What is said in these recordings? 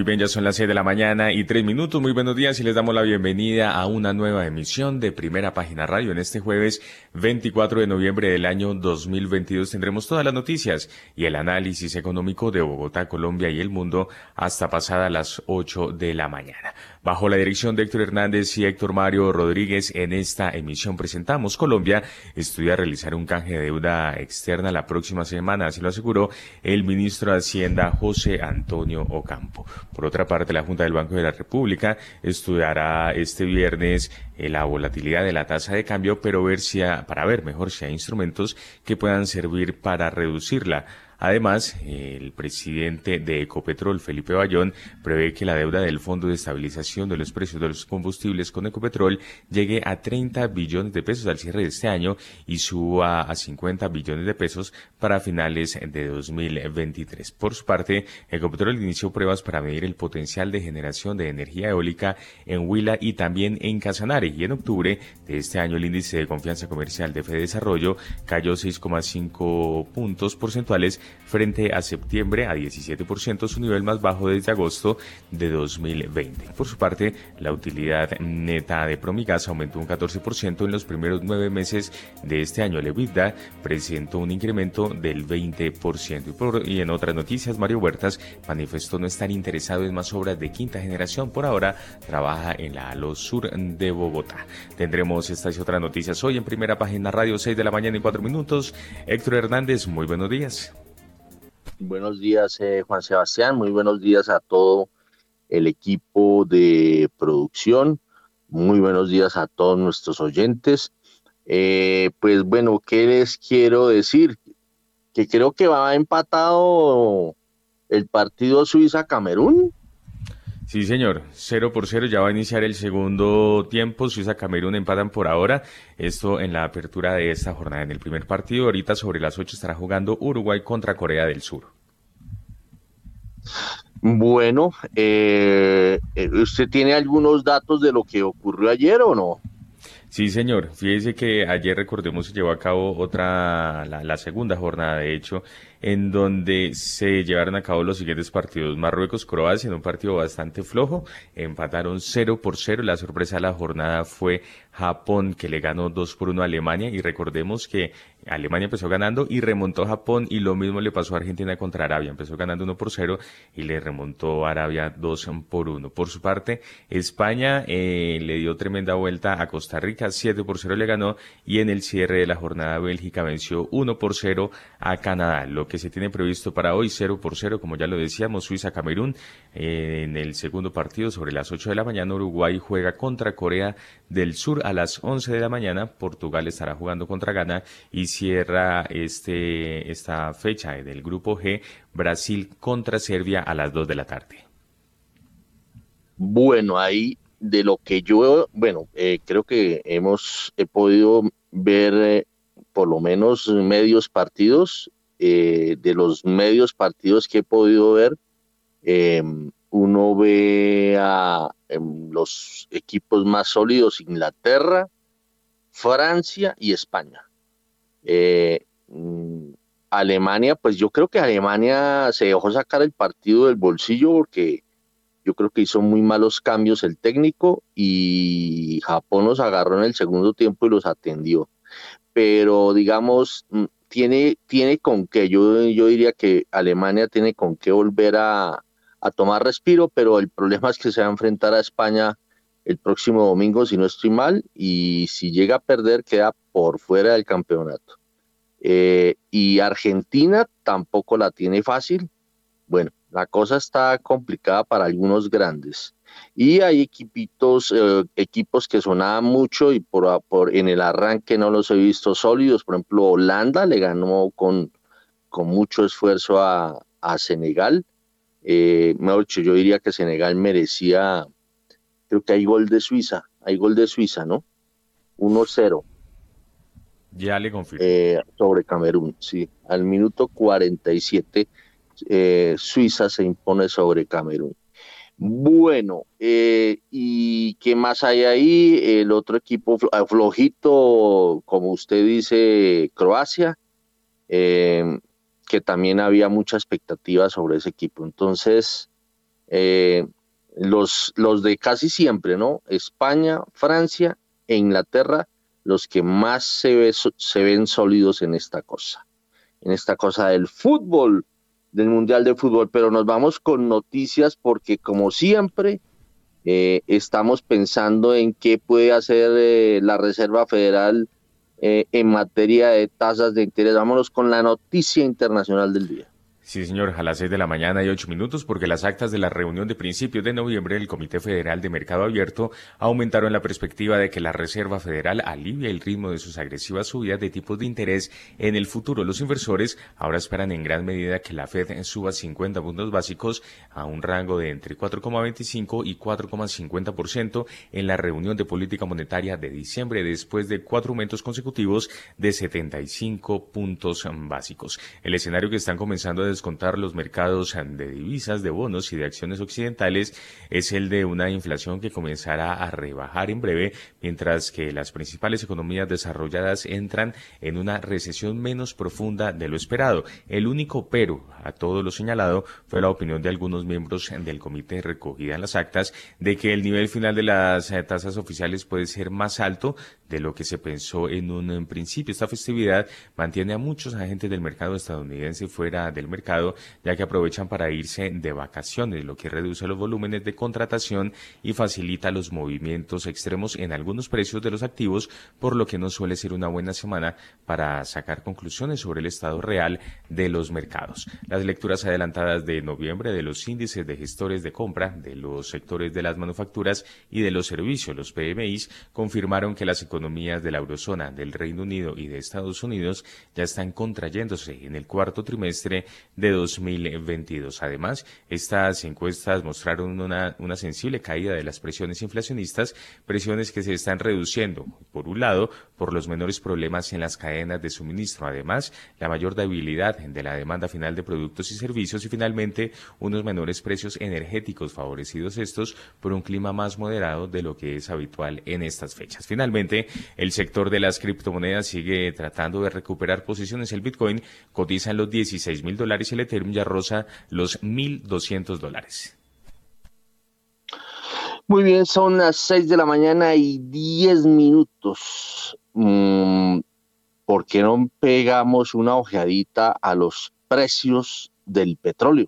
Muy bien, ya son las 6 de la mañana y 3 minutos. Muy buenos días y les damos la bienvenida a una nueva emisión de Primera Página Radio. En este jueves 24 de noviembre del año 2022 tendremos todas las noticias y el análisis económico de Bogotá, Colombia y el mundo hasta pasada las 8 de la mañana. Bajo la dirección de Héctor Hernández y Héctor Mario Rodríguez, en esta emisión presentamos Colombia estudia realizar un canje de deuda externa la próxima semana, así lo aseguró el ministro de Hacienda José Antonio Ocampo. Por otra parte, la Junta del Banco de la República estudiará este viernes eh, la volatilidad de la tasa de cambio, pero ver si para ver mejor si hay instrumentos que puedan servir para reducirla. Además, el presidente de Ecopetrol, Felipe Bayón, prevé que la deuda del Fondo de Estabilización de los Precios de los Combustibles con Ecopetrol llegue a 30 billones de pesos al cierre de este año y suba a 50 billones de pesos para finales de 2023. Por su parte, Ecopetrol inició pruebas para medir el potencial de generación de energía eólica en Huila y también en Casanare. Y en octubre de este año, el índice de confianza comercial de Fede Desarrollo cayó 6,5 puntos porcentuales frente a septiembre a 17%, su nivel más bajo desde agosto de 2020. Por su parte, la utilidad neta de Promigas aumentó un 14% en los primeros nueve meses de este año. El EBITDA presentó un incremento del 20%. Y, y en otras noticias, Mario Huertas manifestó no estar interesado en más obras de quinta generación. Por ahora, trabaja en la ALO Sur de Bogotá. Tendremos estas y otras noticias hoy en primera página radio 6 de la mañana y 4 minutos. Héctor Hernández, muy buenos días. Buenos días, eh, Juan Sebastián. Muy buenos días a todo el equipo de producción. Muy buenos días a todos nuestros oyentes. Eh, pues bueno, ¿qué les quiero decir? Que creo que va empatado el partido Suiza-Camerún. Sí, señor. Cero por cero. Ya va a iniciar el segundo tiempo. Suiza-Camerún empatan por ahora. Esto en la apertura de esta jornada. En el primer partido, ahorita sobre las ocho estará jugando Uruguay contra Corea del Sur. Bueno, eh, eh, ¿usted tiene algunos datos de lo que ocurrió ayer o no? Sí, señor. Fíjese que ayer, recordemos, se llevó a cabo otra, la, la, segunda jornada, de hecho, en donde se llevaron a cabo los siguientes partidos. Marruecos-Croacia en un partido bastante flojo, empataron 0 por 0. La sorpresa de la jornada fue Japón, que le ganó 2 por 1 a Alemania, y recordemos que Alemania empezó ganando y remontó Japón y lo mismo le pasó a Argentina contra Arabia. Empezó ganando 1 por 0 y le remontó a Arabia 2 por 1. Por su parte, España eh, le dio tremenda vuelta a Costa Rica, 7 por 0 le ganó y en el cierre de la jornada Bélgica venció 1 por 0 a Canadá. Lo que se tiene previsto para hoy, 0 por 0, como ya lo decíamos, Suiza-Camerún. Eh, en el segundo partido sobre las 8 de la mañana, Uruguay juega contra Corea del Sur a las 11 de la mañana. Portugal estará jugando contra Ghana y cierra este, esta fecha del grupo G, Brasil contra Serbia a las 2 de la tarde. Bueno, ahí de lo que yo, bueno, eh, creo que hemos he podido ver eh, por lo menos medios partidos, eh, de los medios partidos que he podido ver, em, uno ve a em, los equipos más sólidos, Inglaterra, Francia y España. Eh, mm, Alemania, pues yo creo que Alemania se dejó sacar el partido del bolsillo porque yo creo que hizo muy malos cambios el técnico y Japón los agarró en el segundo tiempo y los atendió. Pero digamos, mm, tiene, tiene con qué, yo, yo diría que Alemania tiene con qué volver a, a tomar respiro, pero el problema es que se va a enfrentar a España el próximo domingo, si no estoy mal, y si llega a perder, queda por fuera del campeonato. Eh, y Argentina tampoco la tiene fácil. Bueno, la cosa está complicada para algunos grandes. Y hay equipitos, eh, equipos que sonaban mucho y por, por, en el arranque no los he visto sólidos. Por ejemplo, Holanda le ganó con, con mucho esfuerzo a, a Senegal. Eh, mejor dicho, yo diría que Senegal merecía creo que hay gol de Suiza, hay gol de Suiza, ¿no? 1-0. Ya le confirmo. Eh, sobre Camerún, sí. Al minuto 47, eh, Suiza se impone sobre Camerún. Bueno, eh, ¿y qué más hay ahí? El otro equipo flojito, como usted dice, Croacia, que también había mucha expectativa sobre ese equipo. Entonces, los, los de casi siempre, ¿no? España, Francia e Inglaterra los que más se, se ven sólidos en esta cosa, en esta cosa del fútbol, del Mundial de Fútbol. Pero nos vamos con noticias porque como siempre eh, estamos pensando en qué puede hacer eh, la Reserva Federal eh, en materia de tasas de interés. Vámonos con la noticia internacional del día. Sí, señor, a las seis de la mañana y ocho minutos, porque las actas de la reunión de principios de noviembre del Comité Federal de Mercado Abierto aumentaron la perspectiva de que la Reserva Federal alivia el ritmo de sus agresivas subidas de tipos de interés en el futuro. Los inversores ahora esperan en gran medida que la Fed suba 50 puntos básicos a un rango de entre 4,25 y 4,50% en la reunión de política monetaria de diciembre, después de cuatro aumentos consecutivos de 75 puntos básicos. El escenario que están comenzando a contar los mercados de divisas, de bonos y de acciones occidentales es el de una inflación que comenzará a rebajar en breve, mientras que las principales economías desarrolladas entran en una recesión menos profunda de lo esperado. El único pero a todo lo señalado fue la opinión de algunos miembros del comité recogida en las actas de que el nivel final de las eh, tasas oficiales puede ser más alto de lo que se pensó en un principio. Esta festividad mantiene a muchos agentes del mercado estadounidense fuera del mercado ya que aprovechan para irse de vacaciones, lo que reduce los volúmenes de contratación y facilita los movimientos extremos en algunos precios de los activos, por lo que no suele ser una buena semana para sacar conclusiones sobre el estado real de los mercados. Las lecturas adelantadas de noviembre de los índices de gestores de compra de los sectores de las manufacturas y de los servicios, los PMIs, confirmaron que las economías de la eurozona, del Reino Unido y de Estados Unidos ya están contrayéndose en el cuarto trimestre de 2022. Además, estas encuestas mostraron una, sensible caída de las presiones inflacionistas, presiones que se están reduciendo, por un lado, por los menores problemas en las cadenas de suministro, además, la mayor debilidad de la demanda final de productos y servicios y finalmente unos menores precios energéticos favorecidos estos por un clima más moderado de lo que es habitual en estas fechas. Finalmente, el sector de las criptomonedas sigue tratando de recuperar posiciones. El Bitcoin cotiza en los 16 mil dólares y el Ethereum ya rosa los 1.200 dólares. Muy bien, son las 6 de la mañana y 10 minutos. Mm, ¿Por qué no pegamos una ojeadita a los precios del petróleo?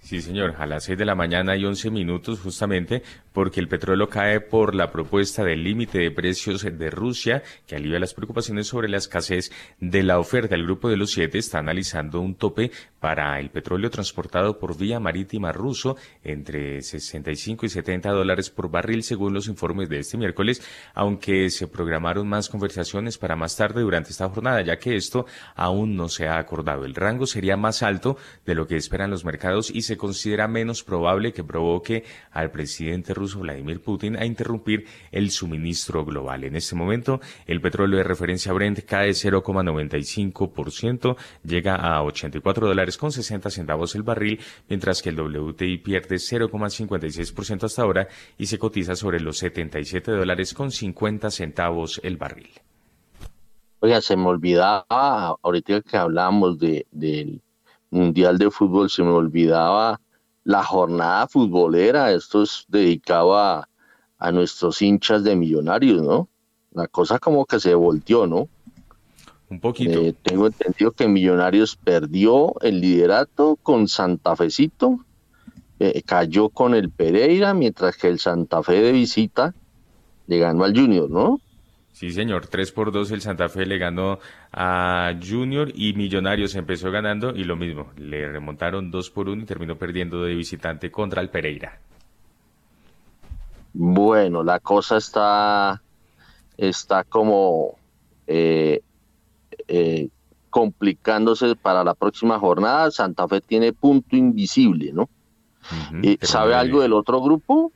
Sí, señor, a las 6 de la mañana y 11 minutos justamente porque el petróleo cae por la propuesta del límite de precios de Rusia que alivia las preocupaciones sobre la escasez de la oferta. El grupo de los siete está analizando un tope para el petróleo transportado por vía marítima ruso entre 65 y 70 dólares por barril según los informes de este miércoles, aunque se programaron más conversaciones para más tarde durante esta jornada, ya que esto aún no se ha acordado. El rango sería más alto de lo que esperan los mercados y se considera menos probable que provoque al presidente ruso Vladimir Putin a interrumpir el suministro global. En este momento, el petróleo de referencia Brent cae 0,95%, llega a 84 dólares con 60 centavos el barril, mientras que el WTI pierde 0,56% hasta ahora y se cotiza sobre los 77 dólares con 50 centavos el barril. Oiga, se me olvidaba ahorita que hablábamos de, del Mundial de Fútbol, se me olvidaba la jornada futbolera, esto es dedicado a, nuestros hinchas de millonarios, ¿no? La cosa como que se volteó, ¿no? Un poquito. Eh, tengo entendido que Millonarios perdió el liderato con Santa Fecito, eh, cayó con el Pereira, mientras que el Santa Fe de visita le ganó al Junior, ¿no? Sí, señor, 3 por 2 el Santa Fe le ganó a Junior y Millonarios empezó ganando y lo mismo, le remontaron 2 por 1 y terminó perdiendo de visitante contra el Pereira. Bueno, la cosa está, está como eh, eh, complicándose para la próxima jornada. Santa Fe tiene punto invisible, ¿no? ¿Sabe algo del otro grupo?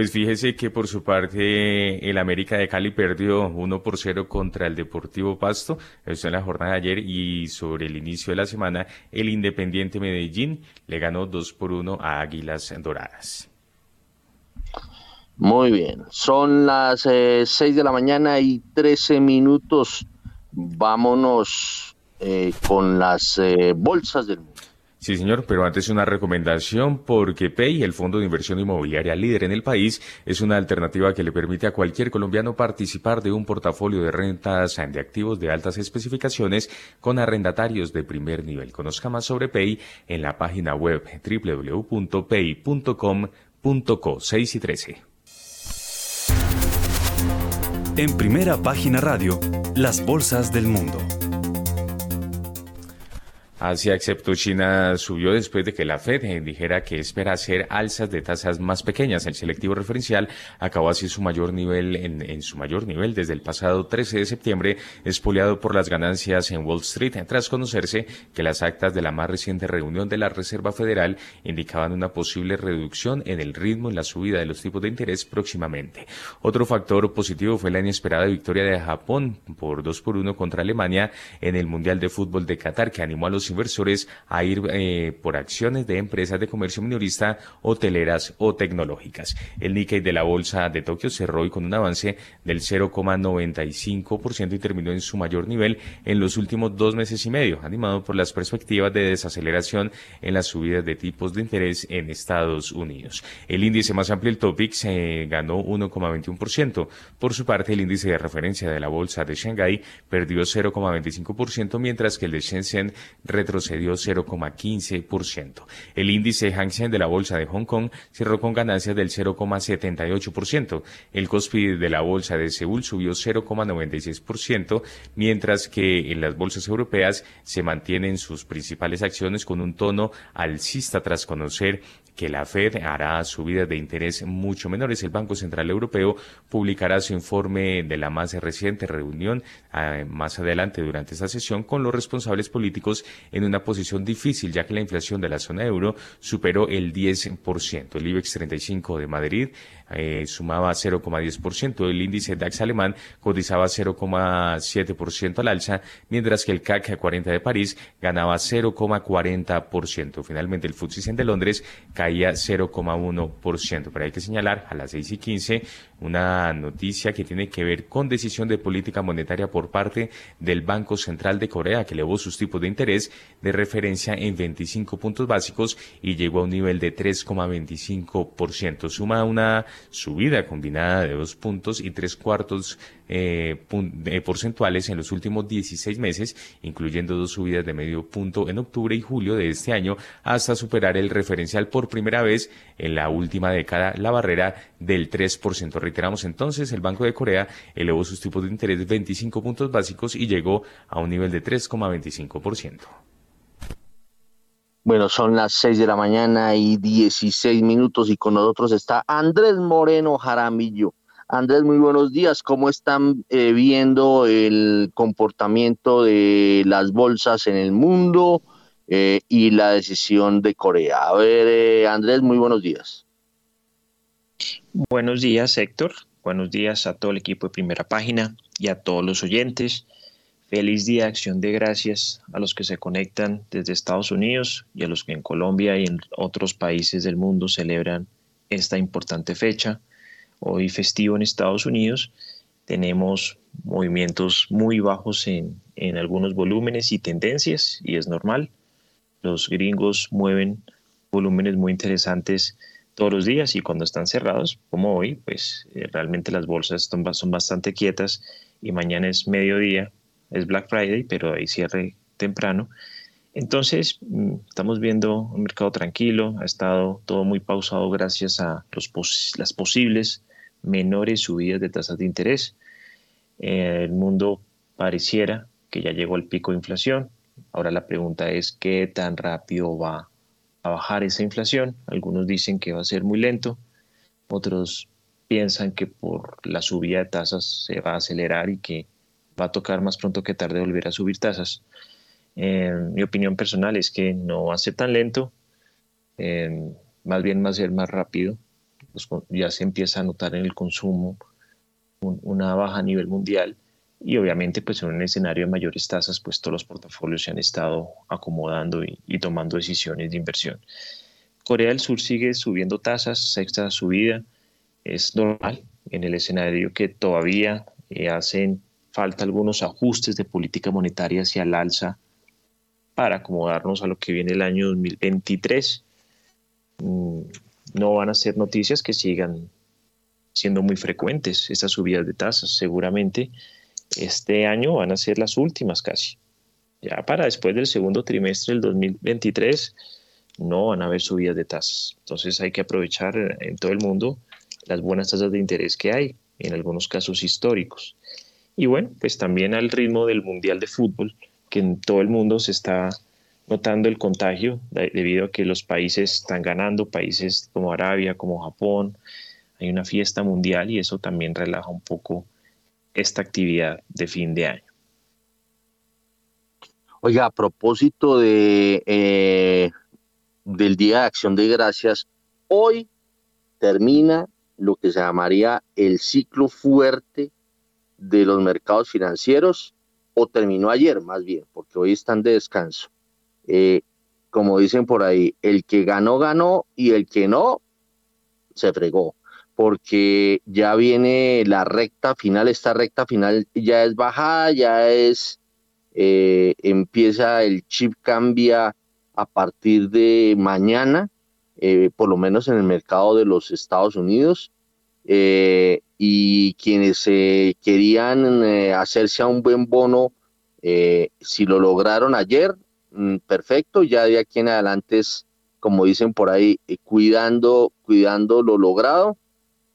Pues fíjese que por su parte el América de Cali perdió 1 por 0 contra el Deportivo Pasto, eso en la jornada de ayer y sobre el inicio de la semana el Independiente Medellín le ganó 2 por 1 a Águilas Doradas. Muy bien, son las eh, 6 de la mañana y 13 minutos. Vámonos eh, con las eh, bolsas del. Sí, señor, pero antes una recomendación porque Pay, el fondo de inversión inmobiliaria líder en el país, es una alternativa que le permite a cualquier colombiano participar de un portafolio de rentas de activos de altas especificaciones con arrendatarios de primer nivel. Conozca más sobre Pay en la página web www.pay.com.co 6 y 13. En primera página radio, las bolsas del mundo. Asia, excepto China, subió después de que la Fed dijera que espera hacer alzas de tasas más pequeñas. El selectivo referencial acabó así su mayor nivel en, su mayor nivel desde el pasado 13 de septiembre, espoleado por las ganancias en Wall Street, tras conocerse que las actas de la más reciente reunión de la Reserva Federal indicaban una posible reducción en el ritmo en la subida de los tipos de interés próximamente. Otro factor positivo fue la inesperada victoria de Japón por 2 por 1 contra Alemania en el Mundial de Fútbol de Qatar, que animó a los inversores a ir eh, por acciones de empresas de comercio minorista, hoteleras o tecnológicas. El Nikkei de la bolsa de Tokio cerró hoy con un avance del 0,95% y terminó en su mayor nivel en los últimos dos meses y medio, animado por las perspectivas de desaceleración en las subidas de tipos de interés en Estados Unidos. El índice más amplio, el Topix, ganó 1,21%. Por su parte, el índice de referencia de la bolsa de Shanghái perdió 0,25%, mientras que el de Shenzhen retrocedió 0,15%. El índice Hang Seng de la bolsa de Hong Kong cerró con ganancias del 0,78%. El Kospi de la bolsa de Seúl subió 0,96%, mientras que en las bolsas europeas se mantienen sus principales acciones con un tono alcista tras conocer que la Fed hará subidas de interés mucho menores. El Banco Central Europeo publicará su informe de la más reciente reunión eh, más adelante durante esta sesión con los responsables políticos en una posición difícil, ya que la inflación de la zona euro superó el 10%. El IBEX 35 de Madrid eh, sumaba 0,10%, el índice DAX alemán cotizaba 0,7% al alza, mientras que el CAC 40 de París ganaba 0,40%. Finalmente, el FTSE de Londres caía 0,1%. Pero hay que señalar a las 6 y 15 una noticia que tiene que ver con decisión de política monetaria por parte del Banco Central de Corea, que elevó sus tipos de interés de referencia en 25 puntos básicos y llegó a un nivel de 3,25%. Suma una subida combinada de dos puntos y tres cuartos eh, eh, porcentuales en los últimos 16 meses, incluyendo dos subidas de medio punto en octubre y julio de este año, hasta superar el referencial por primera vez en la última década, la barrera del 3%. Reiteramos entonces, el Banco de Corea elevó sus tipos de interés 25 puntos básicos y llegó a un nivel de 3,25%. Bueno, son las 6 de la mañana y 16 minutos y con nosotros está Andrés Moreno Jaramillo. Andrés, muy buenos días. ¿Cómo están eh, viendo el comportamiento de las bolsas en el mundo eh, y la decisión de Corea? A ver, eh, Andrés, muy buenos días. Buenos días, Héctor. Buenos días a todo el equipo de Primera Página y a todos los oyentes. Feliz día acción de gracias a los que se conectan desde Estados Unidos y a los que en Colombia y en otros países del mundo celebran esta importante fecha. Hoy festivo en Estados Unidos tenemos movimientos muy bajos en, en algunos volúmenes y tendencias y es normal. Los gringos mueven volúmenes muy interesantes todos los días y cuando están cerrados, como hoy, pues eh, realmente las bolsas son, bastante quietas y mañana es mediodía es Black Friday, pero hay cierre temprano. Entonces, mm, estamos viendo un mercado tranquilo, ha estado todo muy pausado gracias a los las posibles menores subidas de tasas de interés. el mundo pareciera que ya llegó al pico de inflación. Ahora la pregunta es qué tan rápido va a bajar esa inflación. Algunos dicen que va a ser muy lento, otros piensan que por la subida de tasas se va a acelerar y que va a tocar más pronto que tarde volver a subir tasas. Eh, mi opinión personal es que no va a ser tan lento, eh, más bien va a ser más rápido. ya se empieza a notar en el consumo una baja a nivel mundial y obviamente pues en un escenario de mayores tasas pues todos los portafolios se han estado acomodando y, tomando decisiones de inversión. Corea del Sur sigue subiendo tasas, sexta subida, es normal en el escenario que todavía eh, hacen falta algunos ajustes de política monetaria hacia el alza para acomodarnos a lo que viene el año 2023. Mm, no van a ser noticias que sigan siendo muy frecuentes estas subidas de tasas. Seguramente este año van a ser las últimas casi. Ya para después del segundo trimestre del 2023 no van a haber subidas de tasas. Entonces hay que aprovechar en todo el mundo las buenas tasas de interés que hay, en algunos casos históricos. Y bueno, pues también al ritmo del Mundial de Fútbol, que en todo el mundo se está notando el contagio debido a que los países están ganando, países como Arabia, como Japón, hay una fiesta mundial y eso también relaja un poco esta actividad de fin de año. Oiga, a propósito de, eh, del Día de Acción de Gracias, hoy termina lo que se llamaría el ciclo fuerte de los mercados financieros, o terminó ayer más bien, porque hoy están de descanso. Eh, como dicen por ahí, el que ganó, ganó, y el que no, se fregó porque ya viene la recta final, esta recta final ya es bajada, ya es, eh, empieza el chip cambia a partir de mañana, eh, por lo menos en el mercado de los Estados Unidos, eh, y quienes querían hacerse a un buen bono, si lo lograron ayer, mm, perfecto, ya de aquí en adelante es, como dicen por ahí, cuidando, cuidando lo logrado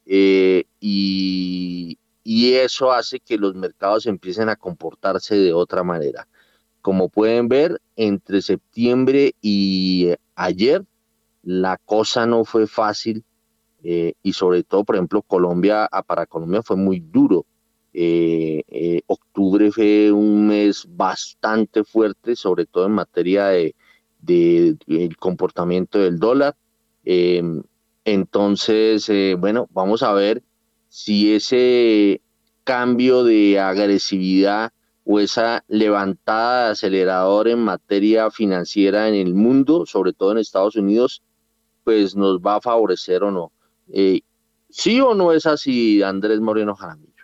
eh, y, eso hace que los mercados empiecen a comportarse de otra manera. Como pueden ver, entre septiembre y ayer la cosa no fue fácil eh, y sobre todo, por ejemplo, Colombia, ah, para Colombia fue muy duro. Eh, octubre fue un mes bastante fuerte, sobre todo en materia de, de, comportamiento del dólar. Entonces, eh, bueno, vamos a ver si ese cambio de agresividad o esa levantada de acelerador en materia financiera en el mundo, sobre todo en Estados Unidos, pues nos va a favorecer o no. Eh, ¿Sí o no es así, Andrés Moreno Jaramillo?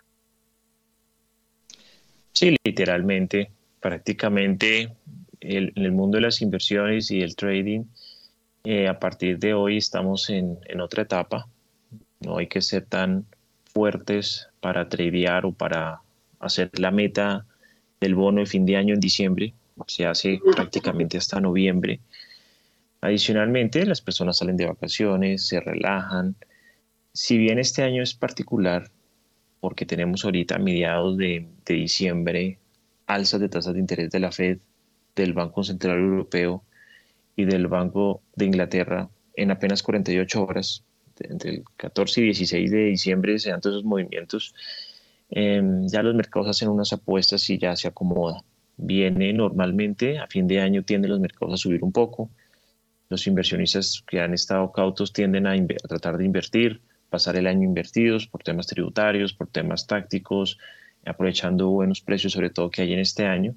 Sí, literalmente, prácticamente en el mundo de las inversiones y el trading, eh, a partir de hoy estamos en, otra etapa. No hay que ser tan fuertes para tradear o para hacer la meta del bono de fin de año en diciembre. Se hace prácticamente hasta noviembre. Adicionalmente, las personas salen de vacaciones, se relajan. Si bien este año es particular, porque tenemos ahorita a mediados de, de diciembre alzas de tasas de interés de la Fed, del Banco Central Europeo, y del Banco de Inglaterra en apenas 48 horas, entre el 14 y 16 de diciembre se dan todos esos movimientos, em, ya los mercados hacen unas apuestas y ya se acomoda. Viene normalmente, a fin de año tienden los mercados a subir un poco, los inversionistas que han estado cautos tienden a, a tratar de invertir, pasar el año invertidos por temas tributarios, por temas tácticos, aprovechando buenos precios sobre todo que hay en este año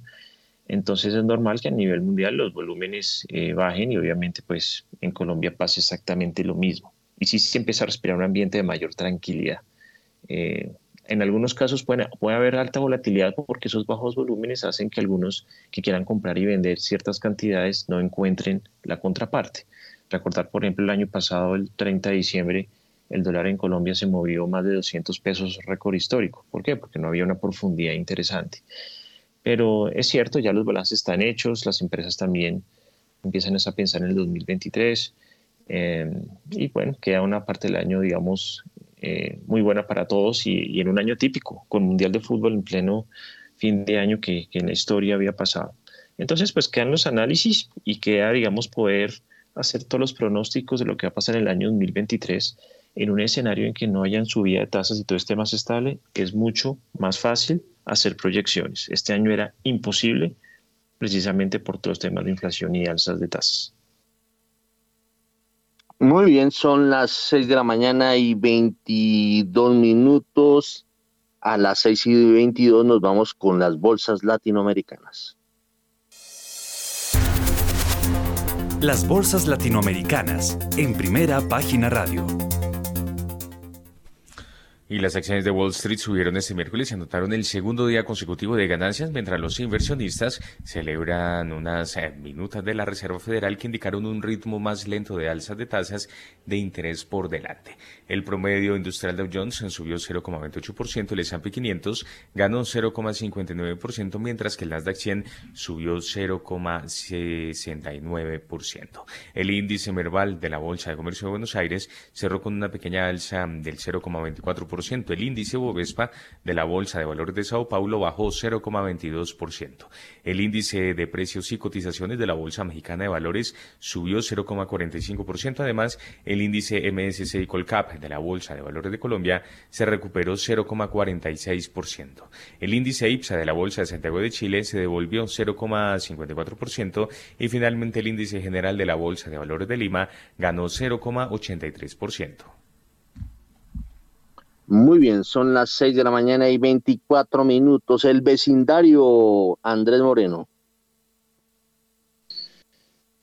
entonces es normal que a nivel mundial los volúmenes eh, bajen y obviamente pues en Colombia pasa exactamente lo mismo. Y sí se empieza a respirar un ambiente de mayor tranquilidad. Eh, en algunos casos puede, puede haber alta volatilidad porque esos bajos volúmenes hacen que algunos que quieran comprar y vender ciertas cantidades no encuentren la contraparte. Recordar, por ejemplo, el año pasado, el 30 de diciembre, el dólar en Colombia se movió más de 200 pesos récord histórico. ¿Por qué? Porque no había una profundidad interesante. Pero es cierto, ya los balances están hechos, las empresas también empiezan a pensar en el 2023 em, y bueno, queda una parte del año, digamos, eh, muy buena para todos y, en un año típico, con Mundial de Fútbol en pleno fin de año que, que en la historia había pasado. Entonces, pues quedan los análisis y queda, digamos, poder hacer todos los pronósticos de lo que va a pasar en el año 2023 en un escenario en que no hayan subida de tasas y todo esté más estable, es mucho más fácil hacer proyecciones. Este año era imposible precisamente por todos los temas de inflación y alzas de tasas. Muy bien, son las 6 de la mañana y 22 minutos. A las 6 y 22 nos vamos con las bolsas latinoamericanas. Las bolsas latinoamericanas en primera página radio. Y las acciones de Wall Street subieron este miércoles y anotaron el segundo día consecutivo de ganancias, mientras los inversionistas celebran unas eh, minutas de la Reserva Federal que indicaron un ritmo más lento de alzas de tasas de interés por delante. El promedio industrial Dow Jones subió 0,28%, el S&P 500 ganó 0,59%, mientras que el Nasdaq 100 subió 0,69%. El índice Merval de la Bolsa de Comercio de Buenos Aires cerró con una pequeña alza del 0,24%, el índice Bovespa de la Bolsa de Valores de Sao Paulo bajó 0,22%. El índice de precios y cotizaciones de la Bolsa Mexicana de Valores subió 0,45%. Además, el índice MSCI Colcap de la Bolsa de Valores de Colombia se recuperó 0,46%. El índice IPSA de la Bolsa de Santiago de Chile se devolvió 0,54% y finalmente el índice general de la Bolsa de Valores de Lima ganó 0,83%. Muy bien, son las 6 de la mañana y 24 minutos. El vecindario, Andrés Moreno.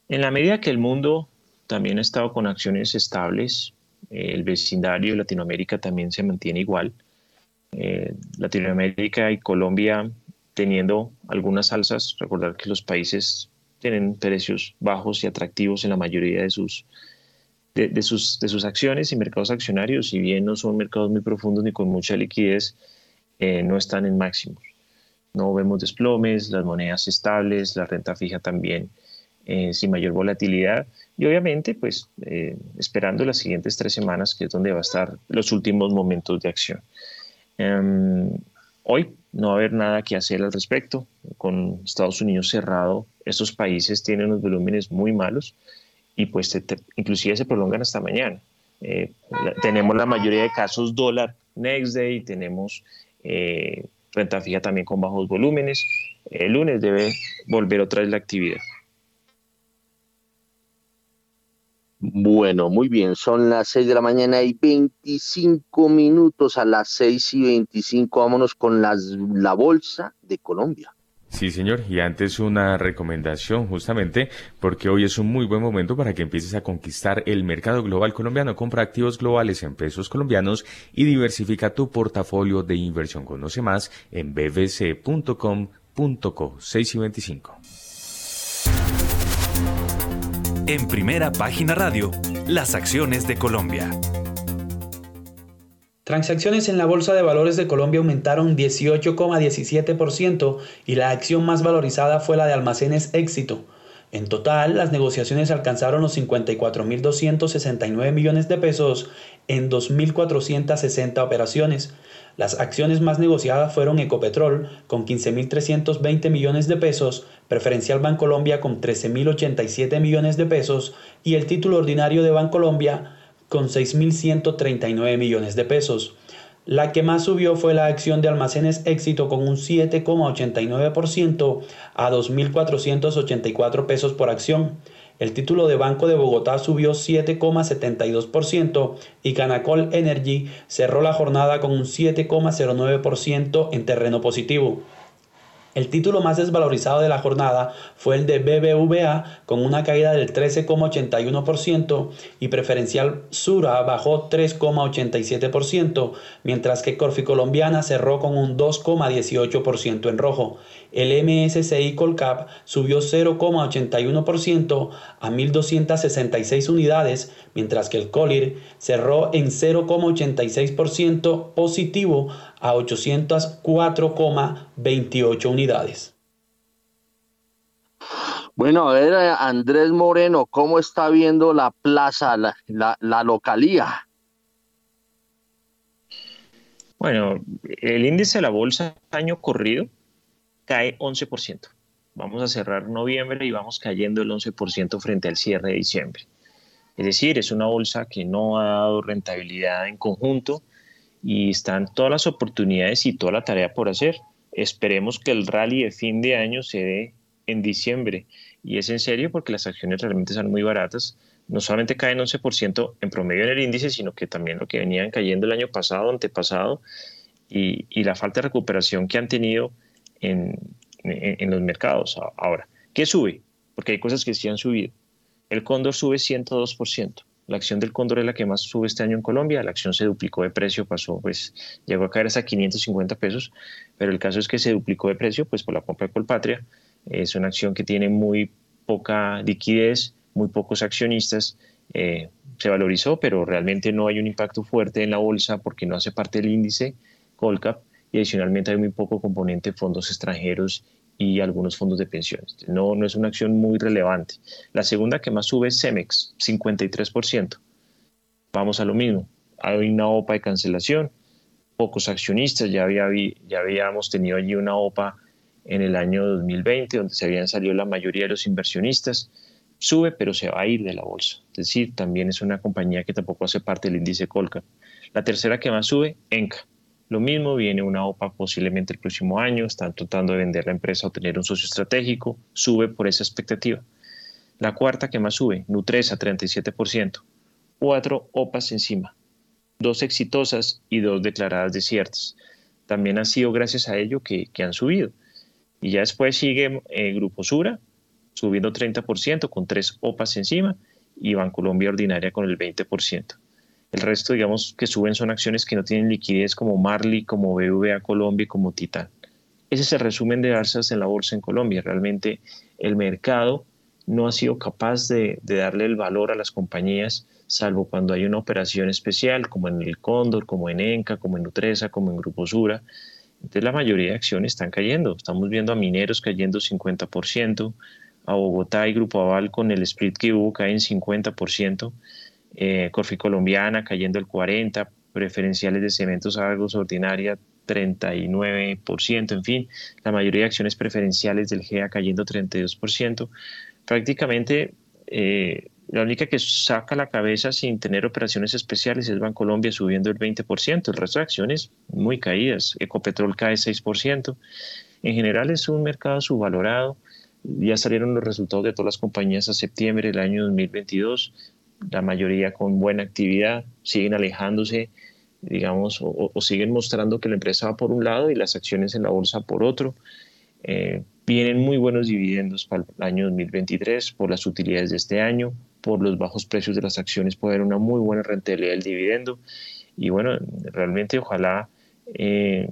En la medida que el mundo también ha estado con acciones estables, el vecindario de Latinoamérica también se mantiene igual. Eh, Latinoamérica y Colombia teniendo algunas alzas, recordar que los países tienen precios bajos y atractivos en la mayoría de sus de, sus, de sus acciones y mercados accionarios, si bien no son mercados muy profundos ni con mucha liquidez, eh, no están en máximos. No vemos desplomes, las monedas estables, la renta fija también eh, sin mayor volatilidad y obviamente pues eh, esperando las siguientes tres semanas que es donde va a estar los últimos momentos de acción. Em, hoy no va a haber nada que hacer al respecto. Con Estados Unidos cerrado, estos países tienen unos volúmenes muy malos y pues inclusive se prolongan hasta mañana. Eh, tenemos la mayoría de casos dólar next day, tenemos eh, renta fija también con bajos volúmenes. El lunes debe volver otra vez la actividad. Bueno, muy bien, son las 6 de la mañana y 25 minutos a las 6 y 25. Vámonos con las, la Bolsa de Colombia. Sí, señor. Y antes una recomendación justamente porque hoy es un muy buen momento para que empieces a conquistar el mercado global colombiano. Compra activos globales en pesos colombianos y diversifica tu portafolio de inversión. Conoce más en bbc.com.co 6 y 25. En primera página radio, las acciones de Colombia. Transacciones en la Bolsa de Valores de Colombia aumentaron 18,17% y la acción más valorizada fue la de Almacenes Éxito. En total, las negociaciones alcanzaron los 54.269 millones de pesos en 2.460 operaciones. Las acciones más negociadas fueron Ecopetrol con 15.320 millones de pesos, Preferencial Bancolombia con 13.087 millones de pesos y el título ordinario de Bancolombia con 6.139 millones de pesos. La que más subió fue la acción de almacenes éxito con un 7,89% a 2.484 pesos por acción. El título de Banco de Bogotá subió 7,72% y Canacol Energy cerró la jornada con un 7,09% en terreno positivo. El título más desvalorizado de la jornada fue el de BBVA con una caída del 13,81% y preferencial Sura bajó 3,87%, mientras que Corfi Colombiana cerró con un 2,18% en rojo. El MSCI Colcap subió 0,81% a 1.266 unidades, mientras que el Colir cerró en 0,86% positivo a 804,28 unidades. Bueno, a ver, Andrés Moreno, ¿cómo está viendo la plaza, la, la, localía? Bueno, el índice de la bolsa año corrido cae 11%. Vamos a cerrar noviembre y vamos cayendo el 11% frente al cierre de diciembre. Es decir, es una bolsa que no ha dado rentabilidad en conjunto y están todas las oportunidades y toda la tarea por hacer. Esperemos que el rally de fin de año se dé en diciembre. Y es en serio porque las acciones realmente son muy baratas. no solamente caen 11% en promedio en el índice, sino que también lo que venían cayendo el año pasado, antepasado, y, y la falta de recuperación que han tenido en, en, los mercados. Ahora, ¿qué sube? Porque hay cosas que sí han subido. El cóndor sube 102%. La acción del cóndor es la que más sube este año en Colombia. La acción se duplicó de precio, pasó, pues llegó a caer hasta 550 pesos, pero el caso es que se duplicó de precio, pues por la compra de Colpatria. Es una acción que tiene muy poca liquidez, muy pocos accionistas. Eh, se valorizó, pero realmente no hay un impacto fuerte en la bolsa porque no hace parte del índice Colcap y adicionalmente hay muy poco componente de fondos extranjeros y algunos fondos de pensiones. No, no es una acción muy relevante. La segunda que más sube es Cemex, 53%. Vamos a lo mismo. Hay una OPA de cancelación, pocos accionistas, ya, había, ya habíamos tenido allí una OPA en el año 2020, donde se habían salido la mayoría de los inversionistas. Sube, pero se va a ir de la bolsa. Es decir, también es una compañía que tampoco hace parte del índice Colca. La tercera que más sube, Enca. Lo mismo, viene una OPA posiblemente el próximo año, están tratando de vender la empresa o tener un socio estratégico, sube por esa expectativa. La cuarta que más sube, Nutresa, 37%. Cuatro OPAs encima, dos exitosas y dos declaradas desiertas. También ha sido gracias a ello que, que han subido. Y ya después sigue eh, Grupo Sura, subiendo 30% con tres OPAs encima, y Bancolombia Ordinaria con el 20%. El resto, digamos, que suben son acciones que no tienen liquidez como Marley, como BVA Colombia como Titan. Ese es el resumen de alzas en la bolsa en Colombia. Realmente el mercado no ha sido capaz de, de, darle el valor a las compañías, salvo cuando hay una operación especial, como en el Cóndor, como en Enca, como en Nutresa, como en Grupo Sura, entonces la mayoría de acciones están cayendo. Estamos viendo a mineros cayendo 50%, a Bogotá y Grupo Aval con el split que hubo caen 50%, eh, Corfi Colombiana cayendo el 40%, preferenciales de cementos Argos Ordinaria 39%, en fin, la mayoría de acciones preferenciales del GEA cayendo 32%. Prácticamente eh, la única que saca la cabeza sin tener operaciones especiales es Bancolombia subiendo el 20%, el resto de acciones muy caídas. Ecopetrol cae 6%. En general es un mercado subvalorado. Ya salieron los resultados de todas las compañías a septiembre del año 2022, la mayoría con buena actividad, siguen alejándose, digamos, o, siguen mostrando que la empresa va por un lado y las acciones en la bolsa por otro. Eh, vienen muy buenos dividendos para el año 2023 por las utilidades de este año, por los bajos precios de las acciones puede haber una muy buena rentabilidad del dividendo. Y bueno, realmente ojalá eh,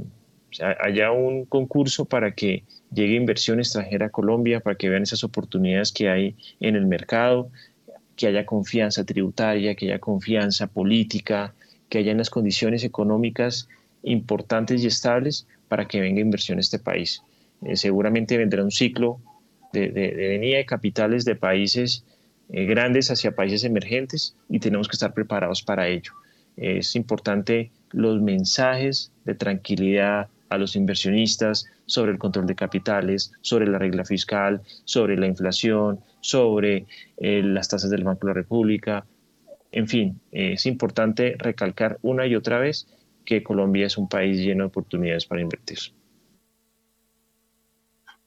haya un concurso para que llegue inversión extranjera a Colombia, para que vean esas oportunidades que hay en el mercado, que haya confianza tributaria, que haya confianza política, que haya unas condiciones económicas importantes y estables para que venga inversión a este país. Eh, seguramente vendrá un ciclo de, de, de venida de capitales de países eh, grandes hacia países emergentes y tenemos que estar preparados para ello. Es importante los mensajes de tranquilidad a los inversionistas sobre el control de capitales, sobre la regla fiscal, sobre la inflación, sobre eh, las tasas del Banco de la República. En fin, es importante recalcar una y otra vez que Colombia es un país lleno de oportunidades para invertir.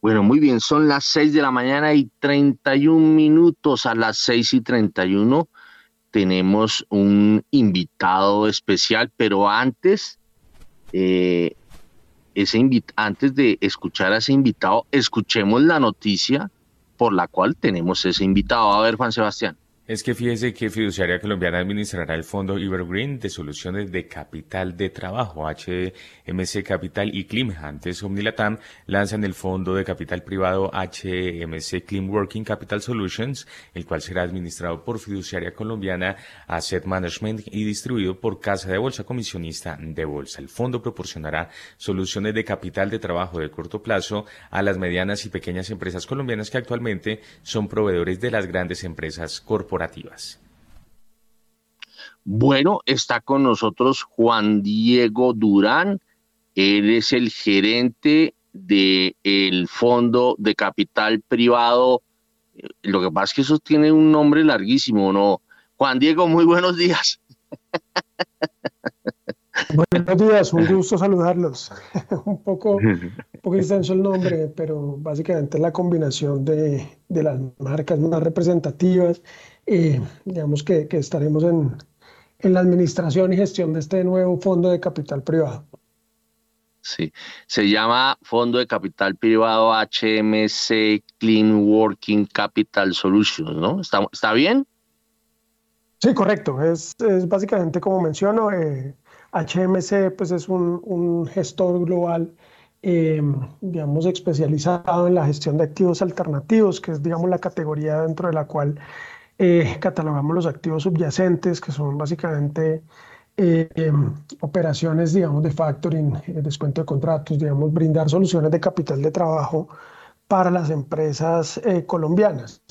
Bueno, muy bien, son las 6 de la mañana y 31 minutos. A las 6 y 31 tenemos un invitado especial, pero antes, eh, ese antes de escuchar a ese invitado, escuchemos la noticia por la cual tenemos ese invitado. A ver, Juan Sebastián. Es que fíjese que Fiduciaria Colombiana administrará el fondo Evergreen de soluciones de capital de trabajo, HMC Capital y Clim. Antes Omnilatam lanzan el fondo de capital privado HMC Clean Working Capital Solutions, el cual será administrado por Fiduciaria Colombiana Asset Management y distribuido por Casa de Bolsa Comisionista de Bolsa. El fondo proporcionará soluciones de capital de trabajo de corto plazo a las medianas y pequeñas empresas colombianas que actualmente son proveedores de las grandes empresas corporativas bueno, está con nosotros Juan Diego Durán. Él es el gerente del Fondo de Capital Privado. Lo que pasa es que eso tiene un nombre larguísimo, ¿no? Juan Diego, muy buenos días. Buenos días, un gusto saludarlos. un poco, un poco extenso el nombre, pero básicamente es la combinación de, de las marcas más representativas eh, digamos que, que estaremos en, en la administración y gestión de este nuevo fondo de capital privado. Sí, se llama Fondo de Capital Privado HMC Clean Working Capital Solutions, ¿no? ¿Está, está bien? Sí, correcto. Es, es básicamente como menciono, eh, HMC pues es un, un gestor global, eh, digamos, especializado en la gestión de activos alternativos, que es, digamos, la categoría dentro de la cual eh, catalogamos los activos subyacentes, que son básicamente eh, em, operaciones, digamos, de factoring, eh, descuento de contratos, digamos, brindar soluciones de capital de trabajo para las empresas colombianas.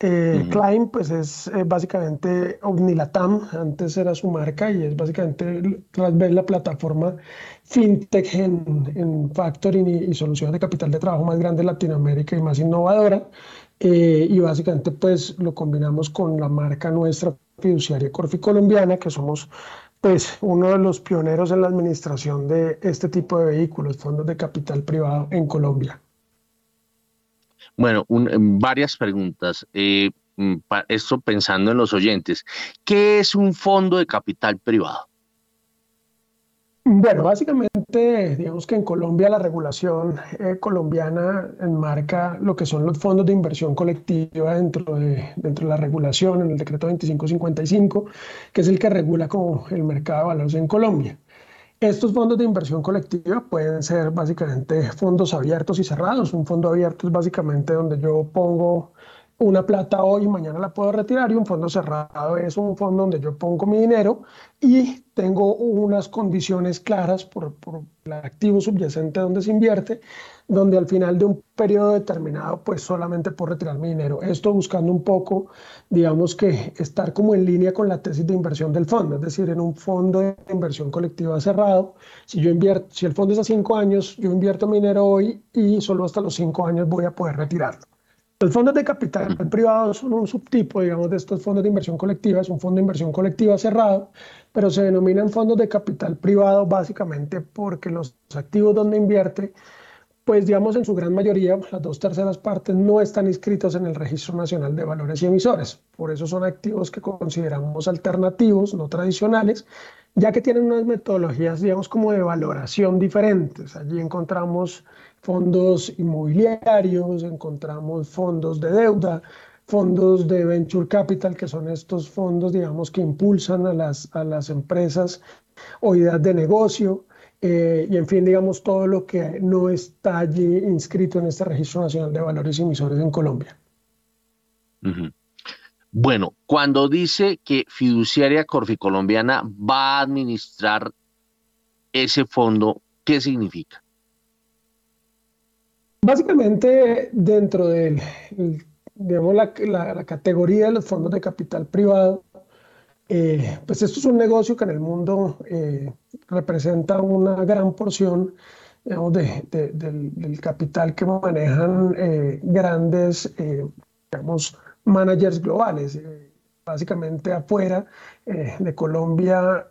Eh, pues es básicamente Omnilatam, antes era su marca y es básicamente tras ver la plataforma fintech en, factoring y, y, soluciones de capital de trabajo más grande de Latinoamérica y más innovadora. Eh, y básicamente pues lo combinamos con la marca nuestra fiduciaria Corfi Colombiana, que somos pues uno de los pioneros en la administración de este tipo de vehículos, fondos de capital privado en Colombia. Bueno, varias preguntas. Eh, mm, esto pensando en los oyentes. ¿Qué es un fondo de capital privado? Bueno, básicamente, digamos que en Colombia la regulación eh, colombiana enmarca lo que son los fondos de inversión colectiva dentro de, dentro de la regulación en el decreto 2555, que es el que regula como el mercado de valores en Colombia. Estos fondos de inversión colectiva pueden ser básicamente fondos abiertos y cerrados. Un fondo abierto es básicamente donde yo pongo una plata hoy y mañana la puedo retirar y un fondo cerrado es un fondo donde yo pongo mi dinero y tengo unas condiciones claras por, por, el activo subyacente donde se invierte, donde al final de un periodo determinado pues solamente puedo retirar mi dinero. Esto buscando un poco, digamos que estar como en línea con la tesis de inversión del fondo, es decir, en un fondo de inversión colectiva cerrado, si yo invierto, si el fondo es a cinco años, yo invierto mi dinero hoy y solo hasta los cinco años voy a poder retirarlo. Los fondos de capital privado son un subtipo, digamos, de estos fondos de inversión colectiva. Es un fondo de inversión colectiva cerrado, pero se denominan fondos de capital privado básicamente porque los activos donde invierte, pues digamos en su gran mayoría, las dos terceras partes no están inscritos en el Registro Nacional de Valores y Emisores. Por eso son activos que consideramos alternativos, no tradicionales, ya que tienen unas metodologías, digamos, como de valoración diferentes. Allí encontramos fondos inmobiliarios, encontramos fondos de deuda, fondos de venture capital, que son estos fondos, digamos, que impulsan a las, a las empresas o ideas de negocio, eh, y en fin, digamos, todo lo que no está allí inscrito en este Registro Nacional de Valores Emisores en Colombia. Bueno, cuando dice que Fiduciaria Corficolombiana va a administrar ese fondo, ¿qué significa? Básicamente, dentro de la, categoría de los fondos de capital privado, eh, pues esto es un negocio que en el mundo eh, representa una gran porción de, del, capital que manejan eh, grandes digamos, managers globales. básicamente afuera de Colombia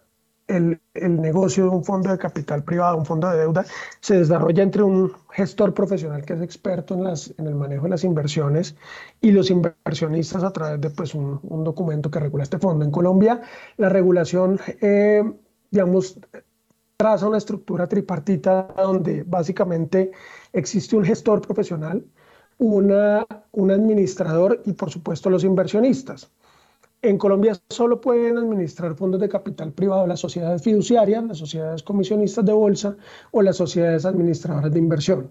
el, negocio de un fondo de capital privado, un fondo de deuda, se desarrolla entre un gestor profesional que es experto en, el manejo de las inversiones y los inversionistas a través de pues, un, documento que regula este fondo. En Colombia, la regulación, eh, digamos, traza una estructura tripartita donde básicamente existe un gestor profesional, una, un administrador y, por supuesto, los inversionistas. En Colombia solo pueden administrar fondos de capital privado las sociedades fiduciarias, las sociedades comisionistas de bolsa o las sociedades administradoras de inversión.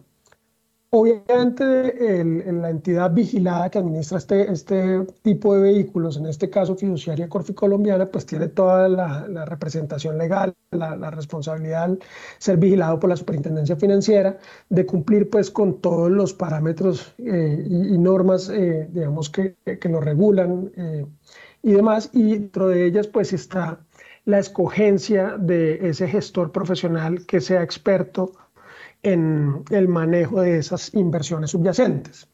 Obviamente, la entidad vigilada que administra este, este tipo de vehículos, en este caso fiduciaria Corfi Colombiana, pues tiene toda la, representación legal, la, responsabilidad de ser vigilado por la Superintendencia Financiera, de cumplir pues con todos los parámetros eh, y, normas, eh, digamos, que, que lo regulan. Eh, y demás, y dentro de ellas pues está la escogencia de ese gestor profesional que sea experto en el manejo de esas inversiones subyacentes.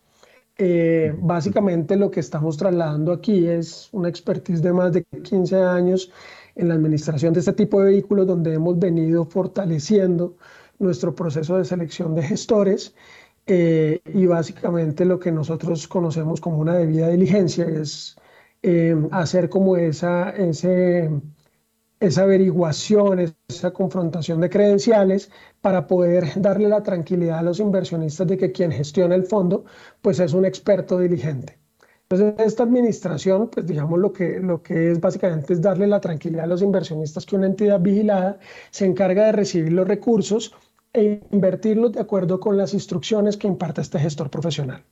Eh, básicamente lo que estamos trasladando aquí es una expertise de más de 15 años en la administración de este tipo de vehículos donde hemos venido fortaleciendo nuestro proceso de selección de gestores eh, y básicamente lo que nosotros conocemos como una debida diligencia es hacer como esa, ese, esa averiguación, esa confrontación de credenciales para poder darle la tranquilidad a los inversionistas de que quien gestiona el fondo pues es un experto diligente. Entonces, esta administración, pues digamos lo que, lo que es básicamente es darle la tranquilidad a los inversionistas que una entidad vigilada se encarga de recibir los recursos e invertirlos de acuerdo con las instrucciones que imparte este gestor profesional.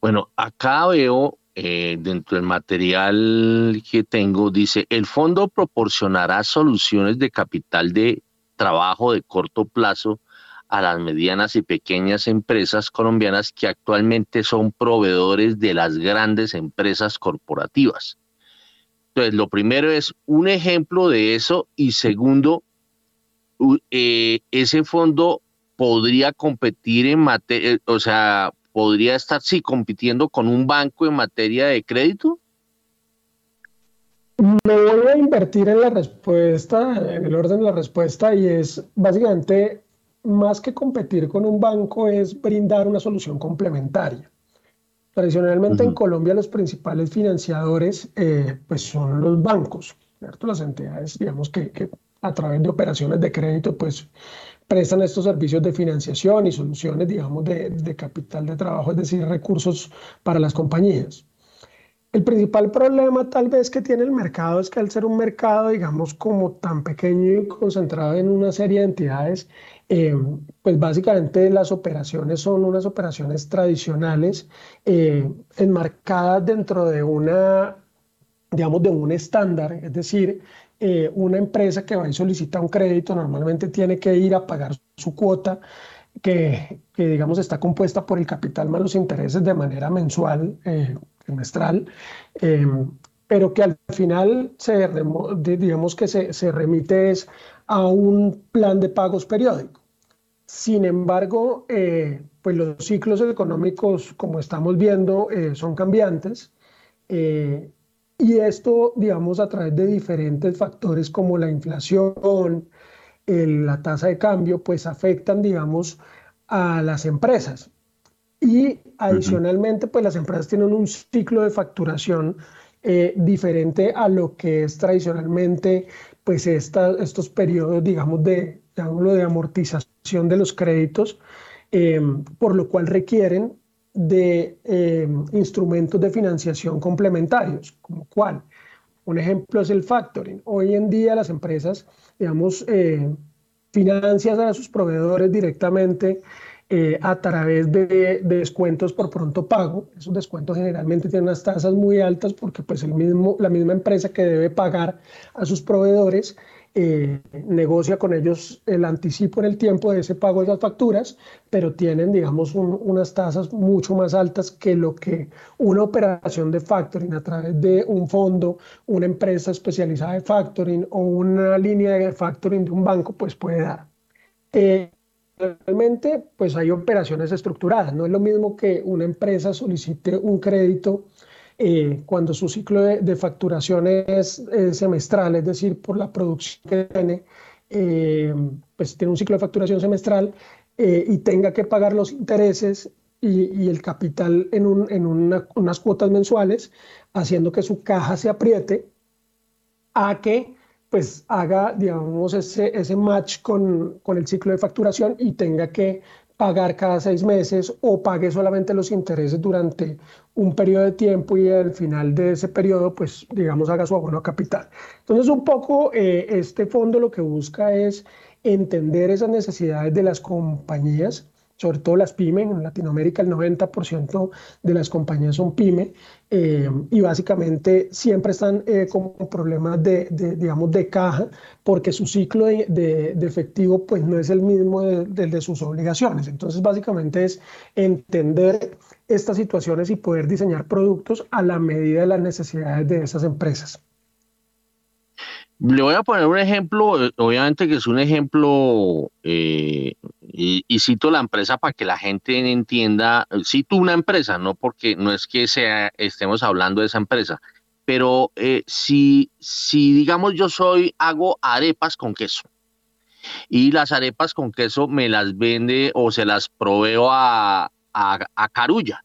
Bueno, acá veo eh, dentro del material que tengo, dice, el fondo proporcionará soluciones de capital de trabajo de corto plazo a las medianas y pequeñas empresas colombianas que actualmente son proveedores de las grandes empresas corporativas. Entonces, lo primero es un ejemplo de eso y segundo, eh, ese fondo podría competir en materia, o sea, podría estar, sí, compitiendo con un banco en materia de crédito? Me voy a invertir en la respuesta, en el orden de la respuesta, y es básicamente más que competir con un banco, es brindar una solución complementaria. Tradicionalmente en Colombia los principales financiadores eh, pues son los bancos, ¿cierto? las entidades, digamos que, que a través de operaciones de crédito pues prestan estos servicios de financiación y soluciones, digamos, de, capital de trabajo, es decir, recursos para las compañías. El principal problema tal vez que tiene el mercado es que al ser un mercado, digamos, como tan pequeño y concentrado en una serie de entidades, eh, pues básicamente las operaciones son unas operaciones tradicionales eh, enmarcadas dentro de una, digamos, de un estándar, es decir, eh, una empresa que va y solicita un crédito normalmente tiene que ir a pagar su cuota que, digamos está compuesta por el capital más los intereses de manera mensual, eh, trimestral, em, pero que al final se, digamos que se, remite es a un plan de pagos periódico. Sin embargo, eh, pues los ciclos económicos, como estamos viendo, son cambiantes. Y esto, digamos, a través de diferentes factores como la inflación, la tasa de cambio, pues afectan, digamos, a las empresas. Y adicionalmente, pues las empresas tienen un ciclo de facturación eh, diferente a lo que es tradicionalmente, pues estos periodos, digamos, de, de amortización de los créditos, eh, por lo cual requieren de eh, instrumentos de financiación complementarios, como cuál. Un ejemplo es el factoring. Hoy en día las empresas, digamos, eh, financian a sus proveedores directamente eh, a través de, descuentos por pronto pago. Esos descuentos generalmente tienen unas tasas muy altas porque pues la misma empresa que debe pagar a sus proveedores eh, negocia con ellos el anticipo en el tiempo de ese pago de las facturas, pero tienen, digamos, unas tasas mucho más altas que lo que una operación de factoring a través de un fondo, una empresa especializada de factoring o una línea de factoring de un banco, pues puede dar. Eh, realmente, pues hay operaciones estructuradas. No es lo mismo que una empresa solicite un crédito eh, cuando su ciclo de, facturación es, semestral, es decir, por la producción que tiene, eh, pues tiene un ciclo de facturación semestral eh, y tenga que pagar los intereses y, el capital en, unas cuotas mensuales, haciendo que su caja se apriete a que pues haga, digamos, ese, ese match con, con el ciclo de facturación y tenga que pagar cada seis meses o pague solamente los intereses durante un periodo de tiempo y al final de ese periodo, pues digamos, haga su abono a capital. Entonces, un poco eh, este fondo lo que busca es entender esas necesidades de las compañías sobre todo las pymes. En Latinoamérica el 90% de las compañías son pyme eh, y básicamente siempre están eh, con problemas de, digamos, de caja porque su ciclo de, efectivo pues no es el mismo del de, sus obligaciones. Entonces básicamente es entender estas situaciones y poder diseñar productos a la medida de las necesidades de esas empresas. Le voy a poner un ejemplo, eh, obviamente que es un ejemplo, eh, y, cito la empresa para que la gente entienda, cito una empresa, no porque no es que sea, estemos hablando de esa empresa, pero eh, si, si digamos yo soy, hago arepas con queso, y las arepas con queso me las vende o se las proveo a, a, Carulla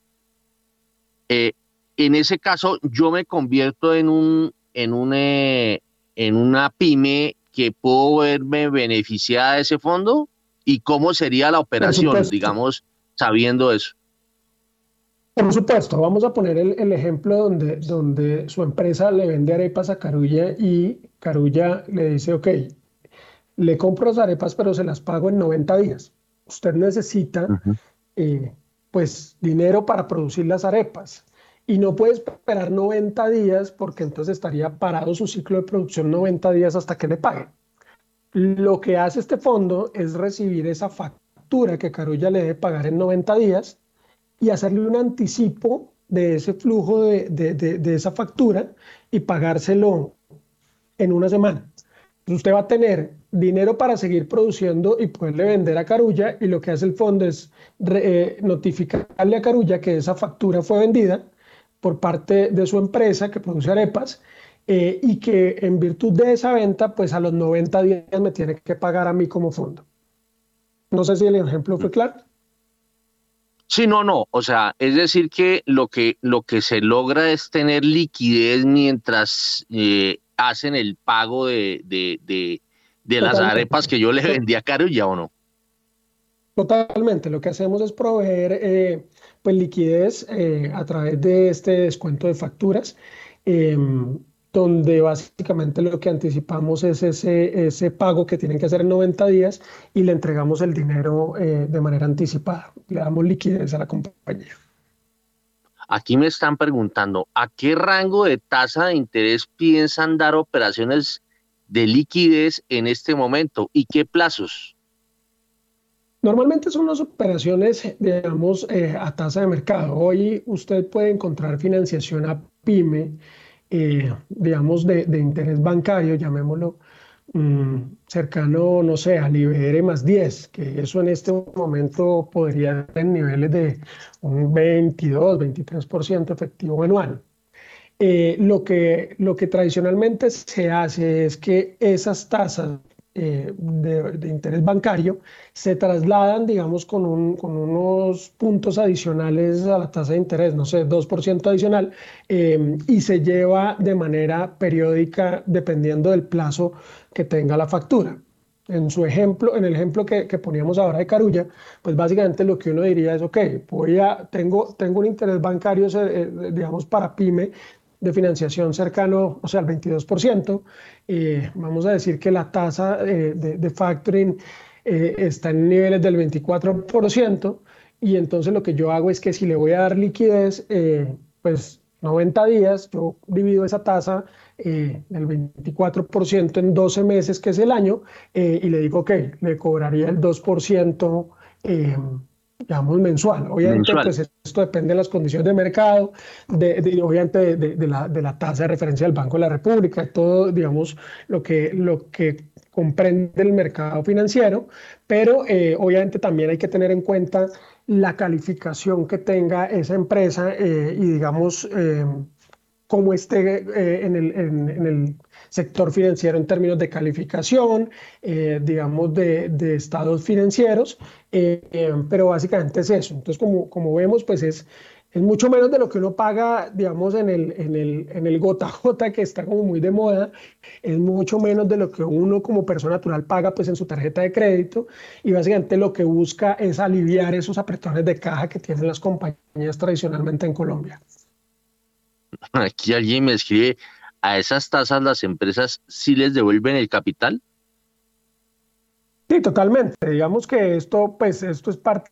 en ese caso yo me convierto en un en un en una pyme que puedo verme beneficiada de ese fondo y cómo sería la operación, digamos, sabiendo eso. Por supuesto, vamos a poner el, ejemplo donde, donde su empresa le vende arepas a Carulla y Carulla le dice, ok, le compro las arepas pero se las pago en 90 días. Usted necesita eh, pues dinero para producir las arepas y no puede esperar 90 días porque entonces estaría parado su ciclo de producción 90 días hasta que le pague. Lo que hace este fondo es recibir esa factura que Carulla le debe pagar en 90 días y hacerle un anticipo de ese flujo de, esa factura y pagárselo en una semana. usted va a tener dinero para seguir produciendo y poderle vender a Carulla y lo que hace el fondo es eh, notificarle a Carulla que esa factura fue vendida por parte de su empresa que produce arepas eh, y que en virtud de esa venta, pues a los 90 días me tiene que pagar a mí como fondo. No sé si el ejemplo fue claro. Sí, no, no. O sea, es decir que lo que, lo que se logra es tener liquidez mientras eh, hacen el pago de, de, las arepas que yo le vendía caro ya o no. Totalmente. Lo que hacemos es proveer eh, pues liquidez eh, a través de este descuento de facturas. Em, donde básicamente lo que anticipamos es ese, ese pago que tienen que hacer en 90 días y le entregamos el dinero eh, de manera anticipada, le damos liquidez a la compañía. Aquí me están preguntando, ¿a qué rango de tasa de interés piensan dar operaciones de liquidez en este momento y qué plazos? Normalmente son las operaciones, digamos, eh, a tasa de mercado. Hoy usted puede encontrar financiación a PYME eh, digamos, de, interés bancario, llamémoslo, mm, cercano, no sé, al IBR más 10, que eso en este momento podría estar en niveles de un 22, 23% efectivo anual. Eh, lo, que, lo que tradicionalmente se hace es que esas tasas eh, de, interés bancario se trasladan, digamos, con, unos puntos adicionales a la tasa de interés, no sé, 2% adicional, em, y se lleva de manera periódica dependiendo del plazo que tenga la factura. En su ejemplo, en el ejemplo que, poníamos ahora de Carulla, pues básicamente lo que uno diría es, ok, voy a, tengo, tengo un interés bancario, eh, digamos, para pyme de financiación cercano, o sea, al 22%. Eh, vamos a decir que la tasa eh, de, factoring eh, está en niveles del 24%. Y entonces lo que yo hago es que si le voy a dar liquidez, pues 90 días, yo divido esa tasa del 24% en 12 meses, que es el año, y le digo, que le cobraría el 2% digamos, mensual. Obviamente, pues esto depende de las condiciones de mercado, de, obviamente de, la, de, la, tasa de referencia del Banco de la República, todo, digamos, lo que, lo que comprende el mercado financiero, pero eh, obviamente también hay que tener en cuenta la calificación que tenga esa empresa eh, y, digamos, eh, cómo esté en el, en el sector financiero en términos de calificación, eh, digamos, de, de, estados financieros, eh, eh, pero básicamente es eso. Entonces, como, como vemos, pues es, es mucho menos de lo que uno paga, digamos, en el, en, el, en el gota gota, que está como muy de moda, es mucho menos de lo que uno como persona natural paga pues en su tarjeta de crédito y básicamente lo que busca es aliviar esos apretones de caja que tienen las compañías tradicionalmente en Colombia. Aquí alguien me escribe, a esas tasas las empresas sí les devuelven el capital? Sí, totalmente. Digamos que esto, pues, esto es parte,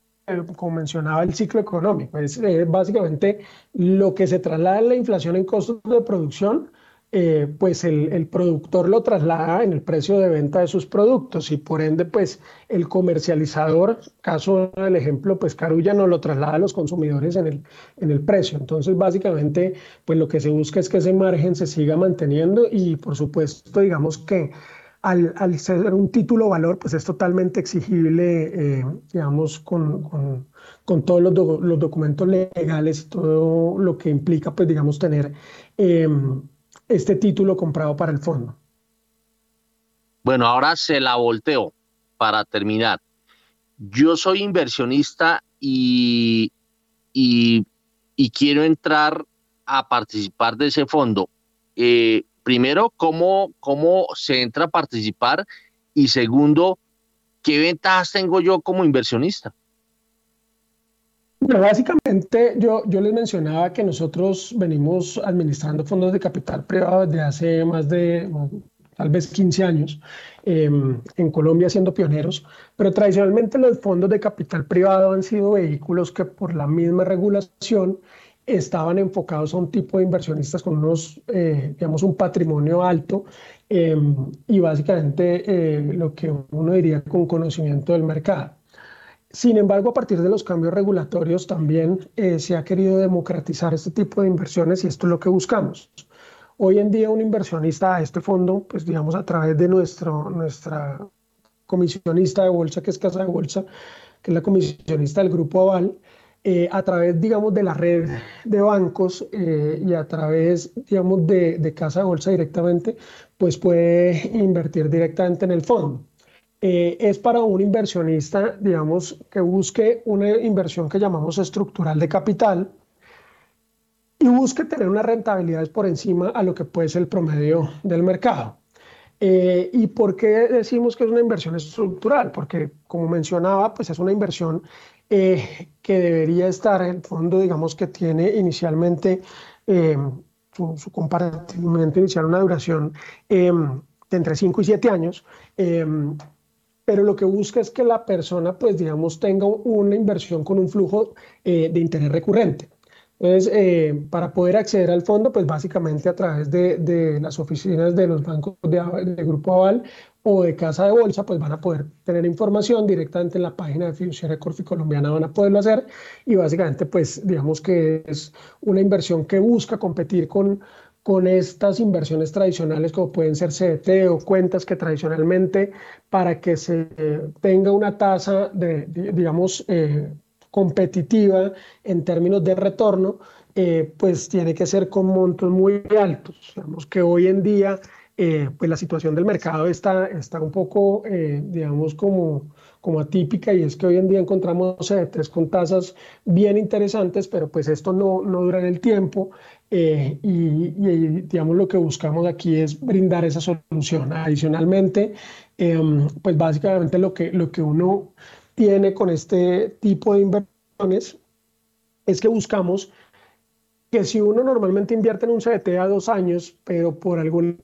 como mencionaba, el ciclo económico. Es eh, básicamente lo que se traslada en la inflación en costos de producción eh, pues el, productor lo traslada en el precio de venta de sus productos y por ende pues el comercializador, caso del ejemplo, pues Carulla no lo traslada a los consumidores en el, en el precio. Entonces básicamente pues lo que se busca es que ese margen se siga manteniendo y por supuesto digamos que al, al ser un título valor pues es totalmente exigible eh, digamos con, con, con todos los, los, documentos legales y todo lo que implica pues digamos tener... Eh, este título comprado para el fondo. Bueno, ahora se la volteo para terminar. Yo soy inversionista y, y, quiero entrar a participar de ese fondo? Eh, primero, ¿cómo, ¿cómo se entra a participar? Y segundo, ¿qué ventajas tengo yo como inversionista? Básicamente yo, yo les mencionaba que nosotros venimos administrando fondos de capital privado desde hace más de tal vez 15 años em, en Colombia siendo pioneros, pero tradicionalmente los fondos de capital privado han sido vehículos que por la misma regulación estaban enfocados a un tipo de inversionistas con unos, eh, digamos, un patrimonio alto em, y básicamente eh, lo que uno diría con conocimiento del mercado. Sin embargo, a partir de los cambios regulatorios también eh, se ha querido democratizar este tipo de inversiones y esto es lo que buscamos. Hoy en día un inversionista a este fondo, pues digamos a través de nuestro, nuestra comisionista de bolsa, que es Casa de Bolsa, que es la comisionista del Grupo Aval, eh, a través, digamos, de la red de bancos eh, y a través, digamos, de, de, Casa de Bolsa directamente, pues puede invertir directamente en el fondo. Eh, es para un inversionista, digamos, que busque una inversión que llamamos estructural de capital, y busque tener unas rentabilidades por encima a lo que puede ser el promedio del mercado. Eh, ¿Y por qué decimos que es una inversión estructural? Porque, como mencionaba, pues es una inversión eh, que debería estar en el fondo, digamos que tiene inicialmente su, su, inicial una duración de entre 5 y 7 años, pero lo que busca es que la persona, pues digamos, tenga una inversión con un flujo de interés recurrente. Entonces, eh, para poder acceder al fondo, pues básicamente a través de, de las oficinas de los bancos de, de, Grupo Aval o de Casa de Bolsa, pues van a poder tener información directamente en la página de Fiduciaria Corfi Colombiana, van a poderlo hacer y básicamente, pues digamos que es una inversión que busca competir con, con estas inversiones tradicionales como pueden ser CDT o cuentas que tradicionalmente para que se tenga una tasa de, digamos, eh, competitiva en términos de retorno, eh, pues tiene que ser con montos muy altos. Digamos que hoy en día, eh, pues la situación del mercado está, está un poco, eh, digamos, como, como atípica y es que hoy en día encontramos CDTs con tasas bien interesantes, pero pues esto no, no dura en el tiempo y, y, digamos lo que buscamos aquí es brindar esa solución. Adicionalmente, em, pues básicamente lo que, lo que uno tiene con este tipo de inversiones es que buscamos que si uno normalmente invierte en un CDT a dos años, pero por alguna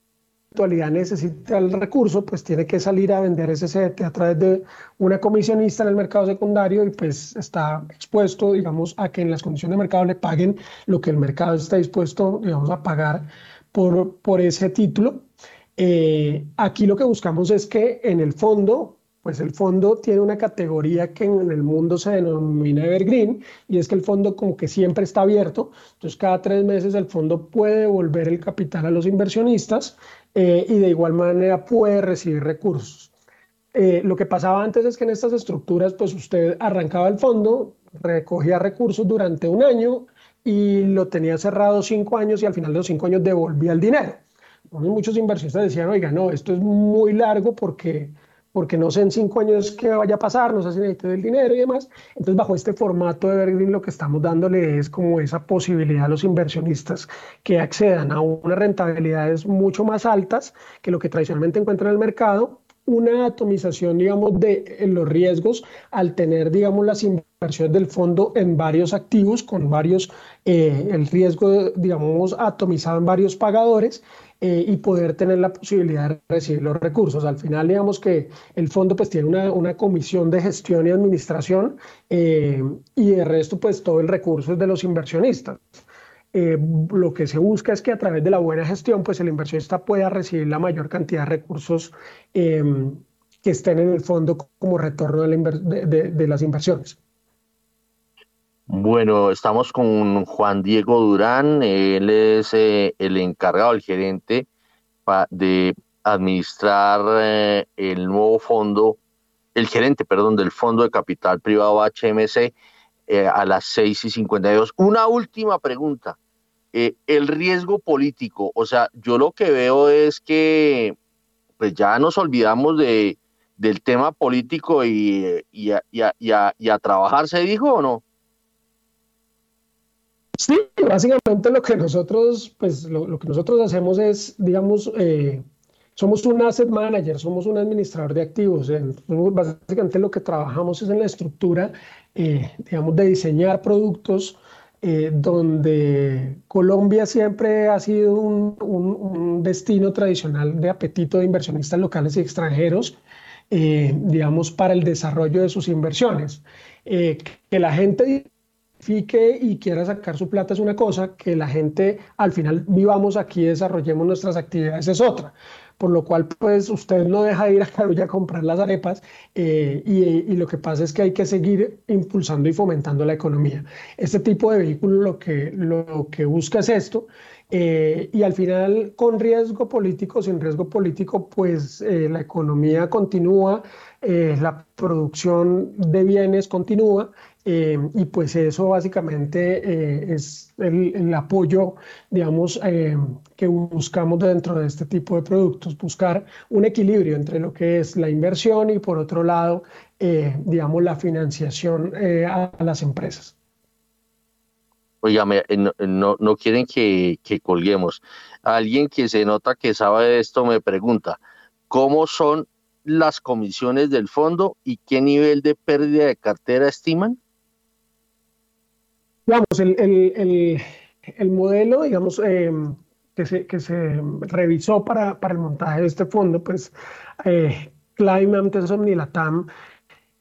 actualidad necesita el recurso, pues tiene que salir a vender ese CDT a través de una comisionista en el mercado secundario y pues está expuesto, digamos, a que en las condiciones de mercado le paguen lo que el mercado está dispuesto, digamos, a pagar por, por ese título. Eh, aquí lo que buscamos es que en el fondo pues el fondo tiene una categoría que en el mundo se denomina evergreen y es que el fondo como que siempre está abierto, entonces cada tres meses el fondo puede devolver el capital a los inversionistas eh, y de igual manera puede recibir recursos. Eh, lo que pasaba antes es que en estas estructuras pues usted arrancaba el fondo, recogía recursos durante un año y lo tenía cerrado cinco años y al final de los cinco años devolvía el dinero. muchos inversionistas decían, oiga, no, esto es muy largo porque porque no sé en cinco años qué vaya a pasar, no sé si necesito el dinero y demás. Entonces, bajo este formato de Evergreen, lo que estamos dándole es como esa posibilidad a los inversionistas que accedan a unas rentabilidades mucho más altas que lo que tradicionalmente encuentran en el mercado, una atomización, digamos, de los riesgos al tener, digamos, las inversiones del fondo en varios activos, con varios, eh, el riesgo, digamos, atomizado en varios pagadores eh, y poder tener la posibilidad de recibir los recursos. Al final, digamos que el fondo pues tiene una, una comisión de gestión y administración eh, y el resto pues todo el recurso es de los inversionistas. Eh, lo que se busca es que a través de la buena gestión pues el inversionista pueda recibir la mayor cantidad de recursos que estén en el fondo como retorno de, de, de las inversiones. Bueno, estamos con Juan Diego Durán, él es eh, el encargado, el gerente de administrar eh, el nuevo fondo, el gerente, perdón, del Fondo de Capital Privado HMC eh, a las 6 y 52. Una última pregunta, el riesgo político, o sea, yo lo que veo es que pues ya nos olvidamos de, del tema político y, a, y a trabajar, ¿se dijo o no? Sí, básicamente lo que nosotros, pues lo, que nosotros hacemos es, digamos, eh, somos un asset manager, somos un administrador de activos. Básicamente lo que trabajamos es en la estructura, eh, digamos, de diseñar productos eh, donde Colombia siempre ha sido un, destino tradicional de apetito de inversionistas locales y extranjeros, digamos, para el desarrollo de sus inversiones. que la gente y quiera sacar su plata es una cosa, que la gente al final vivamos aquí, desarrollemos nuestras actividades es otra por lo cual pues usted no deja de ir a Carulla a comprar las arepas eh, y, lo que pasa es que hay que seguir impulsando y fomentando la economía. Este tipo de vehículo lo que, lo que busca es esto eh, y al final con riesgo político, sin riesgo político, pues eh, la economía continúa, la producción de bienes continúa eh, y pues eso básicamente eh, es el, apoyo, digamos, eh, que buscamos dentro de este tipo de productos, buscar un equilibrio entre lo que es la inversión y por otro lado, digamos, la financiación a, las empresas. Oiga, no, no, quieren que, que colguemos. Alguien que se nota que sabe de esto me pregunta, ¿cómo son las comisiones del fondo y qué nivel de pérdida de cartera estiman? Digamos, el, modelo, digamos, eh, que, se, que se revisó para, para el montaje de este fondo, pues eh, Climate, y Latam,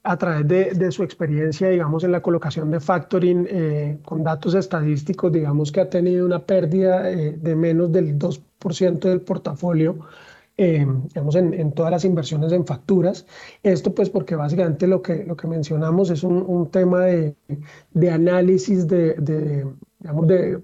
a través de, de, su experiencia, digamos, en la colocación de factoring eh, con datos estadísticos, digamos que ha tenido una pérdida eh, de menos del 2% del portafolio eh, digamos, en, todas las inversiones en facturas. Esto pues porque básicamente lo que, lo que mencionamos es un, tema de, de análisis de, de, digamos, de,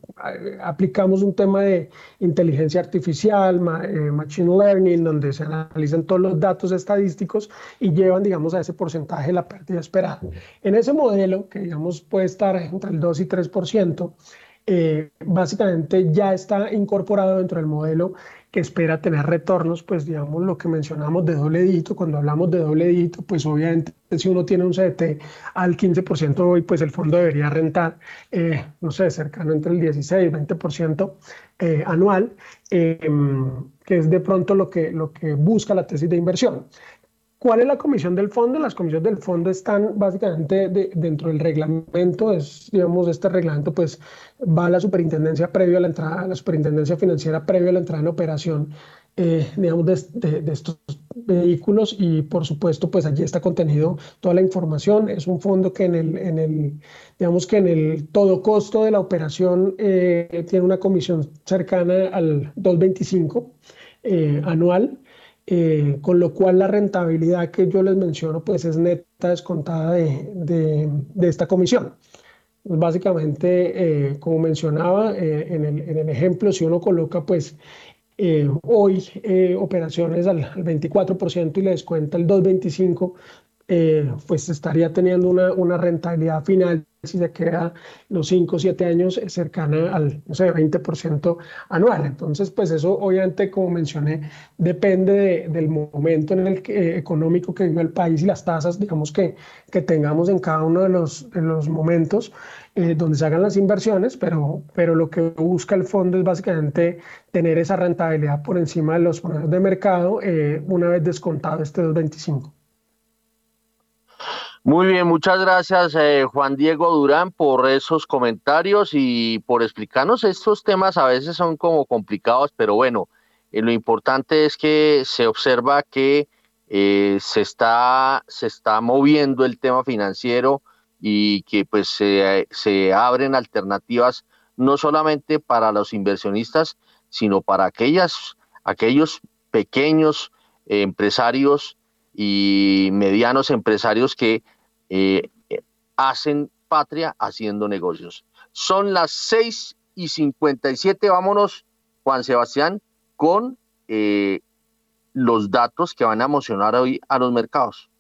aplicamos un tema de inteligencia artificial, eh, machine learning, donde se analizan todos los datos estadísticos y llevan, digamos, a ese porcentaje la pérdida esperada. En ese modelo, que digamos puede estar entre el 2 y 3%, eh, básicamente ya está incorporado dentro del modelo que espera tener retornos, pues digamos lo que mencionamos de doble dígito, cuando hablamos de doble dígito, pues obviamente si uno tiene un CDT al 15% hoy, pues el fondo debería rentar, eh, no sé, cercano entre el 16 y 20% eh, anual, em, que es de pronto lo que, lo que busca la tesis de inversión. ¿Cuál es la comisión del fondo? Las comisiones del fondo están básicamente dentro del reglamento, es, digamos, este reglamento pues va a la superintendencia previo a la entrada, a la superintendencia financiera previo a la entrada en operación, eh, digamos, de, de, estos vehículos y por supuesto pues allí está contenido toda la información. Es un fondo que en el, en el digamos que en el todo costo de la operación eh, tiene una comisión cercana al 2.25 eh, anual. Eh, con lo cual la rentabilidad que yo les menciono pues es neta descontada de, de, esta comisión. Pues básicamente, eh, como mencionaba eh, en, el, en, el, ejemplo, si uno coloca pues hoy operaciones al, al, 24% y le descuenta el 2.25, eh, pues estaría teniendo una, rentabilidad final, si se queda los 5 o 7 años, eh, cercana al, no sé, 20% anual. Entonces, pues eso obviamente, como mencioné, depende del momento que, eh, económico que vive el país y las tasas, digamos, que, que tengamos en cada uno de los, de los momentos donde se hagan las inversiones, pero, pero lo que busca el fondo es básicamente tener esa rentabilidad por encima de los promedios de mercado una vez descontado este 225. Muy bien, muchas gracias eh, Juan Diego Durán por esos comentarios y por explicarnos estos temas. A veces son como complicados, pero bueno, eh, lo importante es que se observa que eh, se, está, se está moviendo el tema financiero y que pues se, abren alternativas no solamente para los inversionistas, sino para aquellas, aquellos pequeños empresarios y medianos empresarios que eh, hacen patria haciendo negocios. Son las 6 y 57, vámonos, Juan Sebastián, con eh, los datos que van a emocionar hoy a los mercados.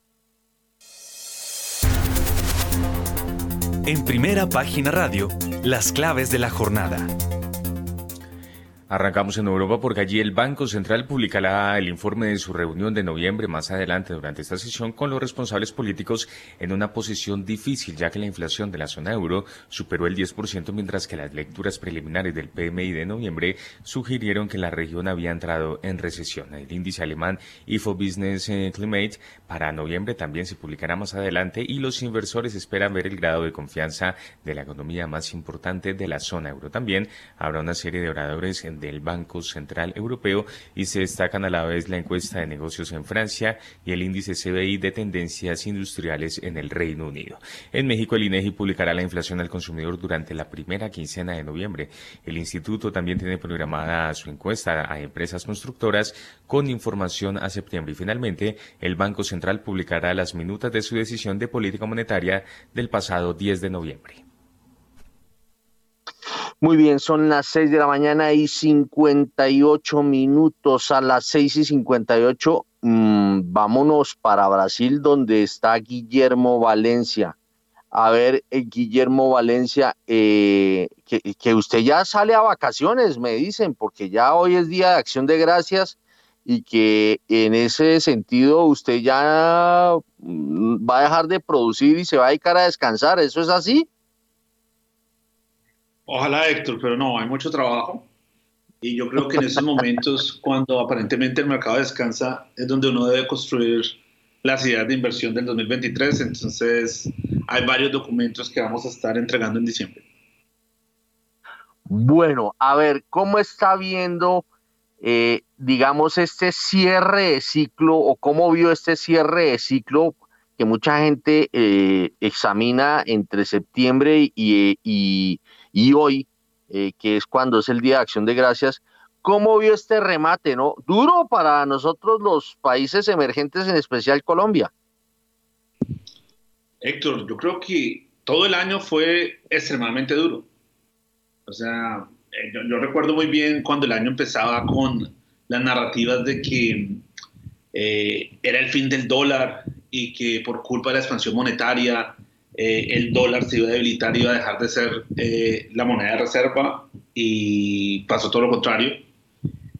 En primera página radio, las claves de la jornada. Arrancamos en Europa porque allí el Banco Central publicará el informe de su reunión de noviembre más adelante durante esta sesión con los responsables políticos en una posición difícil ya que la inflación de la zona euro superó el 10% mientras que las lecturas preliminares del PMI de noviembre sugirieron que la región había entrado en recesión. El índice alemán IFO Business eh, Climate para noviembre también se publicará más adelante y los inversores esperan ver el grado de confianza de la economía más importante de la zona euro. También habrá una serie de oradores en del Banco Central Europeo y se destacan a la vez la encuesta de negocios en Francia y el índice CBI de tendencias industriales en el Reino Unido. En México, el INEGI publicará la inflación al consumidor durante la primera quincena de noviembre. El instituto también tiene programada su encuesta a empresas constructoras con información a septiembre. Y finalmente, el Banco Central publicará las minutas de su decisión de política monetaria del pasado 10 de noviembre. Muy bien, son las 6 de la mañana y 58 minutos. A las 6 y 58, mmm, vámonos para Brasil, donde está Guillermo Valencia. A ver, eh, Guillermo Valencia, eh, que, que usted ya sale a vacaciones, me dicen, porque ya hoy es Día de Acción de Gracias y que en ese sentido usted ya mm, va a dejar de producir y se va a dedicar a descansar. ¿Eso es así? Ojalá, Héctor, pero no, hay mucho trabajo. Y yo creo que en esos momentos, cuando aparentemente el mercado descansa, es donde uno debe construir las ideas de inversión del 2023. Entonces, hay varios documentos que vamos a estar entregando en diciembre. Bueno, a ver, ¿cómo está viendo, eh, digamos, este cierre de ciclo o cómo vio este cierre de ciclo que mucha gente eh, examina entre septiembre y, y y hoy, eh, que es cuando es el Día de Acción de Gracias, ¿cómo vio este remate? no Duro para nosotros los países emergentes, en especial Colombia. Héctor, yo creo que todo el año fue extremadamente duro. O sea, eh, yo, recuerdo muy bien cuando el año empezaba con las narrativas de que eh, era el fin del dólar y que por culpa de la expansión monetaria eh, el dólar se iba a debilitar, iba a dejar de ser eh, la moneda de reserva y pasó todo lo contrario.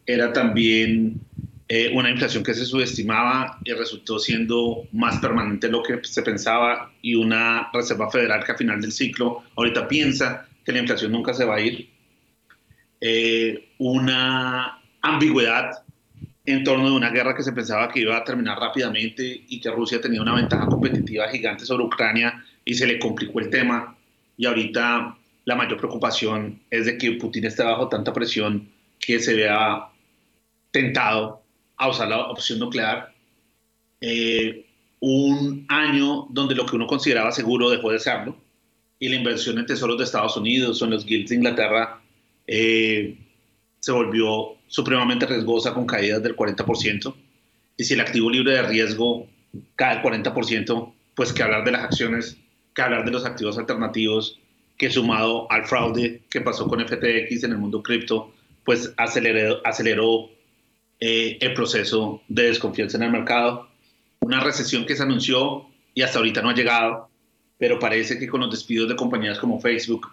Era también eh, una inflación que se subestimaba y resultó siendo más permanente de lo que se pensaba y una Reserva Federal que a final del ciclo ahorita piensa que la inflación nunca se va a ir. una ambigüedad en torno de una guerra que se pensaba que iba a terminar rápidamente y que Rusia tenía una ventaja competitiva gigante sobre Ucrania y se le complicó el tema y ahorita la mayor preocupación es de que Putin esté bajo tanta presión que se vea tentado a usar la opción nuclear. Eh, un año donde lo que uno consideraba seguro dejó de serlo y la inversión en tesoros de Estados Unidos o en los guilds de Inglaterra eh, se volvió supremamente riesgosa con caídas del 40%. Y si el activo libre de riesgo cae el 40%, pues que hablar de las acciones que hablar de los activos alternativos, que sumado al fraude que pasó con FTX en el mundo cripto, pues aceleró, aceleró eh, el proceso de desconfianza en el mercado. Una recesión que se anunció y hasta ahorita no ha llegado, pero parece que con los despidos de compañías como Facebook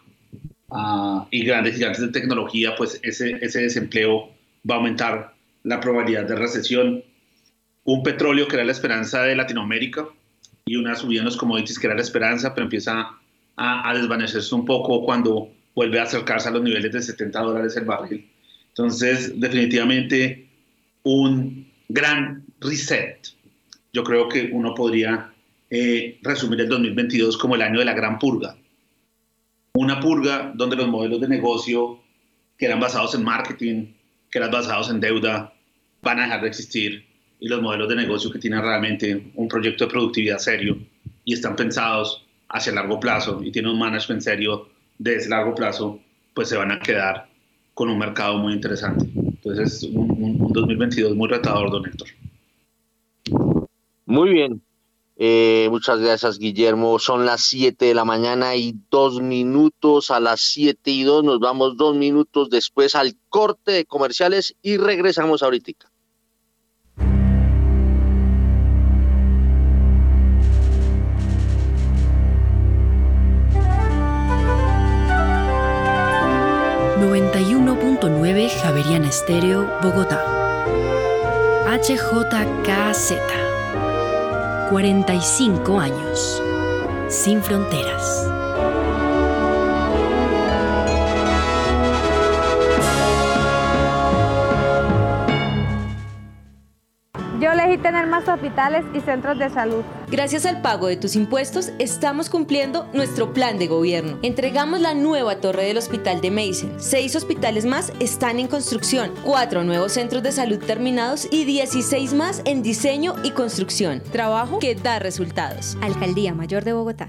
uh, y grandes gigantes de tecnología, pues ese, ese desempleo va a aumentar la probabilidad de recesión. Un petróleo que era la esperanza de Latinoamérica, y una subida en los commodities que era la esperanza, pero empieza a, a desvanecerse un poco cuando vuelve a acercarse a los niveles de 70 dólares el barril. Entonces, definitivamente, un gran reset. Yo creo que uno podría eh, resumir el 2022 como el año de la gran purga. Una purga donde los modelos de negocio que eran basados en marketing, que eran basados en deuda, van a dejar de existir y los modelos de negocio que tienen realmente un proyecto de productividad serio y están pensados hacia largo plazo y tienen un management serio de ese largo plazo, pues se van a quedar con un mercado muy interesante. Entonces, un, un 2022 muy retador, don Héctor. Muy bien. Eh, muchas gracias, Guillermo. Son las 7 de la mañana y dos minutos. A las 7 y 2 nos vamos dos minutos después al corte de comerciales y regresamos ahorita. 91.9 Javeriana Estéreo, Bogotá. HJKZ. 45 años. Sin fronteras. Yo elegí tener más hospitales y centros de salud. Gracias al pago de tus impuestos, estamos cumpliendo nuestro plan de gobierno. Entregamos la nueva torre del Hospital de Mason. Seis hospitales más están en construcción, cuatro nuevos centros de salud terminados y 16 más en diseño y construcción. Trabajo que da resultados. Alcaldía Mayor de Bogotá.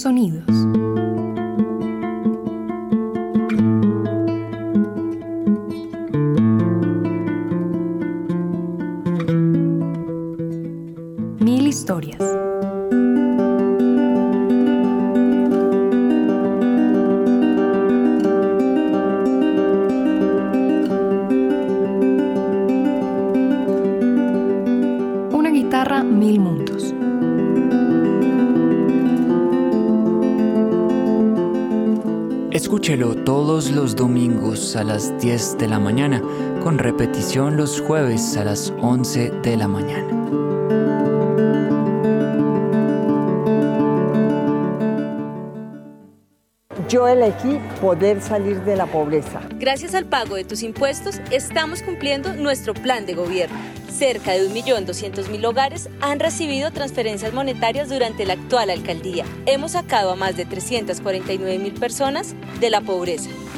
Sonidos. A las 10 de la mañana, con repetición los jueves a las 11 de la mañana. Yo elegí poder salir de la pobreza. Gracias al pago de tus impuestos, estamos cumpliendo nuestro plan de gobierno Cerca de 1.200.000 hogares han recibido transferencias monetarias durante la actual alcaldía. Hemos sacado a más de 349.000 personas de la pobreza.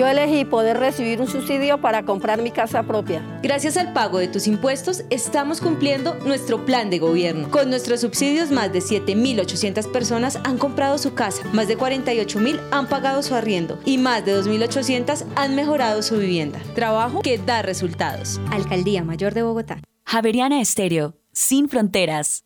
Yo elegí poder recibir un subsidio para comprar mi casa propia. Gracias al pago de tus impuestos, estamos cumpliendo nuestro plan de gobierno. Con nuestros subsidios, más de 7.800 personas han comprado su casa, más de 48.000 han pagado su arriendo y más de 2.800 han mejorado su vivienda. Trabajo que da resultados. Alcaldía Mayor de Bogotá. Javeriana Estéreo, sin fronteras.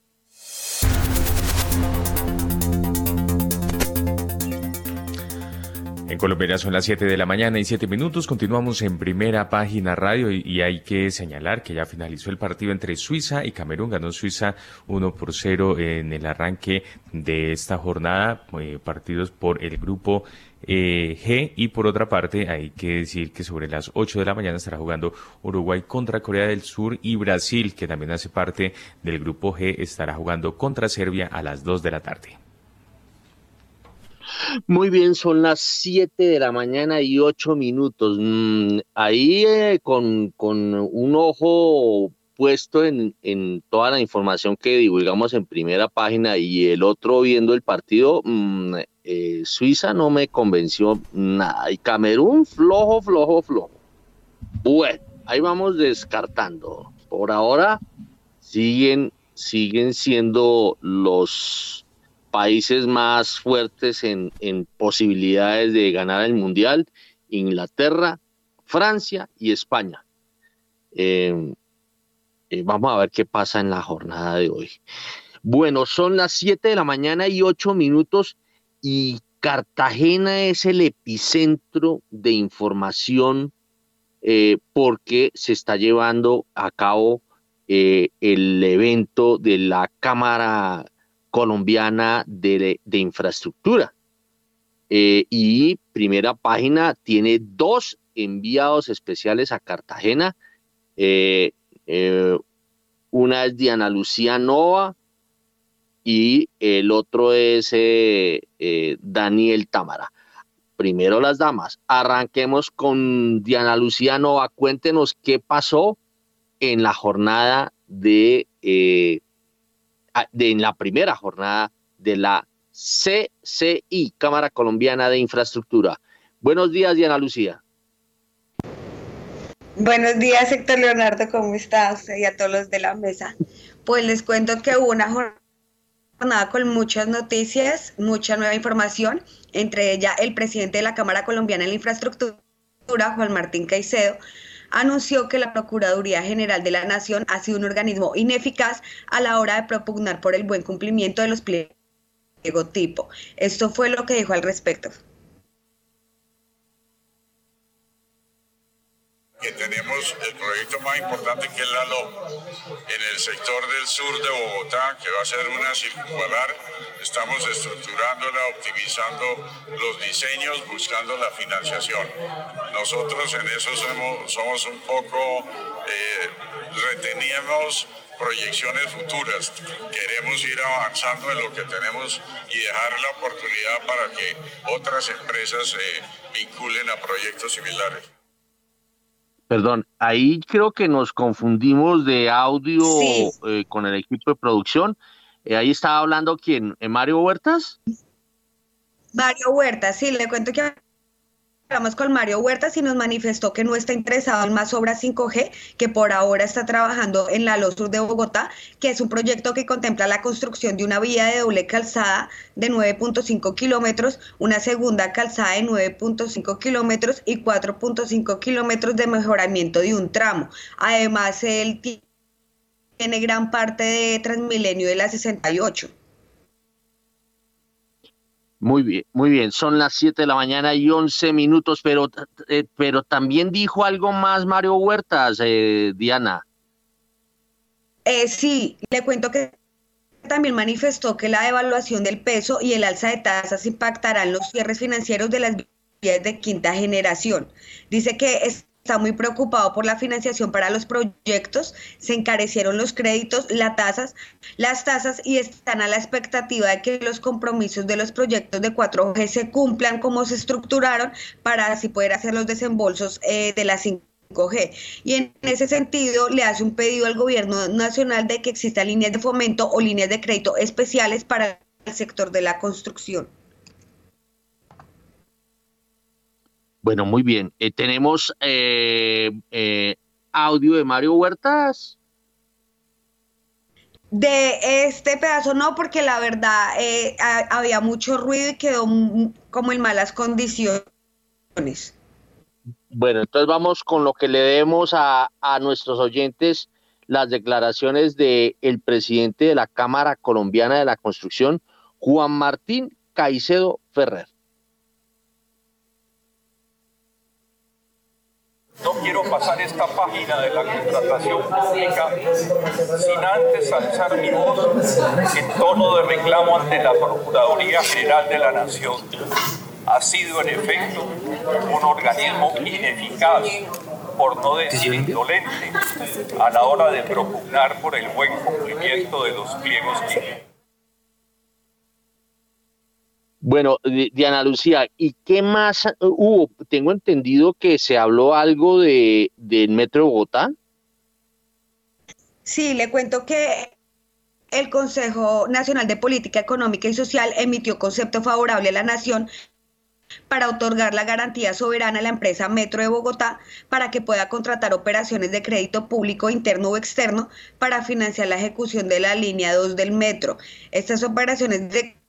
En Colombia son las 7 de la mañana y 7 minutos. Continuamos en primera página radio y, hay que señalar que ya finalizó el partido entre Suiza y Camerún. Ganó Suiza 1 por 0 en el arranque de esta jornada, eh, partidos por el grupo eh, G. Y por otra parte, hay que decir que sobre las 8 de la mañana estará jugando Uruguay contra Corea del Sur y Brasil, que también hace parte del grupo G, estará jugando contra Serbia a las 2 de la tarde. Muy bien, son las 7 de la mañana y 8 minutos. Mm, ahí eh, con, un ojo puesto en, toda la información que divulgamos en primera página y el otro viendo el partido, mm, eh, Suiza no me convenció nada. Y Camerún, flojo, flojo, flojo. Bueno, ahí vamos descartando. Por ahora siguen, siguen siendo los países más fuertes en, posibilidades de ganar el Mundial, Inglaterra, Francia y España. Em, eh, vamos a ver qué pasa en la jornada de hoy. Bueno, son las 7 de la mañana y 8 minutos y Cartagena es el epicentro de información eh, porque se está llevando a cabo eh, el evento de la Cámara colombiana de, infraestructura. Eh, y primera página tiene dos enviados especiales a Cartagena. Eh, eh, una es Diana Lucía Nova y el otro es Daniel Támara. Primero las damas. Arranquemos con Diana Lucía Nova. Cuéntenos qué pasó en la jornada de de, en la primera jornada de la CCI, Cámara Colombiana de Infraestructura. Buenos días, Diana Lucía. Buenos días, Héctor Leonardo, ¿cómo está usted y a todos los de la mesa? Pues les cuento que hubo una jornada con muchas noticias, mucha nueva información, entre ella el presidente de la Cámara Colombiana de la Infraestructura, Juan Martín Caicedo, anunció que la Procuraduría General de la Nación ha sido un organismo ineficaz a la hora de propugnar por el buen cumplimiento de los pliegos tipo. Esto fue lo que dijo al respecto. Que tenemos el proyecto más importante que es la LOM en el sector del sur de Bogotá, que va a ser una circunvalar. Estamos estructurándola, optimizando los diseños, buscando la financiación. Nosotros en eso somos, un poco, eh, reteníamos proyecciones futuras. Queremos ir avanzando en lo que tenemos y dejar la oportunidad para que otras empresas se vinculen a proyectos similares. Perdón, ahí creo que nos confundimos de audio eh, con el equipo de producción. Eh, ahí estaba hablando quién, ¿Eh, Mario Huertas. Mario Huertas, sí, le cuento que Hablamos con Mario Huertas y nos manifestó que no está interesado en más obras 5G, que por ahora está trabajando en la Los Sur de Bogotá, que es un proyecto que contempla la construcción de una vía de doble calzada de 9.5 kilómetros, una segunda calzada de 9.5 kilómetros y 4.5 kilómetros de mejoramiento de un tramo. Además, él tiene gran parte de Transmilenio de la 68. Muy bien, muy bien. Son las 7 de la mañana y 11 minutos, pero, eh, pero también dijo algo más Mario Huertas, eh, Diana. Eh, sí, le cuento que también manifestó que la devaluación del peso y el alza de tasas impactarán los cierres financieros de las vías de quinta generación. Dice que es está muy preocupado por la financiación para los proyectos, se encarecieron los créditos, las tasas, las tasas y están a la expectativa de que los compromisos de los proyectos de 4G se cumplan como se estructuraron para así poder hacer los desembolsos eh, de la 5G. Y en ese sentido le hace un pedido al gobierno nacional de que existan líneas de fomento o líneas de crédito especiales para el sector de la construcción. Bueno, muy bien. Eh, tenemos eh, eh, audio de Mario Huertas. De este pedazo no, porque la verdad había mucho ruido y quedó como en malas condiciones. Bueno, entonces vamos con lo que le demos a, a nuestros oyentes las declaraciones del el presidente de la Cámara Colombiana de la Construcción, Juan Martín Caicedo Ferrer. No quiero pasar esta página de la contratación pública sin antes alzar mi voz en tono de reclamo ante la Procuraduría General de la Nación. Ha sido en efecto un organismo ineficaz, por no decir indolente, a la hora de propugnar por el buen cumplimiento de los pliegos que Bueno, Diana Lucía, ¿y qué más hubo? Tengo entendido que se habló algo de, del Metro Bogotá. Sí, le cuento que el Consejo Nacional de Política Económica y Social emitió concepto favorable a la Nación para otorgar la garantía soberana a la empresa Metro de Bogotá para que pueda contratar operaciones de crédito público interno o externo para financiar la ejecución de la línea 2 del metro. Estas operaciones de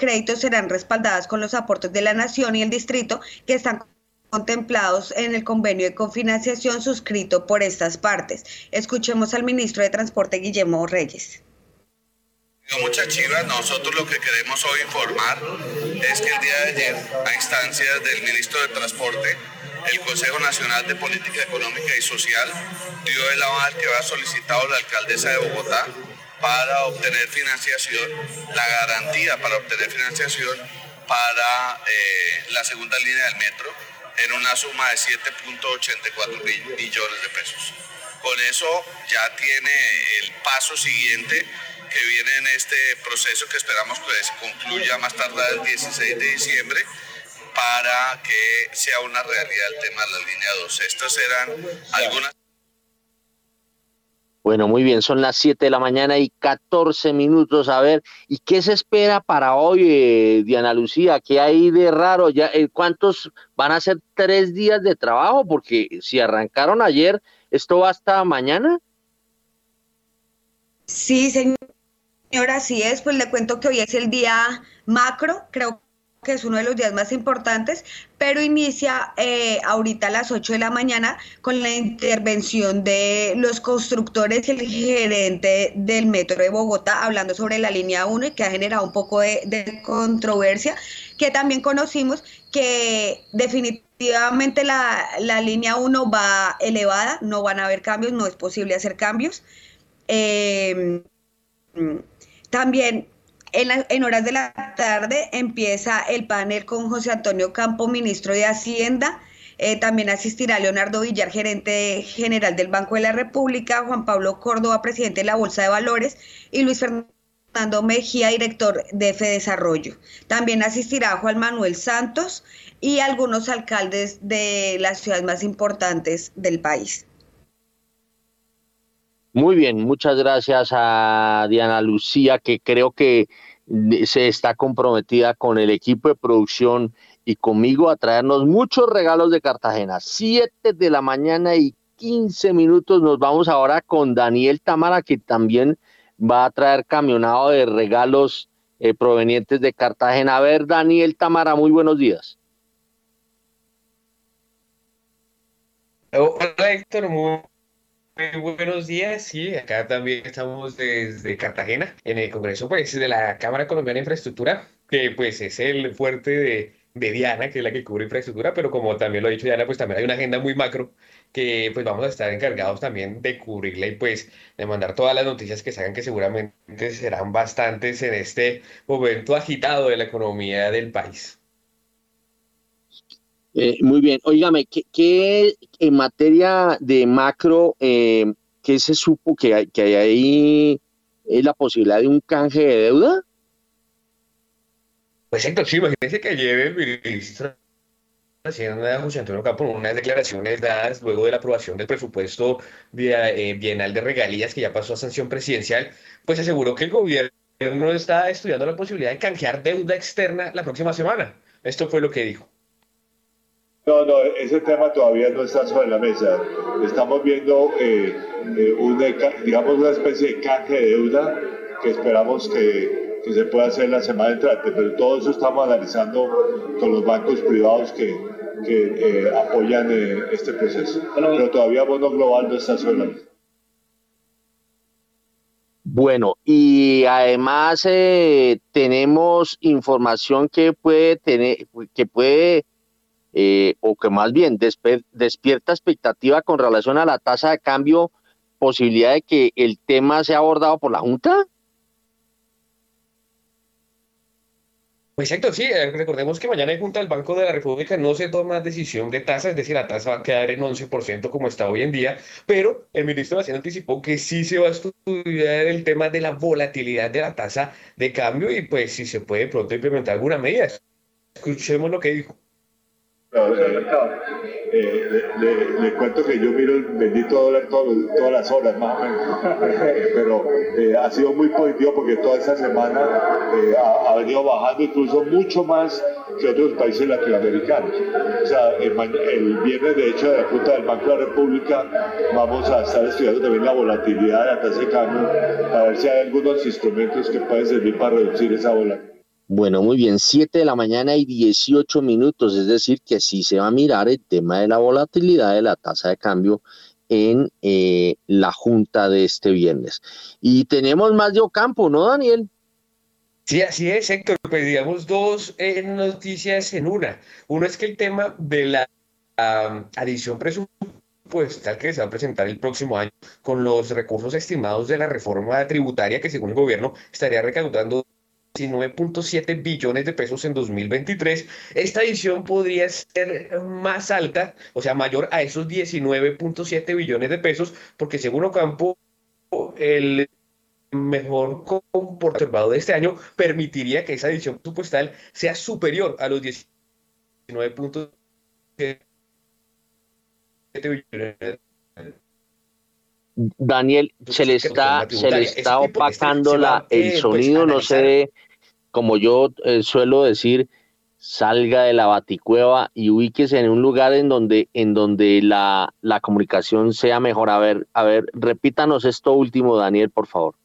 créditos serán respaldadas con los aportes de la Nación y el Distrito que están contemplados en el convenio de cofinanciación suscrito por estas partes. Escuchemos al ministro de Transporte, Guillermo Reyes. Muchas chivas, nosotros lo que queremos hoy informar es que el día de ayer, a instancias del ministro de Transporte, el Consejo Nacional de Política Económica y Social dio el aval que ha solicitado la alcaldesa de Bogotá para obtener financiación, la garantía para obtener financiación para eh, la segunda línea del metro en una suma de 7.84 millones de pesos. Con eso ya tiene el paso siguiente que viene en este proceso que esperamos que se concluya más tarde el 16 de diciembre para que sea una realidad el tema de la línea 2. Estas eran algunas... Bueno, muy bien, son las 7 de la mañana y 14 minutos. A ver, ¿y qué se espera para hoy, eh, Diana Lucía? ¿Qué hay de raro? Ya, eh, ¿Cuántos van a ser tres días de trabajo? Porque si arrancaron ayer, ¿esto va hasta mañana? Sí, señora, así es. Pues le cuento que hoy es el día macro, creo que es uno de los días más importantes, pero inicia eh, ahorita a las 8 de la mañana con la intervención de los constructores y el gerente del Metro de Bogotá hablando sobre la línea 1 y que ha generado un poco de, controversia, que también conocimos que definitivamente la, la, línea 1 va elevada, no van a haber cambios, no es posible hacer cambios. Eh, también en, horas de la tarde empieza el panel con José Antonio Campo, ministro de Hacienda. Eh, también asistirá Leonardo Villar, gerente general del Banco de la República, Juan Pablo Córdoba, presidente de la Bolsa de Valores, y Luis Fernando Mejía, director de Desarrollo. También asistirá Juan Manuel Santos y algunos alcaldes de las ciudades más importantes del país. Muy bien, muchas gracias a Diana Lucía, que creo que se está comprometida con el equipo de producción y conmigo a traernos muchos regalos de Cartagena. Siete de la mañana y quince minutos. Nos vamos ahora con Daniel Tamara, que también va a traer camionado de regalos eh, provenientes de Cartagena. A ver, Daniel Tamara, muy buenos días. Hola Héctor, muy buenos días, sí, acá también estamos desde Cartagena, en el Congreso pues, de la Cámara Colombiana de Infraestructura, que pues es el fuerte de, de Diana, que es la que cubre infraestructura, pero como también lo ha dicho Diana, pues también hay una agenda muy macro que pues vamos a estar encargados también de cubrirla y pues de mandar todas las noticias que salgan que seguramente serán bastantes en este momento agitado de la economía del país. Eh, muy bien, óigame, ¿qué, en materia de macro, eh, qué se supo que hay, que hay ahí eh, la posibilidad de un canje de deuda? Pues entonces, imagínense que ayer el ministro Hacienda José Antonio Campo, unas declaraciones dadas luego de la aprobación del presupuesto bienal de regalías que ya pasó a sanción presidencial, pues aseguró que el gobierno está estudiando la posibilidad de canjear deuda externa la próxima semana. Esto fue lo que dijo. No, no, ese tema todavía no está sobre la mesa. Estamos viendo, eh, eh, una, digamos, una especie de canje de deuda que esperamos que, que, se pueda hacer la semana entrante, pero todo eso estamos analizando con los bancos privados que, que eh, apoyan este proceso. pero todavía Bono Global no está sobre la mesa. Bueno, y además tenemos información que puede tener, que puede eh, o que más bien despierta expectativa con relación a la tasa de cambio, posibilidad de que el tema sea abordado por la Junta? Pues exacto, sí, eh, recordemos que mañana en Junta del Banco de la República no se toma decisión de tasa, es decir, la tasa va a quedar en 11% como está hoy en día, pero el ministro de Hacienda anticipó que sí se va a estudiar el tema de la volatilidad de la tasa de cambio y pues si se puede pronto implementar alguna medida. Escuchemos lo que dijo. Eh, le, cuento que yo miro el bendito dólar todas las horas, más o menos. Pero eh, ha sido muy positivo porque toda esta semana eh, ha, venido bajando incluso mucho más que otros países latinoamericanos. O sea, el, viernes, de hecho, de la Junta del Banco de la República, vamos a estar estudiando también la volatilidad de la tasa de cambio para ver si hay algunos instrumentos que pueden servir para reducir esa volatilidad. Bueno, muy bien, 7 de la mañana y 18 minutos, es decir, que sí se va a mirar el tema de la volatilidad de la tasa de cambio en eh, la junta de este viernes. Y tenemos más de Ocampo, ¿no, Daniel? Sí, así es, Héctor. Pues digamos dos eh, noticias en una. Uno es que el tema de la adición presupuestal que se va a presentar el próximo año con los recursos estimados de la reforma tributaria que según el gobierno estaría recaudando 19.7 billones de pesos en 2023. Esta edición podría ser más alta, o sea, mayor a esos 19.7 billones de pesos, porque según Ocampo, el mejor comportado de este año permitiría que esa edición presupuestal sea superior a los 19.7 billones Daniel, se le está, se le está opacando la, el pues, sonido, no sé, como yo eh, suelo decir, salga de la baticueva y ubíquese en un lugar en donde, en donde la, la comunicación sea mejor. A ver, a ver, repítanos esto último, Daniel, por favor.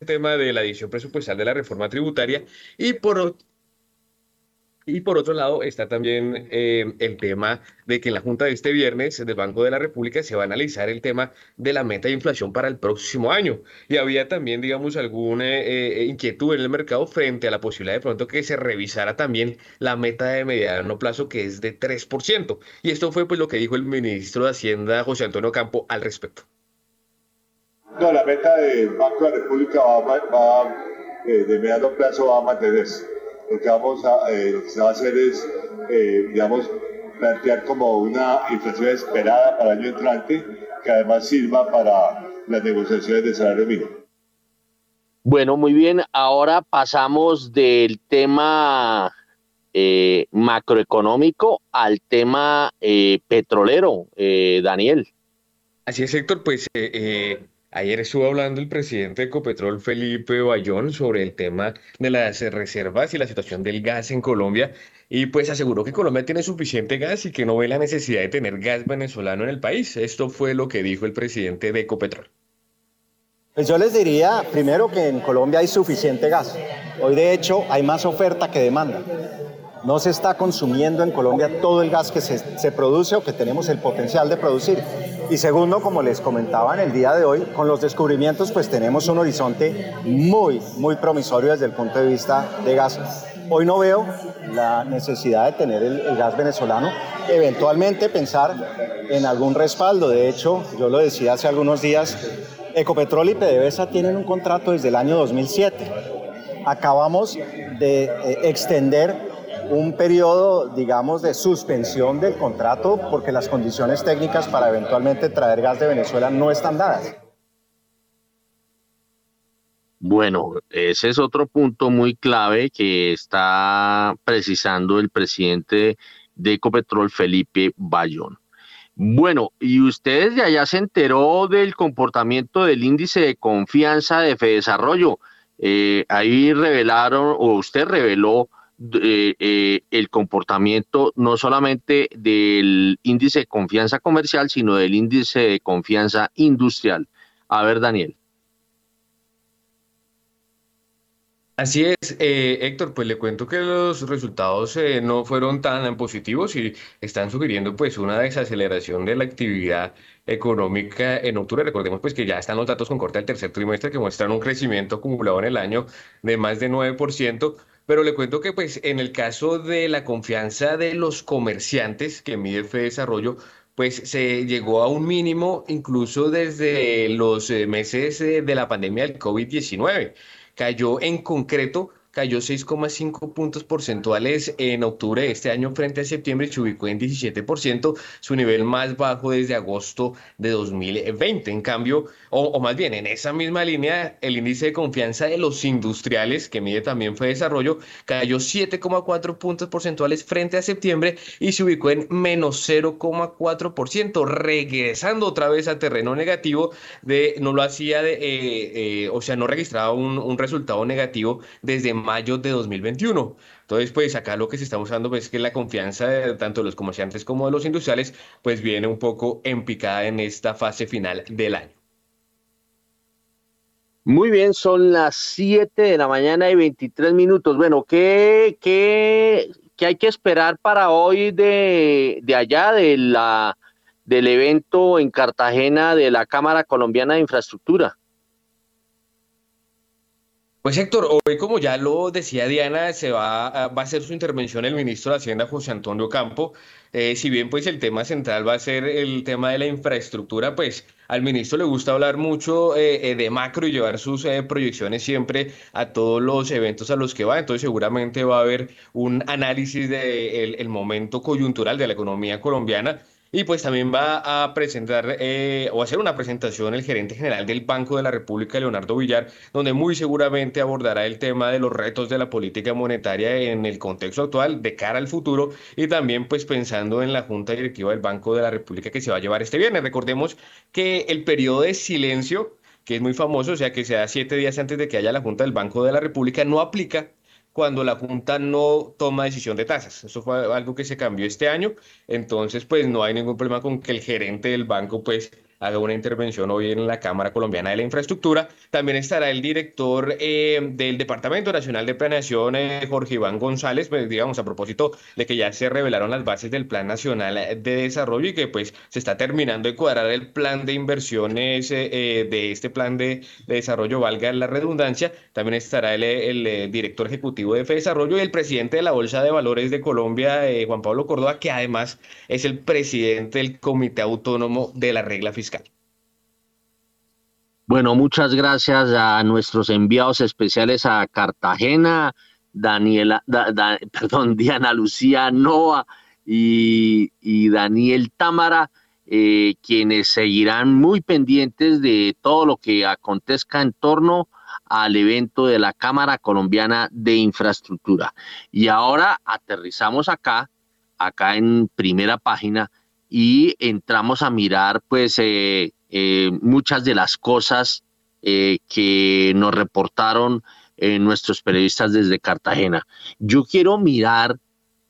El tema de la edición presupuestal de la reforma tributaria y por y por otro lado está también eh, el tema de que en la Junta de este viernes del Banco de la República se va a analizar el tema de la meta de inflación para el próximo año. Y había también, digamos, alguna eh, inquietud en el mercado frente a la posibilidad de pronto que se revisara también la meta de mediano plazo que es de 3%. Y esto fue pues lo que dijo el ministro de Hacienda, José Antonio Campo, al respecto. No, la meta del Banco de la República va, eh, de mediano plazo va a mantenerse lo que vamos a, eh, se va a hacer es, eh, digamos, plantear como una inflación esperada para el año entrante, que además sirva para las negociaciones de salario mínimo. Bueno, muy bien. Ahora pasamos del tema eh, macroeconómico al tema petrolero, Daniel. Así es, Héctor. Pues Ayer estuvo hablando el presidente de Ecopetrol, Felipe Bayón, sobre el tema de las reservas y la situación del gas en Colombia. Y pues aseguró que Colombia tiene suficiente gas y que no ve la necesidad de tener gas venezolano en el país. Esto fue lo que dijo el presidente de Ecopetrol. Pues yo les diría primero que en Colombia hay suficiente gas. Hoy de hecho hay más oferta que demanda. No se está consumiendo en Colombia todo el gas que se, se produce o que tenemos el potencial de producir. Y segundo, como les comentaba en el día de hoy, con los descubrimientos pues tenemos un horizonte muy, muy promisorio desde el punto de vista de gas. Hoy no veo la necesidad de tener el, gas venezolano, eventualmente pensar en algún respaldo. De hecho, yo lo decía hace algunos días, Ecopetrol y PDVSA tienen un contrato desde el año 2007. Acabamos de eh, extender un periodo, digamos, de suspensión del contrato porque las condiciones técnicas para eventualmente traer gas de Venezuela no están dadas. Bueno, ese es otro punto muy clave que está precisando el presidente de Ecopetrol, Felipe Bayón. Bueno, y ustedes de allá se enteró del comportamiento del índice de confianza de Fedesarrollo. Eh, ahí revelaron, o usted reveló eh, eh, el comportamiento no solamente del índice de confianza comercial, sino del índice de confianza industrial. A ver, Daniel. Así es, eh, Héctor, pues le cuento que los resultados no fueron tan positivos y están sugiriendo pues una desaceleración de la actividad económica en octubre. Recordemos pues que ya están los datos con corte al tercer trimestre que muestran un crecimiento acumulado en el año de más de 9%, pero le cuento que pues en el caso de la confianza de los comerciantes que mide Fede Desarrollo, pues se llegó a un mínimo incluso desde los eh, meses eh, de la pandemia del COVID-19. Cayó en concreto cayó 6,5 puntos porcentuales en octubre de este año frente a septiembre y se ubicó en 17%, su nivel más bajo desde agosto de 2020. En cambio, o, más bien en esa misma línea, el índice de confianza de los industriales, que mide también fue desarrollo, cayó 7,4 puntos porcentuales frente a septiembre y se ubicó en menos 0,4%, regresando otra vez a terreno negativo de, no lo hacía de, eh, eh, o sea, no registraba un, un resultado negativo desde mayo de 2021. Entonces, pues acá lo que se está usando pues, es que la confianza de tanto de los comerciantes como de los industriales pues viene un poco en picada en esta fase final del año. Muy bien, son las 7 de la mañana y 23 minutos. Bueno, ¿qué, qué, qué hay que esperar para hoy de, de allá, de la, del evento en Cartagena de la Cámara Colombiana de Infraestructura? Pues Héctor, hoy como ya lo decía Diana, se va, va a hacer su intervención el ministro de Hacienda José Antonio Campo. Eh, si bien pues el tema central va a ser el tema de la infraestructura, pues al ministro le gusta hablar mucho eh, eh, de macro y llevar sus proyecciones siempre a todos los eventos a los que va. Entonces seguramente va a haber un análisis del el momento coyuntural de la economía colombiana y pues también va a presentar eh, o hacer una presentación el gerente general del Banco de la República, Leonardo Villar, donde muy seguramente abordará el tema de los retos de la política monetaria en el contexto actual de cara al futuro y también pues pensando en la Junta Directiva del Banco de la República que se va a llevar este viernes. Recordemos que el periodo de silencio que es muy famoso, o sea que sea siete días antes de que haya la Junta del Banco de la República, no aplica cuando la Junta no toma decisión de tasas. Eso fue algo que se cambió este año, entonces pues no hay ningún problema con que el gerente del banco pues haga una intervención hoy en la Cámara Colombiana de la Infraestructura. También estará el director eh, del Departamento Nacional de Planeación, eh, Jorge Iván González, pues digamos a propósito de que ya se revelaron las bases del Plan Nacional de Desarrollo y que pues se está terminando de cuadrar el plan de inversiones eh, de este plan de, desarrollo, valga la redundancia. También estará el, director ejecutivo de Desarrollo y el presidente de la Bolsa de Valores de Colombia, Juan Pablo Córdoba, que además es el presidente del Comité Autónomo de la Regla Fiscal. Bueno, muchas gracias a nuestros enviados especiales a Cartagena, Daniela, perdón, Diana Lucía Noa y, Daniel Támara, eh, quienes seguirán muy pendientes de todo lo que acontezca en torno al evento de la Cámara Colombiana de Infraestructura. Y ahora aterrizamos acá, acá en primera página, y entramos a mirar pues eh, eh, muchas de las cosas eh, que nos reportaron nuestros periodistas desde Cartagena. Yo quiero mirar,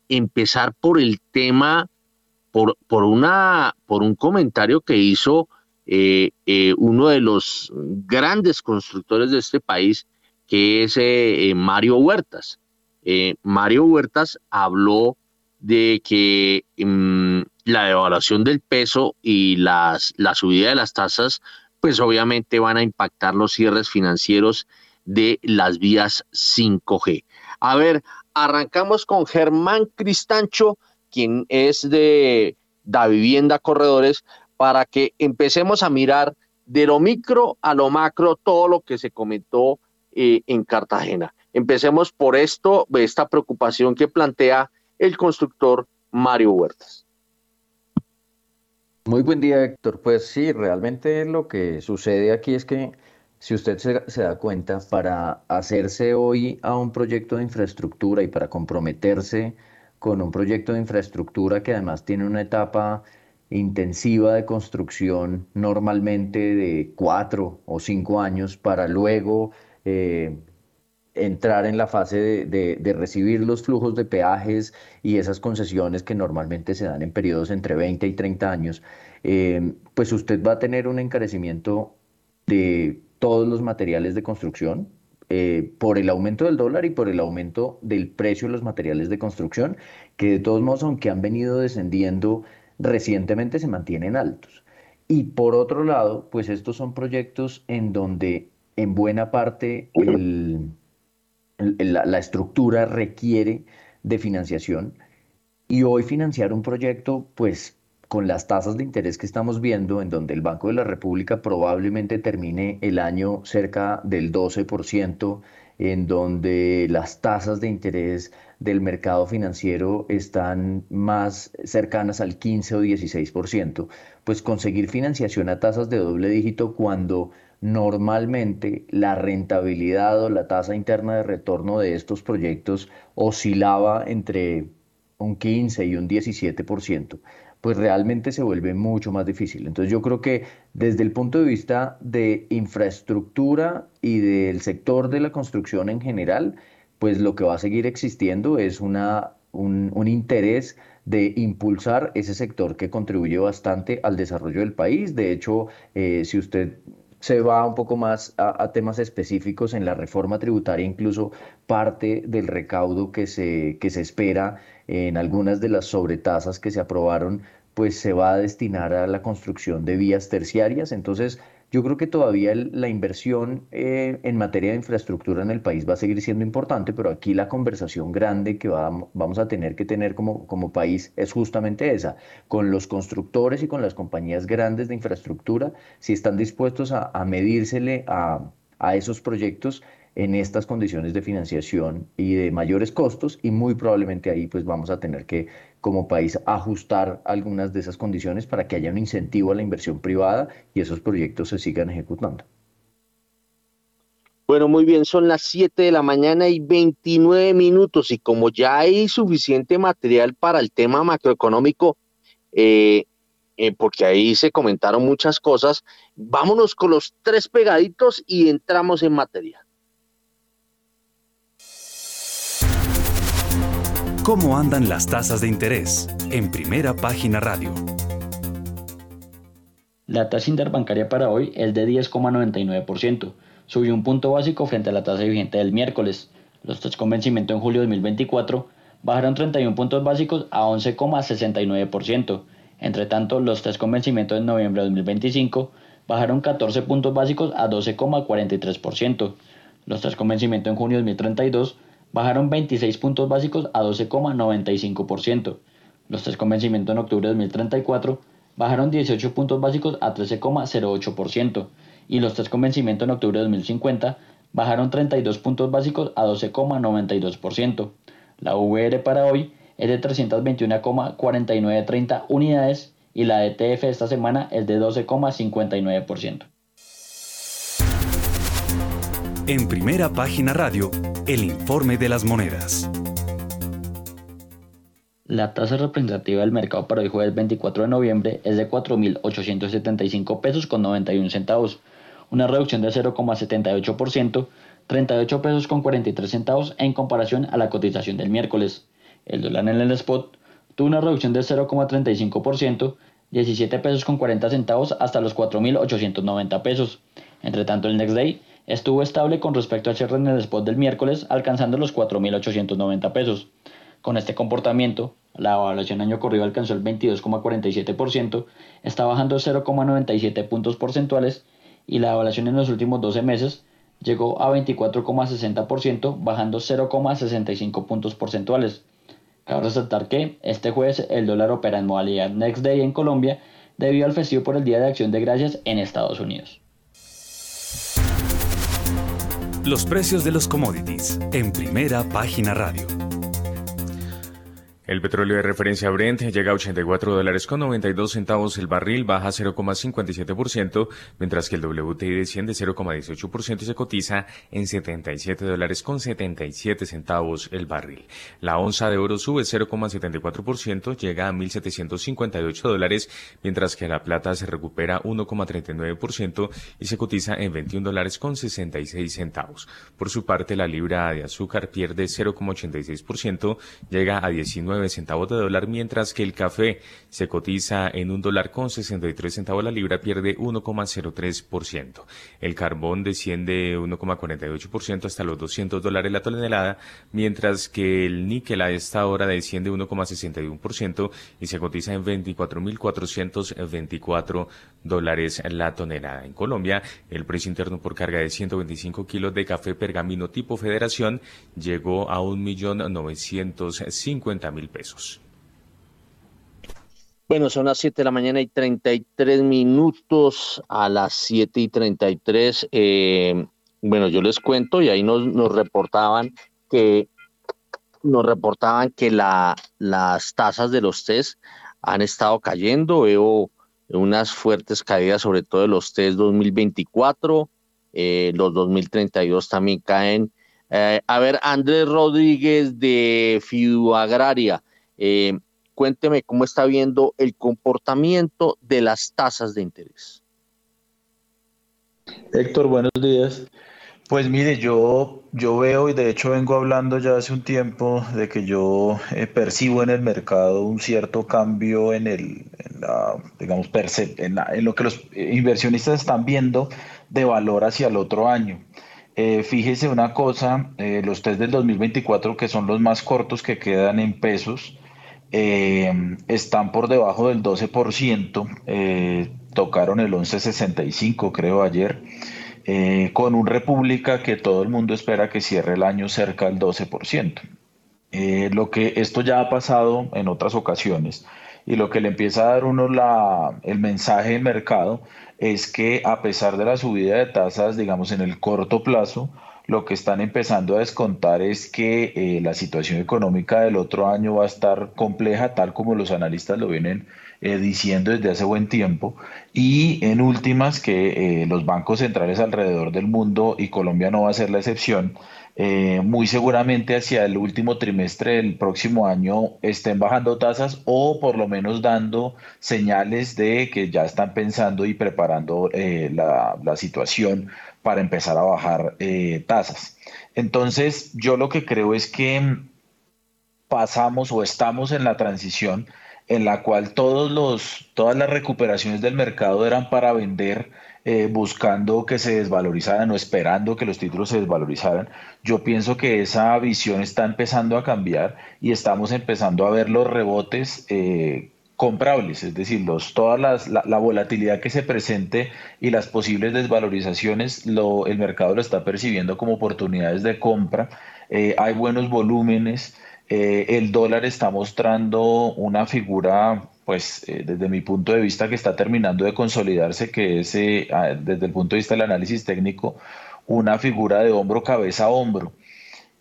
empezar por el tema, por, por, una, por un comentario que hizo uno de los grandes constructores de este país, que es Mario Huertas. Mario Huertas habló de que mm, la devaluación del peso y las, la subida de las tasas, pues obviamente van a impactar los cierres financieros de las vías 5G. A ver, arrancamos con Germán Cristancho, quien es de Da Vivienda Corredores, para que empecemos a mirar de lo micro a lo macro todo lo que se comentó eh, en Cartagena. Empecemos por esto, esta preocupación que plantea el constructor Mario Huertas. Muy buen día, Héctor. Pues sí, realmente lo que sucede aquí es que si usted se, da cuenta, para hacerse hoy a un proyecto de infraestructura y para comprometerse con un proyecto de infraestructura que además tiene una etapa intensiva de construcción, normalmente de cuatro o cinco años, para luego eh, entrar en la fase de, recibir los flujos de peajes y esas concesiones que normalmente se dan en periodos entre 20 y 30 años, eh, pues usted va a tener un encarecimiento de todos los materiales de construcción eh, por el aumento del dólar y por el aumento del precio de los materiales de construcción, que de todos modos, aunque han venido descendiendo recientemente, se mantienen altos. Y por otro lado, pues estos son proyectos en donde en buena parte el la, estructura requiere de financiación. Y hoy financiar un proyecto, pues con las tasas de interés que estamos viendo, en donde el Banco de la República probablemente termine el año cerca del 12%, en donde las tasas de interés del mercado financiero están más cercanas al 15 o 16%, pues conseguir financiación a tasas de doble dígito cuando normalmente la rentabilidad o la tasa interna de retorno de estos proyectos oscilaba entre un 15 y un 17%, pues realmente se vuelve mucho más difícil. Entonces yo creo que desde el punto de vista de infraestructura y del sector de la construcción en general, pues lo que va a seguir existiendo es una, un, interés de impulsar ese sector que contribuye bastante al desarrollo del país. De hecho, eh, si usted se va un poco más a, temas específicos en la reforma tributaria, incluso parte del recaudo que se, que se espera en algunas de las sobretasas que se aprobaron, pues se va a destinar a la construcción de vías terciarias. Entonces, yo creo que todavía la inversión eh, en materia de infraestructura en el país va a seguir siendo importante, pero aquí la conversación grande que vamos a tener que tener como, país es justamente esa, con los constructores y con las compañías grandes de infraestructura, si están dispuestos a, a medírsele a, a esos proyectos en estas condiciones de financiación y de mayores costos y muy probablemente ahí pues vamos a tener que como país ajustar algunas de esas condiciones para que haya un incentivo a la inversión privada y esos proyectos se sigan ejecutando. Bueno, muy bien, son las 7 de la mañana y 29 minutos y como ya hay suficiente material para el tema macroeconómico, eh, eh, porque ahí se comentaron muchas cosas, vámonos con los tres pegaditos y entramos en materia. ¿Cómo andan las tasas de interés? En primera página radio. La tasa interbancaria para hoy es de 10,99%. Subió un punto básico frente a la tasa vigente del miércoles. Los test con vencimiento en julio de 2024 bajaron 31 puntos básicos a 11,69%. Entre tanto, los test con vencimiento en noviembre de 2025 bajaron 14 puntos básicos a 12,43%. Los test con vencimiento en junio de 2032 bajaron 26 puntos básicos a 12,95%. Los tres convencimientos en octubre de 2034 bajaron 18 puntos básicos a 13,08% y los tres convencimientos en octubre de 2050 bajaron 32 puntos básicos a 12,92%. La VR para hoy es de 321,4930 unidades y la ETF esta semana es de 12,59%. En primera página radio, el informe de las monedas. La tasa representativa del mercado para hoy jueves 24 de noviembre es de 4.875 pesos con 91 centavos, una reducción de 0,78%, 38 pesos con 43 centavos en comparación a la cotización del miércoles. El dólar en el spot tuvo una reducción de 0,35%, 17 pesos con 40 centavos hasta los 4.890 pesos. Entre tanto, el next day estuvo estable con respecto al cierre en el spot del miércoles, alcanzando los 4.890 pesos. Con este comportamiento, la evaluación año corrido alcanzó el 22,47%, está bajando 0,97 puntos porcentuales y la evaluación en los últimos 12 meses llegó a 24,60%, bajando 0,65 puntos porcentuales. Cabe resaltar que este jueves el dólar opera en modalidad Next Day en Colombia debido al festivo por el Día de Acción de Gracias en Estados Unidos. Los precios de los commodities en primera página radio. El petróleo de referencia Brent llega a 84 dólares con 92 centavos el barril, baja 0,57%, mientras que el WTI desciende 0,18% y se cotiza en 77 dólares con 77 centavos el barril. La onza de oro sube 0,74%, llega a 1.758 dólares, mientras que la plata se recupera 1,39% y se cotiza en 21 dólares con 66 centavos. Por su parte, la libra de azúcar pierde 0,86%, llega a 19 9 centavos de dólar, mientras que el café se cotiza en un dólar con 63 centavos la libra, pierde 1,03%. El carbón desciende 1,48% hasta los 200 dólares la tonelada, mientras que el níquel a esta hora desciende 1,61% y se cotiza en 24.424 dólares la tonelada. En Colombia, el precio interno por carga de 125 kilos de café pergamino tipo federación llegó a 1.950.000 pesos. Bueno, son las 7 de la mañana y 33 minutos a las 7 y 33. Eh, bueno, yo les cuento y ahí nos, reportaban que nos reportaban que la, las tasas de los test han estado cayendo. Veo unas fuertes caídas, sobre todo de los test 2024. Eh, los 2032 también caen. Eh, a ver, Andrés Rodríguez de Fiduagraria, eh, cuénteme cómo está viendo el comportamiento de las tasas de interés. Héctor, buenos días. Pues mire, yo, yo veo y de hecho vengo hablando ya hace un tiempo de que yo eh, percibo en el mercado un cierto cambio en el, la, digamos, en, en, lo que los inversionistas están viendo de valor hacia el otro año. Eh, fíjese una cosa, eh, los test del 2024 que son los más cortos que quedan en pesos, están por debajo del 12%, tocaron el 11.65 creo ayer. Eh, con un República que todo el mundo espera que cierre el año cerca del 12%. Eh, lo que esto ya ha pasado en otras ocasiones y lo que le empieza a dar uno la, el mensaje del mercado es que a pesar de la subida de tasas, digamos en el corto plazo, lo que están empezando a descontar es que eh, la situación económica del otro año va a estar compleja, tal como los analistas lo vienen eh, diciendo desde hace buen tiempo. Y en últimas, que eh, los bancos centrales alrededor del mundo, y Colombia no va a ser la excepción, eh, muy seguramente hacia el último trimestre del próximo año estén bajando tasas o por lo menos dando señales de que ya están pensando y preparando la, la, situación para empezar a bajar tasas. Entonces, yo lo que creo es que pasamos o estamos en la transición en la cual todos los, todas las recuperaciones del mercado eran para vender eh, buscando que se desvalorizaran o esperando que los títulos se desvalorizaran. Yo pienso que esa visión está empezando a cambiar y estamos empezando a ver los rebotes eh, comprables, es decir, los, toda la, volatilidad que se presente y las posibles desvalorizaciones, lo, el mercado lo está percibiendo como oportunidades de compra. Eh, hay buenos volúmenes. El dólar está mostrando una figura, pues eh, desde mi punto de vista, que está terminando de consolidarse, que es, eh, desde el punto de vista del análisis técnico, una figura de hombro, cabeza, hombro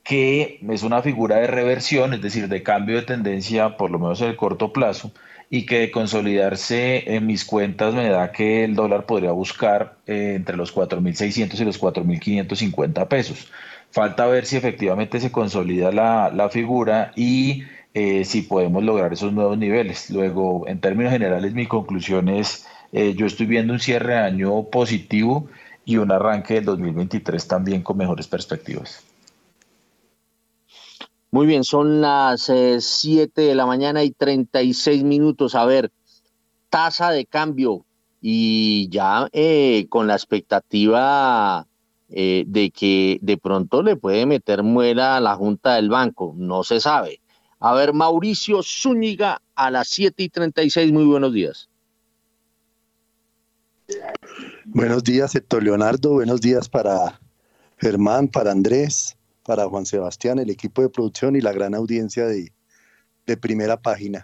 que es una figura de reversión, es decir, de cambio de tendencia, por lo menos en el corto plazo, y que de consolidarse en mis cuentas me da que el dólar podría buscar entre los 4.600 y los 4.550 pesos. Falta ver si efectivamente se consolida la, figura y eh, si podemos lograr esos nuevos niveles. Luego, en términos generales, mi conclusión es, eh, yo estoy viendo un cierre de año positivo y un arranque del 2023 también con mejores perspectivas. Muy bien, son las 7 eh, de la mañana y 36 minutos. A ver, tasa de cambio y ya con la expectativa eh, de que de pronto le puede meter muela a la Junta del Banco, no se sabe. A ver, Mauricio Zúñiga a las 7 y 36, muy buenos días. Buenos días, Héctor Leonardo, buenos días para Germán, para Andrés, para Juan Sebastián, el equipo de producción y la gran audiencia de, primera página.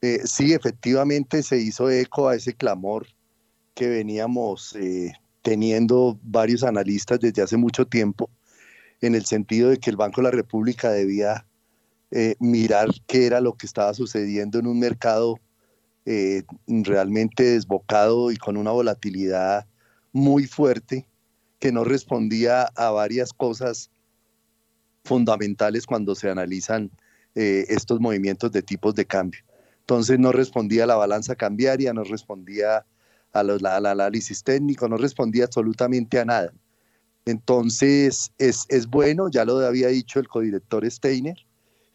Eh, sí, efectivamente se hizo eco a ese clamor que veníamos eh, teniendo varios analistas desde hace mucho tiempo, en el sentido de que el Banco de la República debía eh, mirar qué era lo que estaba sucediendo en un mercado eh, realmente desbocado y con una volatilidad muy fuerte que no respondía a varias cosas fundamentales cuando se analizan eh, estos movimientos de tipos de cambio. Entonces no respondía a la balanza cambiaria, no respondía al análisis técnico, no respondía absolutamente a nada. Entonces, es, es, bueno, ya lo había dicho el codirector Steiner,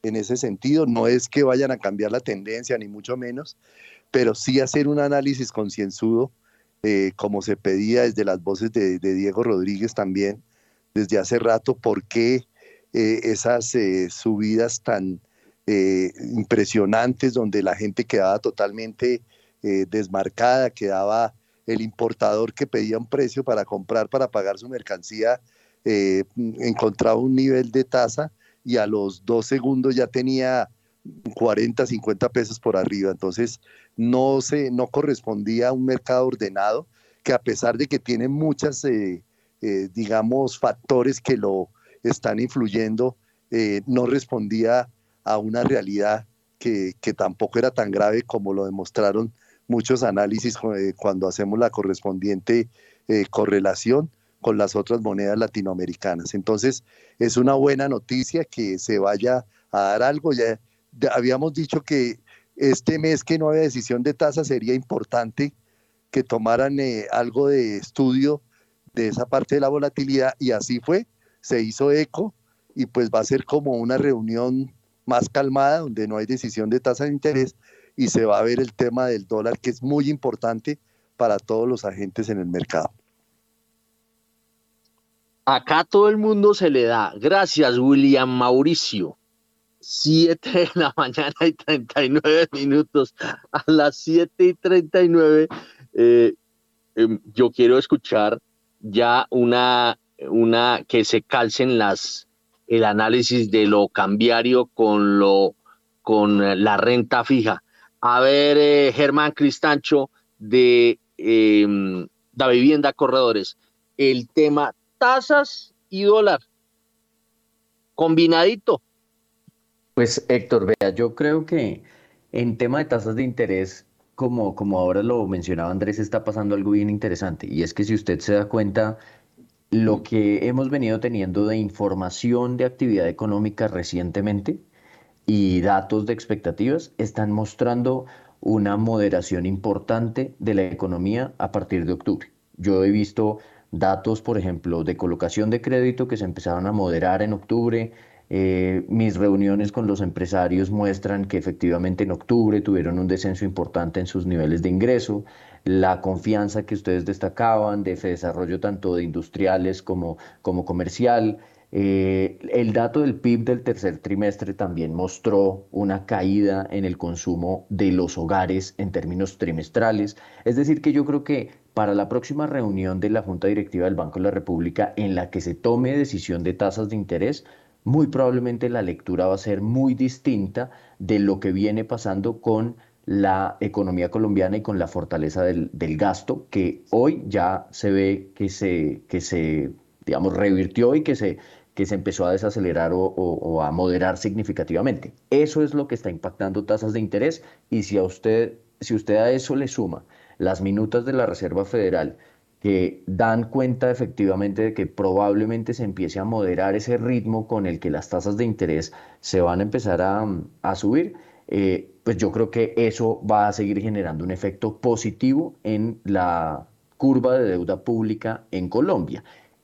en ese sentido. No es que vayan a cambiar la tendencia, ni mucho menos, pero sí hacer un análisis concienzudo, eh, como se pedía desde las voces de, Diego Rodríguez también, desde hace rato, por qué eh, esas eh, subidas tan impresionantes donde la gente quedaba totalmente desmarcada, quedaba el importador que pedía un precio para comprar, para pagar su mercancía, encontraba un nivel de tasa y a los dos segundos ya tenía 40, 50 pesos por arriba. Entonces, no, se, no correspondía a un mercado ordenado que a pesar de que tiene muchas, eh, eh, digamos, factores que lo están influyendo, eh, no respondía a una realidad que, que, tampoco era tan grave como lo demostraron muchos análisis cuando hacemos la correspondiente correlación con las otras monedas latinoamericanas. Entonces, es una buena noticia que se vaya a dar algo. Ya habíamos dicho que este mes que no había decisión de tasa sería importante que tomaran eh, algo de estudio de esa parte de la volatilidad y así fue, se hizo eco y pues va a ser como una reunión más calmada donde no hay decisión de tasa de interés y se va a ver el tema del dólar que es muy importante para todos los agentes en el mercado. Acá todo el mundo se le da. Gracias, William Mauricio. 7 de la mañana y 39 minutos. A las 7 y 39 eh, em, yo quiero escuchar ya una, una que se calcen las el análisis de lo cambiario con lo con la renta fija. A ver, eh, Germán Cristancho de em, la vivienda corredores, el tema tasas y dólar combinadito. Pues Héctor, vea, yo creo que en tema de tasas de interés, como, como ahora lo mencionaba Andrés, está pasando algo bien interesante. Y es que si usted se da cuenta, lo que hemos venido teniendo de información de actividad económica recientemente y datos de expectativas están mostrando una moderación importante de la economía a partir de octubre. Yo he visto datos, por ejemplo, de colocación de crédito que se empezaron a moderar en octubre, eh, mis reuniones con los empresarios muestran que efectivamente en octubre tuvieron un descenso importante en sus niveles de ingreso. La confianza que ustedes destacaban de desarrollo tanto de industriales como, como comercial. Eh, el dato del PIB del tercer trimestre también mostró una caída en el consumo de los hogares en términos trimestrales. Es decir, que yo creo que para la próxima reunión de la Junta Directiva del Banco de la República en la que se tome decisión de tasas de interés, muy probablemente la lectura va a ser muy distinta de lo que viene pasando con la economía colombiana y con la fortaleza del, gasto, que hoy ya se ve que se, que se digamos, revirtió y que se, que se empezó a desacelerar o, a moderar significativamente. Eso es lo que está impactando tasas de interés y si a usted, si usted a eso le suma las minutas de la Reserva Federal que dan cuenta efectivamente de que probablemente se empiece a moderar ese ritmo con el que las tasas de interés se van a empezar a, subir, eh, pues yo creo que eso va a seguir generando un efecto positivo en la curva de deuda pública en Colombia.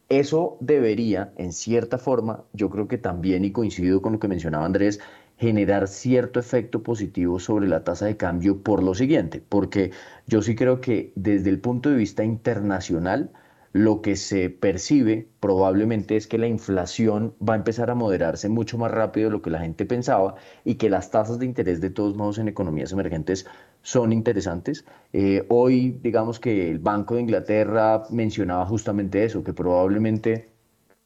Eso debería, en cierta forma, yo creo que también, y coincido con lo que mencionaba Andrés, generar cierto efecto positivo sobre la tasa de cambio por lo siguiente, porque yo sí creo que desde el punto de vista internacional, lo que se percibe probablemente es que la inflación va a empezar a moderarse mucho más rápido de lo que la gente pensaba y que las tasas de interés de todos modos en economías emergentes son interesantes. Eh, hoy digamos que el Banco de Inglaterra mencionaba justamente eso, que probablemente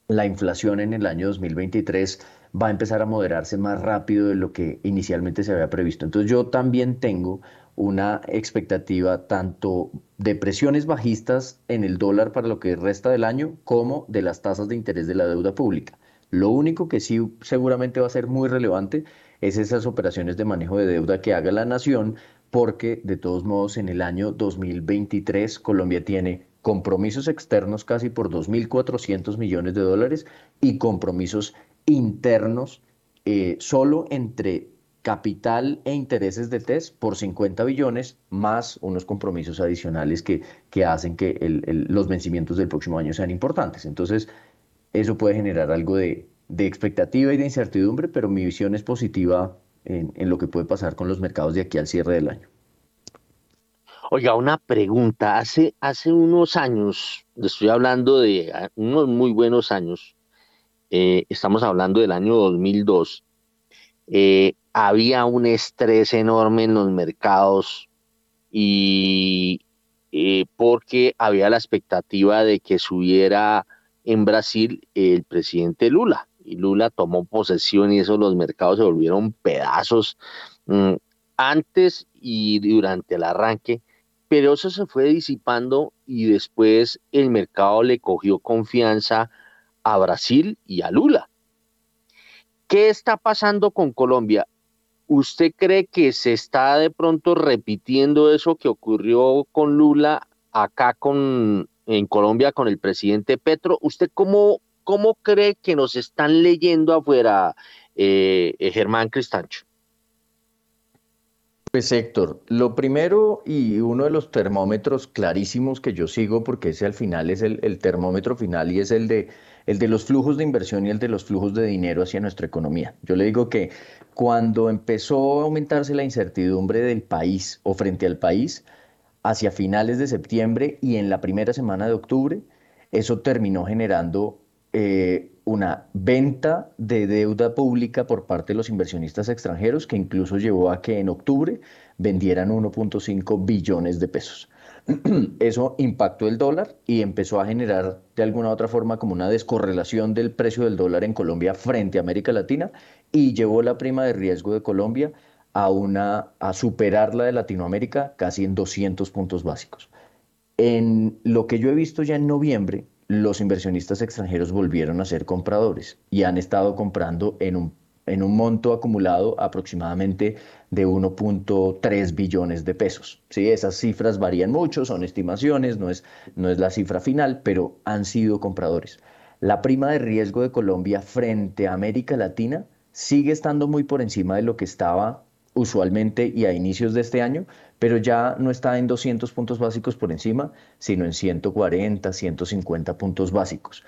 la inflación en el año 2023 va a empezar a moderarse más rápido de lo que inicialmente se había previsto. Entonces yo también tengo una expectativa tanto de presiones bajistas en el dólar para lo que resta del año como de las tasas de interés de la deuda pública. Lo único que sí seguramente va a ser muy relevante es esas operaciones de manejo de deuda que haga la nación, porque de todos modos en el año 2023 Colombia tiene compromisos externos casi por 2.400 millones de dólares y compromisos internos eh, solo entre capital e intereses de TES por 50 billones, más unos compromisos adicionales que, que hacen que los vencimientos del próximo año sean importantes. Entonces, eso puede generar algo de, de expectativa y de incertidumbre, pero mi visión es positiva en, en lo que puede pasar con los mercados de aquí al cierre del año. Oiga, una pregunta. Hace, hace unos años, estoy hablando de ah, unos muy buenos años, eh, estamos hablando del año 2002, eh, había un estrés enorme en los mercados y eh, porque había la expectativa de que subiera en Brasil el presidente Lula. Y Lula tomó posesión y eso los mercados se volvieron pedazos mm, antes y durante el arranque pero eso se fue disipando y después el mercado le cogió confianza a Brasil y a Lula. ¿Qué está pasando con Colombia? ¿Usted cree que se está de pronto repitiendo eso que ocurrió con Lula acá con, en Colombia con el presidente Petro? ¿Usted cómo, cómo cree que nos están leyendo afuera, eh, Germán Cristancho? Pues Héctor, lo primero y uno de los termómetros clarísimos que yo sigo, porque ese al final es el, termómetro final y es el de, el de los flujos de inversión y el de los flujos de dinero hacia nuestra economía. Yo le digo que cuando empezó a aumentarse la incertidumbre del país o frente al país, hacia finales de septiembre y en la primera semana de octubre, eso terminó generando eh, una venta de deuda pública por parte de los inversionistas extranjeros que incluso llevó a que en octubre vendieran 1.5 billones de pesos. Eso impactó el dólar y empezó a generar de alguna u otra forma como una descorrelación del precio del dólar en Colombia frente a América Latina y llevó la prima de riesgo de Colombia a, una, a superar la de Latinoamérica casi en 200 puntos básicos. En lo que yo he visto ya en noviembre, los inversionistas extranjeros volvieron a ser compradores y han estado comprando en un, en un monto acumulado aproximadamente de 1.3 billones de pesos. ¿sí? Esas cifras varían mucho, son estimaciones, no es, no es la cifra final, pero han sido compradores. La prima de riesgo de Colombia frente a América Latina sigue estando muy por encima de lo que estaba usualmente y a inicios de este año, pero ya no está en 200 puntos básicos por encima, sino en 140, 150 puntos básicos.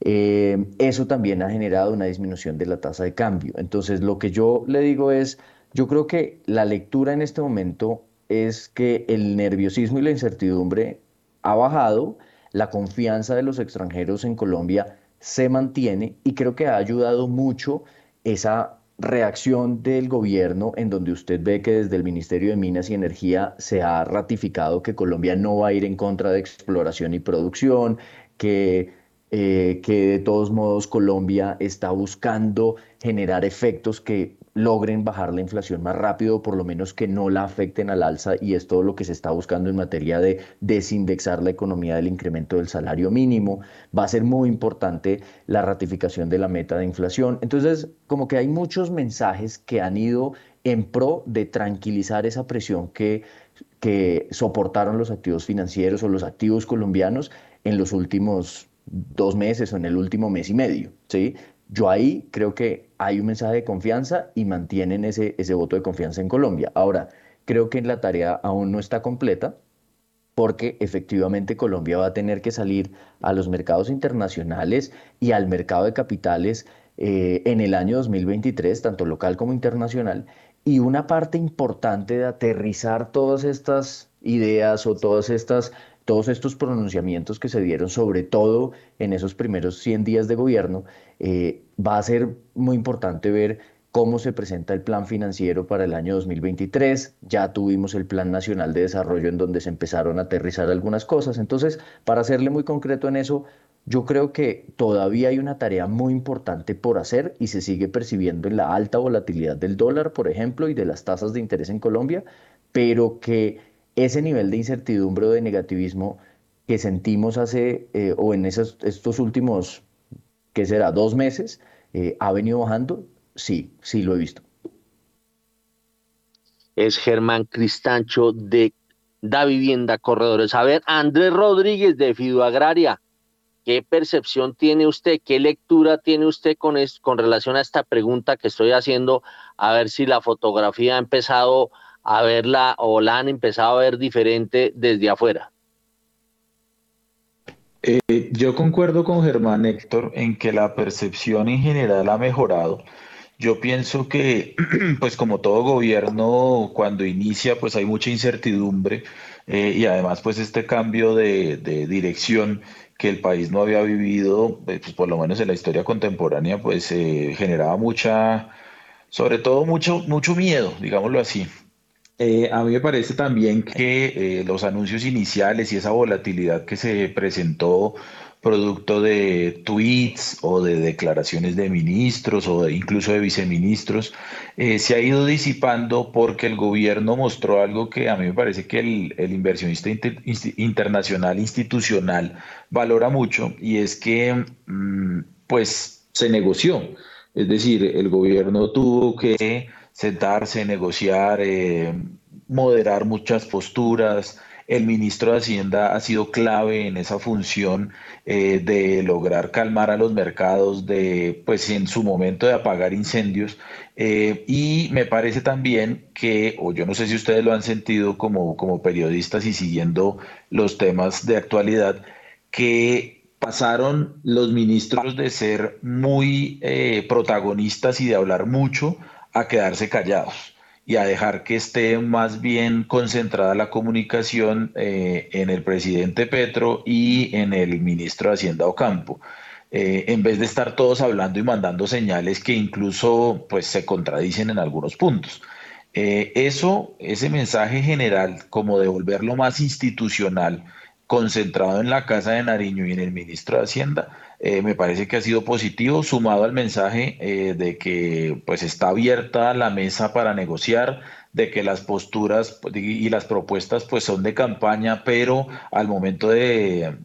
Eh, eso también ha generado una disminución de la tasa de cambio. Entonces, lo que yo le digo es, yo creo que la lectura en este momento es que el nerviosismo y la incertidumbre ha bajado, la confianza de los extranjeros en Colombia se mantiene y creo que ha ayudado mucho esa reacción del gobierno en donde usted ve que desde el Ministerio de Minas y Energía se ha ratificado que Colombia no va a ir en contra de exploración y producción, que eh, que de todos modos Colombia está buscando generar efectos que logren bajar la inflación más rápido, por lo menos que no la afecten al alza, y es todo lo que se está buscando en materia de desindexar la economía del incremento del salario mínimo. Va a ser muy importante la ratificación de la meta de inflación. Entonces, como que hay muchos mensajes que han ido en pro de tranquilizar esa presión que, que soportaron los activos financieros o los activos colombianos en los últimos dos meses o en el último mes y medio, ¿sí? Yo ahí creo que hay un mensaje de confianza y mantienen ese, ese voto de confianza en Colombia. Ahora, creo que la tarea aún no está completa porque efectivamente Colombia va a tener que salir a los mercados internacionales y al mercado de capitales eh, en el año 2023, tanto local como internacional. Y una parte importante de aterrizar todas estas ideas o todas estas todos estos pronunciamientos que se dieron, sobre todo en esos primeros 100 días de gobierno, eh, va a ser muy importante ver cómo se presenta el plan financiero para el año 2023. Ya tuvimos el Plan Nacional de Desarrollo en donde se empezaron a aterrizar algunas cosas. Entonces, para serle muy concreto en eso, yo creo que todavía hay una tarea muy importante por hacer y se sigue percibiendo en la alta volatilidad del dólar, por ejemplo, y de las tasas de interés en Colombia, pero que ese nivel de incertidumbre o de negativismo que sentimos hace eh, o en esos, estos últimos, ¿qué será?, dos meses, eh, ¿ha venido bajando? Sí, sí lo he visto. Es Germán Cristancho de Da Vivienda Corredores. A ver, Andrés Rodríguez de Fiduagraria, ¿qué percepción tiene usted, qué lectura tiene usted con, con relación a esta pregunta que estoy haciendo? A ver si la fotografía ha empezado verla o la han empezado a ver diferente desde afuera? Eh, yo concuerdo con Germán Héctor en que la percepción en general ha mejorado. Yo pienso que, pues como todo gobierno, cuando inicia, pues hay mucha incertidumbre eh, y además, pues este cambio de, dirección que el país no había vivido, eh, pues por lo menos en la historia contemporánea, pues generaba mucha, sobre todo mucho, mucho miedo, digámoslo así. Eh, a mí me parece también que los anuncios iniciales y esa volatilidad que se presentó producto de tweets o de declaraciones de ministros o incluso de viceministros, eh, se ha ido disipando porque el gobierno mostró algo que a mí me parece que el, inversionista internacional institucional valora mucho y es que mm, pues se negoció. Es decir, el gobierno tuvo que sentarse, negociar, eh, moderar muchas posturas, el ministro de Hacienda ha sido clave en esa función eh, de lograr calmar a los mercados, de, pues en su momento de apagar incendios. Eh, y me parece también que, o yo no sé si ustedes lo han sentido como, como periodistas y siguiendo los temas de actualidad, que pasaron los ministros de ser muy protagonistas y de hablar mucho a quedarse callados y a dejar que esté más bien concentrada la comunicación eh, en el presidente Petro y en el ministro de Hacienda Ocampo. Eh, en vez de estar todos hablando y mandando señales que incluso pues, se contradicen en algunos puntos. Eh, eso, ese mensaje general, como devolverlo más institucional, concentrado en la Casa de Nariño y en el ministro de Hacienda, eh, me parece que ha sido positivo, sumado al mensaje eh, de que pues está abierta la mesa para negociar, de que las posturas pues, y las propuestas pues son de campaña, pero al momento de,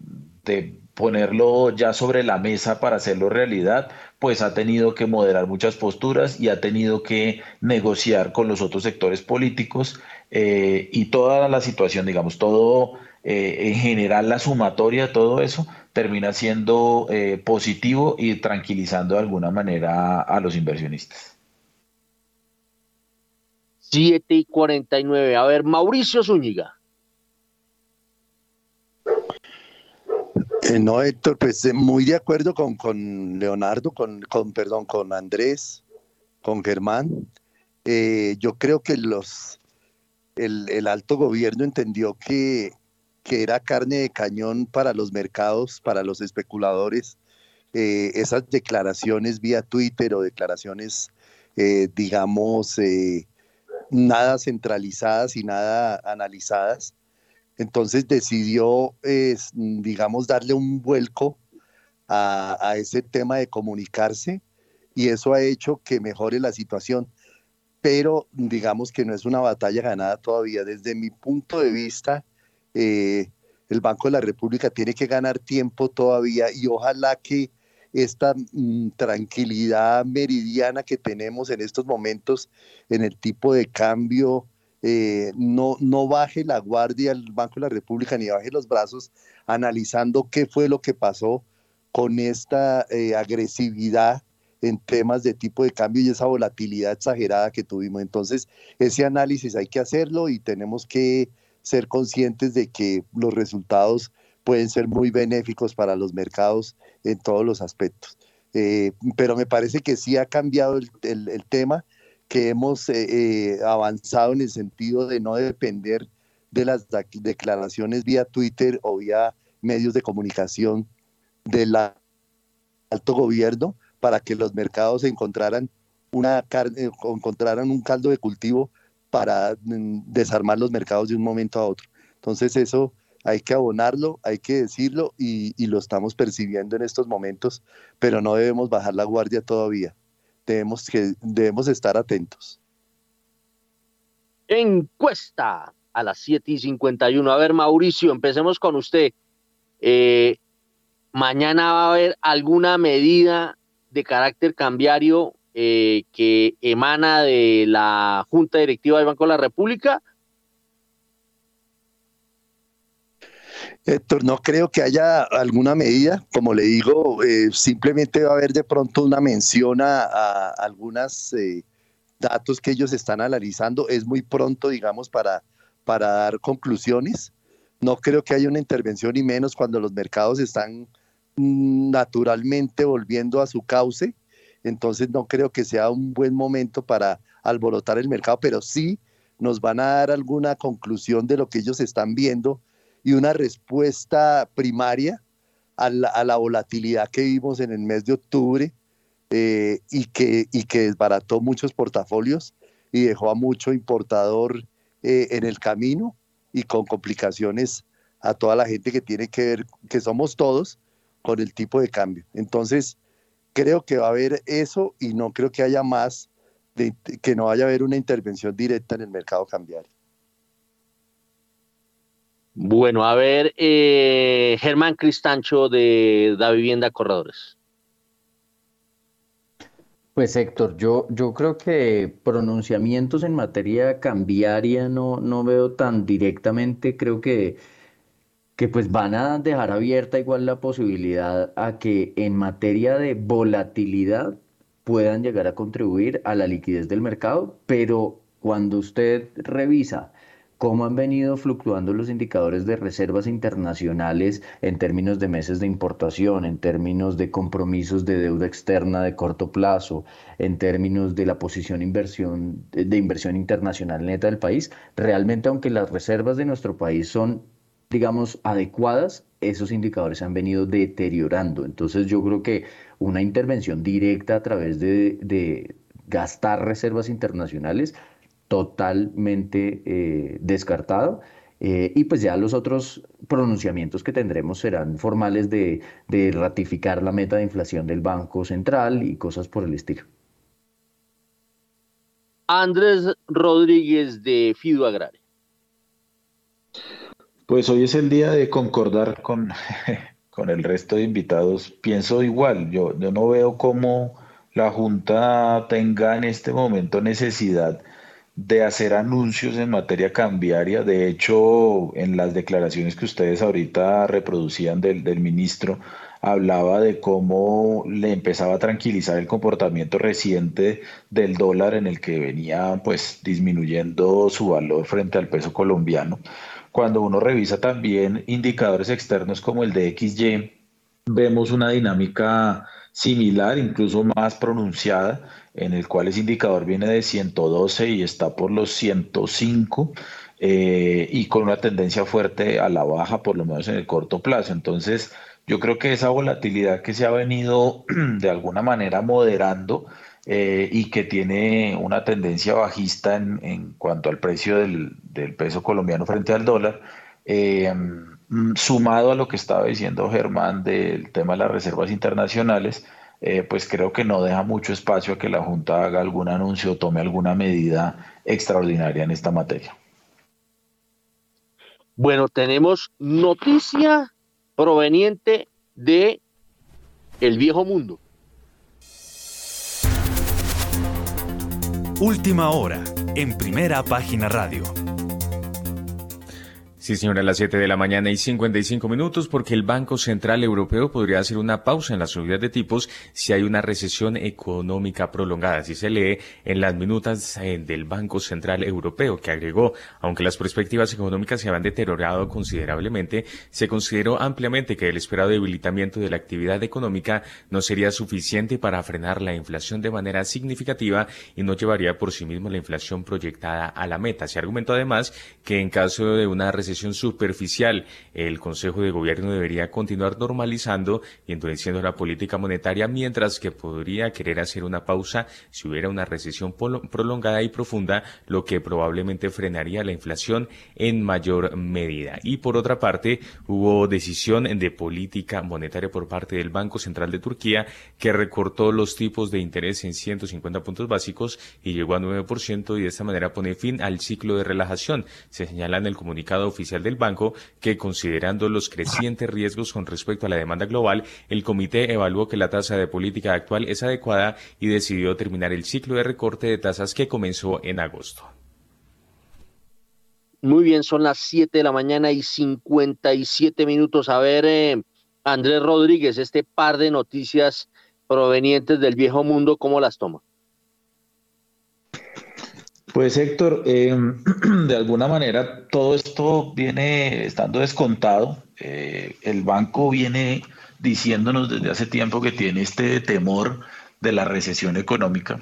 de ponerlo ya sobre la mesa para hacerlo realidad, pues ha tenido que moderar muchas posturas y ha tenido que negociar con los otros sectores políticos eh, y toda la situación, digamos, todo en general la sumatoria, todo eso, termina siendo eh, positivo y tranquilizando de alguna manera a los inversionistas. 7 y 49. A ver, Mauricio Zúñiga. Eh, no, Héctor, pues eh, muy de acuerdo con, con Leonardo, con, con, perdón, con Andrés, con Germán. yo creo que los, el, el alto gobierno entendió que que era carne de cañón para los mercados, para los especuladores, eh, esas declaraciones vía Twitter o declaraciones, eh, digamos, eh, nada centralizadas y nada analizadas. Entonces decidió, digamos, darle un vuelco a, a ese tema de comunicarse y eso ha hecho que mejore la situación pero digamos que no es una batalla ganada todavía. Desde mi punto de vista, eh, el Banco de la República tiene que ganar tiempo todavía y ojalá que esta mm, tranquilidad meridiana que tenemos en estos momentos en el tipo de cambio eh, no, no baje la guardia el Banco de la República ni baje los brazos analizando qué fue lo que pasó con esta eh, agresividad en temas de tipo de cambio y esa volatilidad exagerada que tuvimos. Entonces, ese análisis hay que hacerlo y tenemos que ser conscientes de que los resultados pueden ser muy benéficos para los mercados en todos los aspectos. Eh, pero me parece que sí ha cambiado el, tema, que hemos eh, eh, avanzado en el sentido de no depender de las declaraciones vía Twitter o vía medios de comunicación del alto gobierno para que los mercados encontraran una encontraran un caldo de cultivo para mm, desarmar los mercados de un momento a otro. Entonces eso hay que abonarlo, hay que decirlo y, lo estamos percibiendo en estos momentos, pero no debemos bajar la guardia todavía. Debemos, que, debemos estar atentos. Encuesta a las 7 y 51. A ver, Mauricio, empecemos con usted. Eh, mañana va a haber alguna medida de carácter cambiario eh, que emana de la Junta Directiva del Banco de la República? Héctor, no creo que haya alguna medida, como le digo, eh, simplemente va a haber de pronto una mención a, algunos eh, datos que ellos están analizando. Es muy pronto, digamos, para, para dar conclusiones. no creo que haya una intervención y menos cuando los mercados están mm, naturalmente volviendo a su cauce. Entonces no creo que sea un buen momento para alborotar el mercado, pero sí nos van a dar alguna conclusión de lo que ellos están viendo y una respuesta primaria a la, volatilidad que vimos en el mes de octubre eh, y, que, desbarató muchos portafolios y dejó a mucho importador eh, en el camino y con complicaciones a toda la gente que tiene que ver, que somos todos, con el tipo de cambio. Entonces, creo que va a haber eso y no creo que haya más, de, que no vaya a haber una intervención directa en el mercado cambiario. Bueno, a ver, eh, Germán Cristancho de Da Vivienda Corredores. Pues Héctor, yo, yo creo que pronunciamientos en materia cambiaria no, no veo tan directamente, creo que, que pues van a dejar abierta igual la posibilidad a que en materia de volatilidad puedan llegar a contribuir a la liquidez del mercado, pero cuando usted revisa cómo han venido fluctuando los indicadores de reservas internacionales en términos de meses de importación, en términos de compromisos de deuda externa de corto plazo, en términos de la posición inversión, de inversión internacional neta del país, realmente aunque las reservas de nuestro país son, digamos, adecuadas, esos indicadores han venido deteriorando. Entonces yo creo que una intervención directa a través de, gastar reservas internacionales totalmente eh, descartado. Eh, y pues ya los otros pronunciamientos que tendremos serán formales de, ratificar la meta de inflación del Banco Central y cosas por el estilo. Andrés Rodríguez de Fido Agraria. Pues hoy es el día de concordar con, con el resto de invitados. Pienso igual, yo, yo no veo cómo la Junta tenga en este momento necesidad de hacer anuncios en materia cambiaria. De hecho, en las declaraciones que ustedes ahorita reproducían del, del, ministro, hablaba de cómo le empezaba a tranquilizar el comportamiento reciente del dólar en el que venía pues disminuyendo su valor frente al peso colombiano. Cuando uno revisa también indicadores externos como el de XY, vemos una dinámica similar, incluso más pronunciada en el cual ese indicador viene de 112 y está por los 105 eh, y con una tendencia fuerte a la baja, por lo menos en el corto plazo. Entonces, yo creo que esa volatilidad que se ha venido de alguna manera moderando eh, y que tiene una tendencia bajista en, cuanto al precio del, peso colombiano frente al dólar, eh, sumado a lo que estaba diciendo Germán del tema de las reservas internacionales, eh, pues creo que no deja mucho espacio a que la Junta haga algún anuncio o tome alguna medida extraordinaria en esta materia. Bueno, tenemos noticia proveniente de el viejo mundo. Última hora, en primera página radio. Sí, señora, a las 7 de la mañana y 55 minutos, porque el Banco Central Europeo podría hacer una pausa en las subidas de tipos si hay una recesión económica prolongada. Así se lee en las minutas eh, del Banco Central Europeo, que agregó, aunque las perspectivas económicas se habían deteriorado considerablemente, se consideró ampliamente que el esperado debilitamiento de la actividad económica no sería suficiente para frenar la inflación de manera significativa y no llevaría por sí mismo la inflación proyectada a la meta. Se argumentó además que en caso de una recesión superficial. El Consejo de Gobierno debería continuar normalizando y endureciendo la política monetaria, mientras que podría querer hacer una pausa si hubiera una recesión prolongada y profunda, lo que probablemente frenaría la inflación en mayor medida. Y por otra parte, hubo decisión de política monetaria por parte del Banco Central de Turquía, que recortó los tipos de interés en 150 puntos básicos y llegó a 9% y de esta manera pone fin al ciclo de relajación. Se señala en el comunicado oficial oficial del banco que, considerando los crecientes riesgos con respecto a la demanda global, el comité evaluó que la tasa de política actual es adecuada y decidió terminar el ciclo de recorte de tasas que comenzó en agosto. Muy bien, son las 7 de la mañana y 57 minutos. A ver, eh, Andrés Rodríguez, este par de noticias provenientes del viejo mundo, ¿cómo las toma? Pues Héctor, eh, de alguna manera todo esto viene estando descontado. Eh, el banco viene diciéndonos desde hace tiempo que tiene este temor de la recesión económica.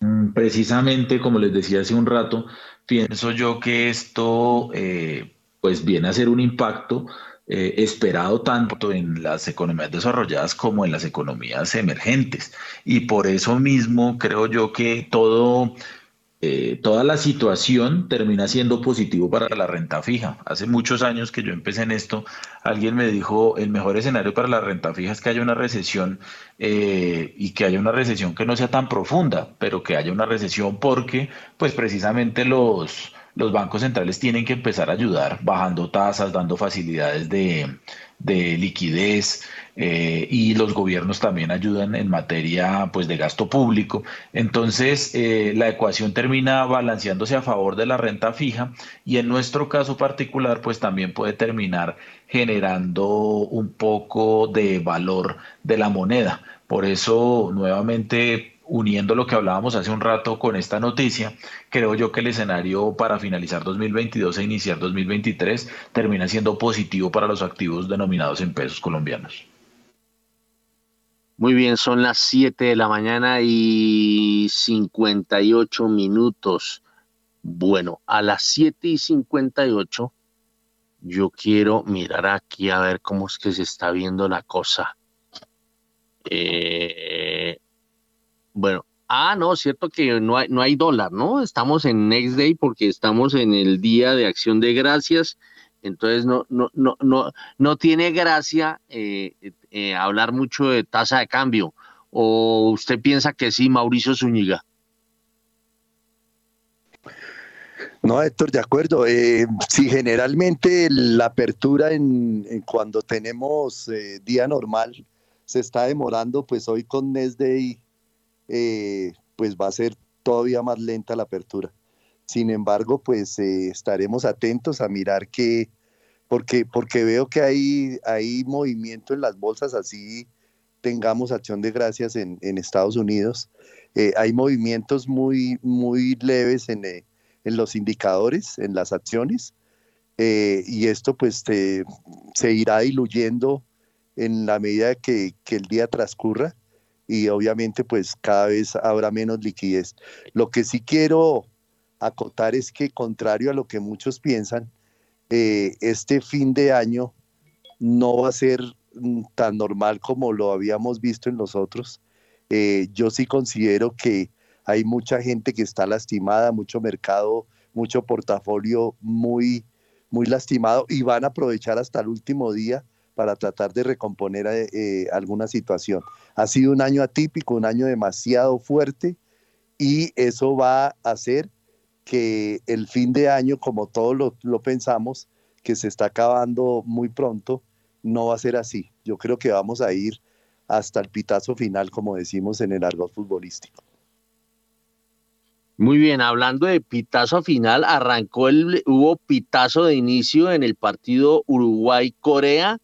Mm, precisamente, como les decía hace un rato, pienso yo que esto eh, pues viene a ser un impacto esperado tanto en las economías desarrolladas como en las economías emergentes. Y por eso mismo creo yo que todo eh, toda la situación termina siendo positivo para la renta fija. Hace muchos años que yo empecé en esto, alguien me dijo, el mejor escenario para la renta fija es que haya una recesión eh, y que haya una recesión que no sea tan profunda, pero que haya una recesión porque, pues precisamente los, los bancos centrales tienen que empezar a ayudar bajando tasas, dando facilidades de, de liquidez, eh, y los gobiernos también ayudan en materia pues de gasto público. Entonces eh, la ecuación termina balanceándose a favor de la renta fija y en nuestro caso particular pues también puede terminar generando un poco de valor de la moneda. Por eso nuevamente uniendo lo que hablábamos hace un rato con esta noticia, creo yo que el escenario para finalizar 2022 e iniciar 2023 termina siendo positivo para los activos denominados en pesos colombianos. Muy bien, son las 7 de la mañana y 58 minutos. Bueno, a las 7 y 58 yo quiero mirar aquí a ver cómo es que se está viendo la cosa. Eh, bueno, ah, no, cierto que no hay, no hay dólar, ¿no? Estamos en Next Day porque estamos en el Día de Acción de Gracias entonces no, no, no, no, no tiene gracia eh, eh, hablar mucho de tasa de cambio. ¿O usted piensa que sí, Mauricio Zúñiga? No, Héctor, de acuerdo. Eh, sí, generalmente la apertura en, cuando tenemos eh, día normal se está demorando, pues hoy con Nesday pues va a ser todavía más lenta la apertura. Sin embargo, pues estaremos atentos a mirar qué, porque, porque veo que hay, hay movimiento en las bolsas, así tengamos acción de gracias en, Estados Unidos. Eh, hay movimientos muy, muy leves en, eh, en, los indicadores, en las acciones, eh, y esto pues se irá diluyendo en la medida que, que el día transcurra y obviamente pues cada vez habrá menos liquidez. Lo que sí quiero acotar es que contrario a lo que muchos piensan, eh, este fin de año no va a ser mm, tan normal como lo habíamos visto en los otros. Eh, yo sí considero que hay mucha gente que está lastimada, mucho mercado, mucho portafolio muy, muy lastimado y van a aprovechar hasta el último día para tratar de recomponer eh, alguna situación. Ha sido un año atípico, un año demasiado fuerte y eso va a hacer que el fin de año, como todos lo, pensamos, que se está acabando muy pronto, no va a ser así. Yo creo que vamos a ir hasta el pitazo final, como decimos en el argot futbolístico. Muy bien, hablando de pitazo final, arrancó el, hubo pitazo de inicio en el partido Uruguay-Corea.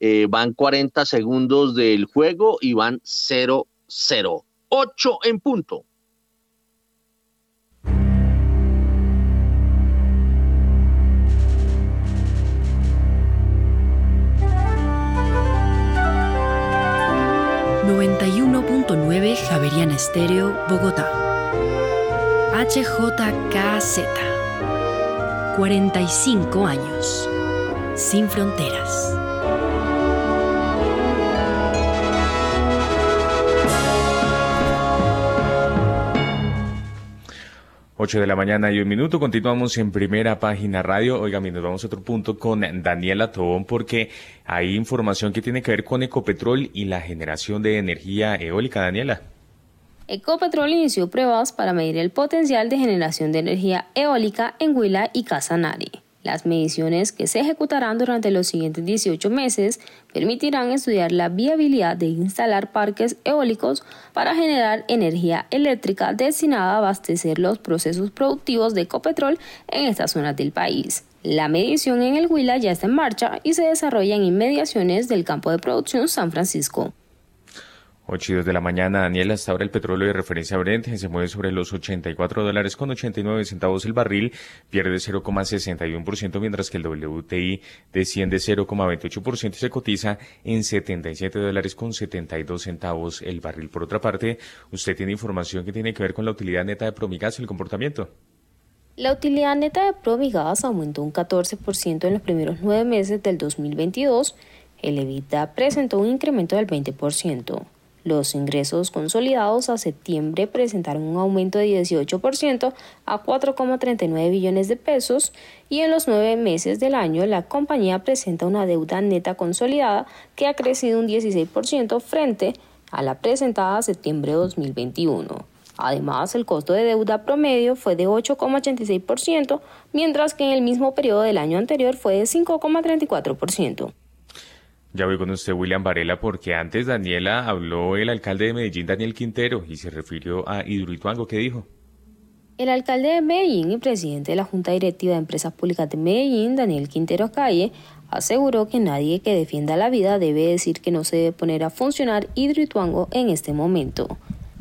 Eh, van 40 segundos del juego y van 0-0. 8 en punto. 91.9 Javeriana Estéreo, Bogotá. HJKZ. 45 años. Sin fronteras. 8 de la mañana y un minuto, continuamos en primera página radio. Oiga, nos vamos a otro punto con Daniela Tobón porque hay información que tiene que ver con Ecopetrol y la generación de energía eólica. Daniela. Ecopetrol inició pruebas para medir el potencial de generación de energía eólica en Huila y Casanare. Las mediciones que se ejecutarán durante los siguientes 18 meses permitirán estudiar la viabilidad de instalar parques eólicos para generar energía eléctrica destinada a abastecer los procesos productivos de Ecopetrol en estas zonas del país. La medición en el Huila ya está en marcha y se desarrolla en inmediaciones del campo de producción San Francisco. 8 y 2 de la mañana, Daniel, hasta ahora el petróleo de referencia Brent se mueve sobre los 84 dólares con 89 centavos el barril, pierde 0,61%, mientras que el WTI desciende 0,28% y se cotiza en 77 dólares con 72 centavos el barril. Por otra parte, usted tiene información que tiene que ver con la utilidad neta de Promigas y el comportamiento. La utilidad neta de Promigas aumentó un 14% en los primeros nueve meses del 2022. El EBITDA presentó un incremento del 20%. Los ingresos consolidados a septiembre presentaron un aumento de 18% a 4,39 billones de pesos y en los nueve meses del año la compañía presenta una deuda neta consolidada que ha crecido un 16% frente a la presentada a septiembre de 2021. Además, el costo de deuda promedio fue de 8,86%, mientras que en el mismo periodo del año anterior fue de 5,34%. Ya voy con usted, William Varela, porque antes Daniela habló el alcalde de Medellín, Daniel Quintero, y se refirió a Hidroituango. ¿Qué dijo? El alcalde de Medellín y presidente de la Junta Directiva de Empresas Públicas de Medellín, Daniel Quintero Calle, aseguró que nadie que defienda la vida debe decir que no se debe poner a funcionar Hidroituango en este momento.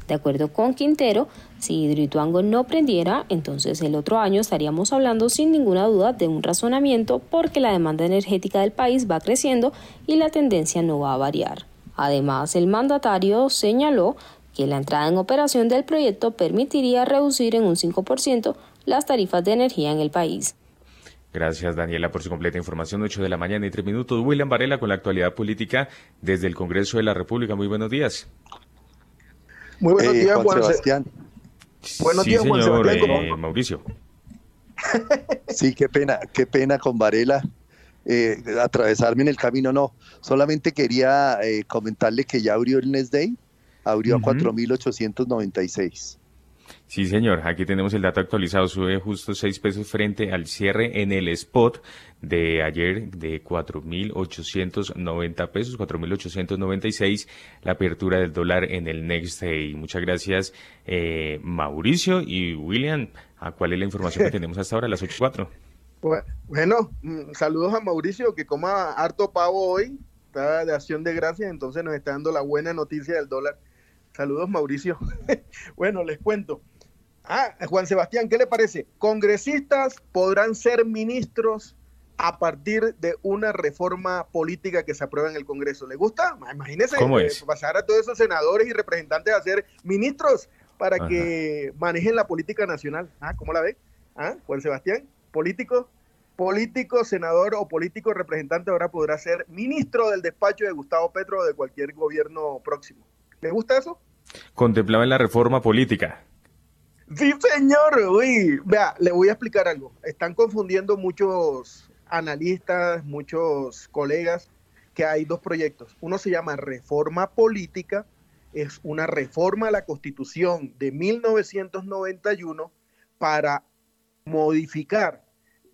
De acuerdo con Quintero, si Hidroituango no prendiera, entonces el otro año estaríamos hablando sin ninguna duda de un razonamiento porque la demanda energética del país va creciendo y la tendencia no va a variar. Además, el mandatario señaló que la entrada en operación del proyecto permitiría reducir en un 5% las tarifas de energía en el país. Gracias, Daniela, por su completa información. 8 de la mañana y 3 minutos. William Varela con la actualidad política desde el Congreso de la República. Muy buenos días. Muy buenos eh, días, Juan, Sebastián. Buenos días, Juan Sebastián. Eh, Mauricio. sí, qué pena, qué pena con Varela. Eh, atravesarme en el camino, no. Solamente quería comentarle que ya abrió el Next Day, abrió a 4.896. Sí, señor. Aquí tenemos el dato actualizado. Sube justo 6 pesos frente al cierre en el spot de ayer de 4.890 pesos, 4.896 la apertura del dólar en el Next Day. Muchas gracias, eh, Mauricio y William. ¿A cuál es la información que tenemos hasta ahora, las 8.04? Bueno, mm, saludos a Mauricio, que coma harto pavo hoy, está de acción de gracias, entonces nos está dando la buena noticia del dólar. Saludos, Mauricio. bueno, les cuento. Ah, Juan Sebastián, ¿qué le parece? Congresistas podrán ser ministros a partir de una reforma política que se aprueba en el Congreso. ¿Le gusta? Imagínese eh, pasar a todos esos senadores y representantes a ser ministros para que manejen la política nacional. Ah, ¿Cómo la ve? ¿Ah, Juan Sebastián? ¿Político? Político, senador o político representante ahora podrá ser ministro del despacho de Gustavo Petro o de cualquier gobierno próximo. ¿Le gusta eso? Contemplaba en la reforma política. Sí, señor. Uy, vea, le voy a explicar algo. Están confundiendo muchos analistas, muchos colegas, que hay dos proyectos. Uno se llama Reforma Política, es una reforma a la Constitución de 1991 para modificar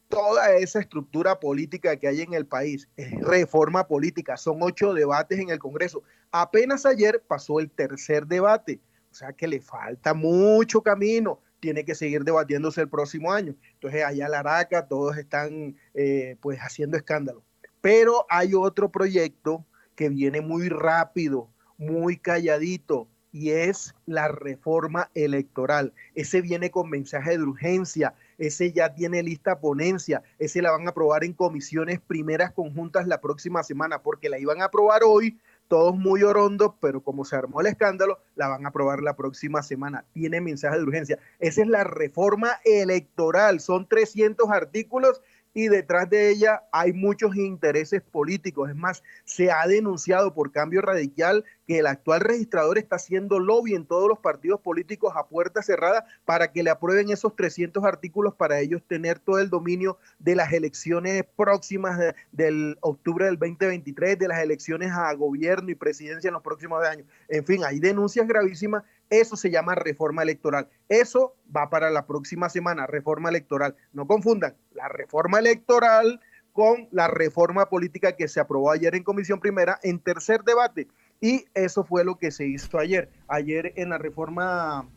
toda esa estructura política que hay en el país. Es reforma política, son ocho debates en el Congreso. Apenas ayer pasó el tercer debate o sea que le falta mucho camino, tiene que seguir debatiéndose el próximo año. Entonces allá la Araca todos están eh, pues haciendo escándalo. Pero hay otro proyecto que viene muy rápido, muy calladito, y es la reforma electoral. Ese viene con mensaje de urgencia, ese ya tiene lista ponencia, ese la van a aprobar en comisiones primeras conjuntas la próxima semana, porque la iban a aprobar hoy, todos muy orondos, pero como se armó el escándalo, la van a aprobar la próxima semana. Tiene mensaje de urgencia. Esa es la reforma electoral. Son 300 artículos y detrás de ella hay muchos intereses políticos. Es más, se ha denunciado por cambio radical que el actual registrador está haciendo lobby en todos los partidos políticos a puerta cerrada para que le aprueben esos 300 artículos para ellos tener todo el dominio de las elecciones próximas del octubre del 2023, de las elecciones a gobierno y presidencia en los próximos años. En fin, hay denuncias gravísimas eso se llama reforma electoral. Eso va para la próxima semana, reforma electoral. No confundan la reforma electoral con la reforma política que se aprobó ayer en Comisión Primera en tercer debate. Y eso fue lo que se hizo ayer. Ayer en la reforma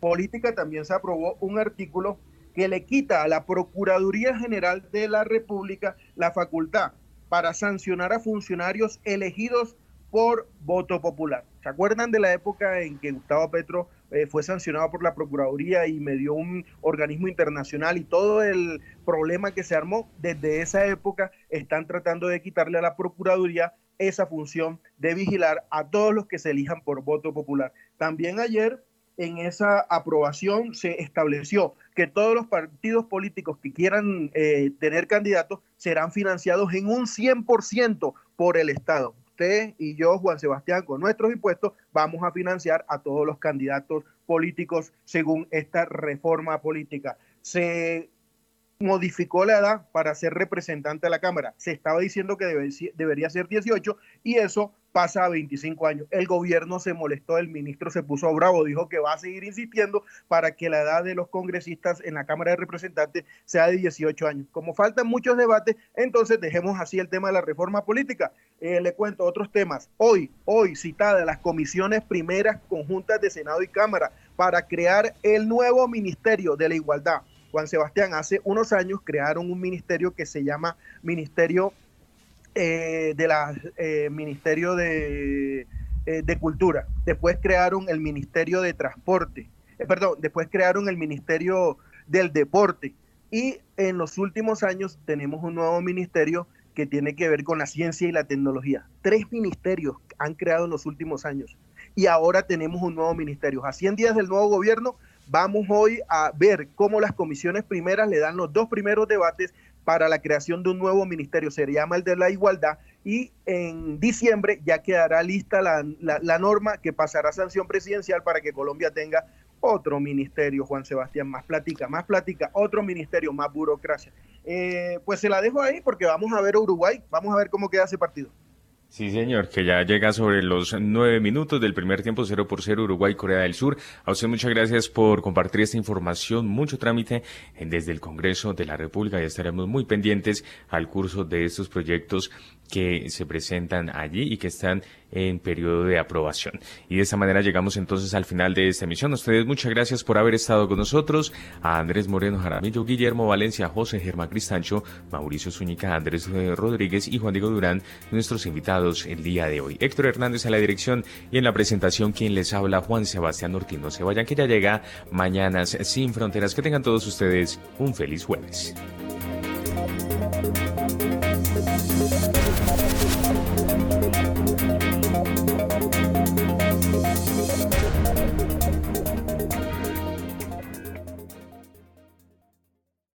política también se aprobó un artículo que le quita a la Procuraduría General de la República la facultad para sancionar a funcionarios elegidos por voto popular. ¿Se acuerdan de la época en que Gustavo Petro eh, fue sancionado por la Procuraduría y me dio un organismo internacional y todo el problema que se armó? Desde esa época están tratando de quitarle a la Procuraduría esa función de vigilar a todos los que se elijan por voto popular. También ayer en esa aprobación se estableció que todos los partidos políticos que quieran eh, tener candidatos serán financiados en un 100% por el Estado. Usted y yo, Juan Sebastián, con nuestros impuestos vamos a financiar a todos los candidatos políticos según esta reforma política. Se modificó la edad para ser representante de la Cámara. Se estaba diciendo que debería ser 18 y eso pasa a 25 años. El gobierno se molestó, el ministro se puso bravo, dijo que va a seguir insistiendo para que la edad de los congresistas en la Cámara de Representantes sea de 18 años. Como faltan muchos debates, entonces dejemos así el tema de la reforma política. Eh, le cuento otros temas. Hoy, hoy citada las comisiones primeras conjuntas de Senado y Cámara para crear el nuevo Ministerio de la Igualdad. Juan Sebastián, hace unos años crearon un ministerio que se llama Ministerio eh, de la eh, Ministerio de, eh, de, Cultura. Después crearon el Ministerio de Transporte. perdón, después crearon el Ministerio del Deporte. Y en los últimos años tenemos un nuevo ministerio que tiene que ver con la ciencia y la tecnología. Tres ministerios han creado en los últimos años. Y ahora tenemos un nuevo ministerio. A 100 días del nuevo gobierno Vamos hoy a ver cómo las comisiones primeras le dan los dos primeros debates para la creación de un nuevo ministerio, se llama el de la igualdad, y en diciembre ya quedará lista la, norma que pasará a sanción presidencial para que Colombia tenga otro ministerio, Juan Sebastián, más plática, más plática, otro ministerio, más burocracia. Eh, pues se la dejo ahí porque vamos a ver Uruguay, vamos a ver cómo queda ese partido. Sí, señor, que ya llega sobre los nueve minutos del primer tiempo, cero por cero, Uruguay, Corea del Sur. A usted muchas gracias por compartir esta información, mucho trámite desde el Congreso de la República y estaremos muy pendientes al curso de estos proyectos que se presentan allí y que están en periodo de aprobación. Y de esta manera llegamos entonces al final de esta emisión. Ustedes muchas gracias por haber estado con nosotros. A Andrés Moreno Jaramillo, Guillermo Valencia, José Germán Cristancho, Mauricio Zúñiga, Andrés Rodríguez y Juan Diego Durán, nuestros invitados el día de hoy. Héctor Hernández a la dirección y en la presentación quien les habla Juan Sebastián Ortino. Se vayan que ya llega Mañanas sin Fronteras. Que tengan todos ustedes un feliz jueves.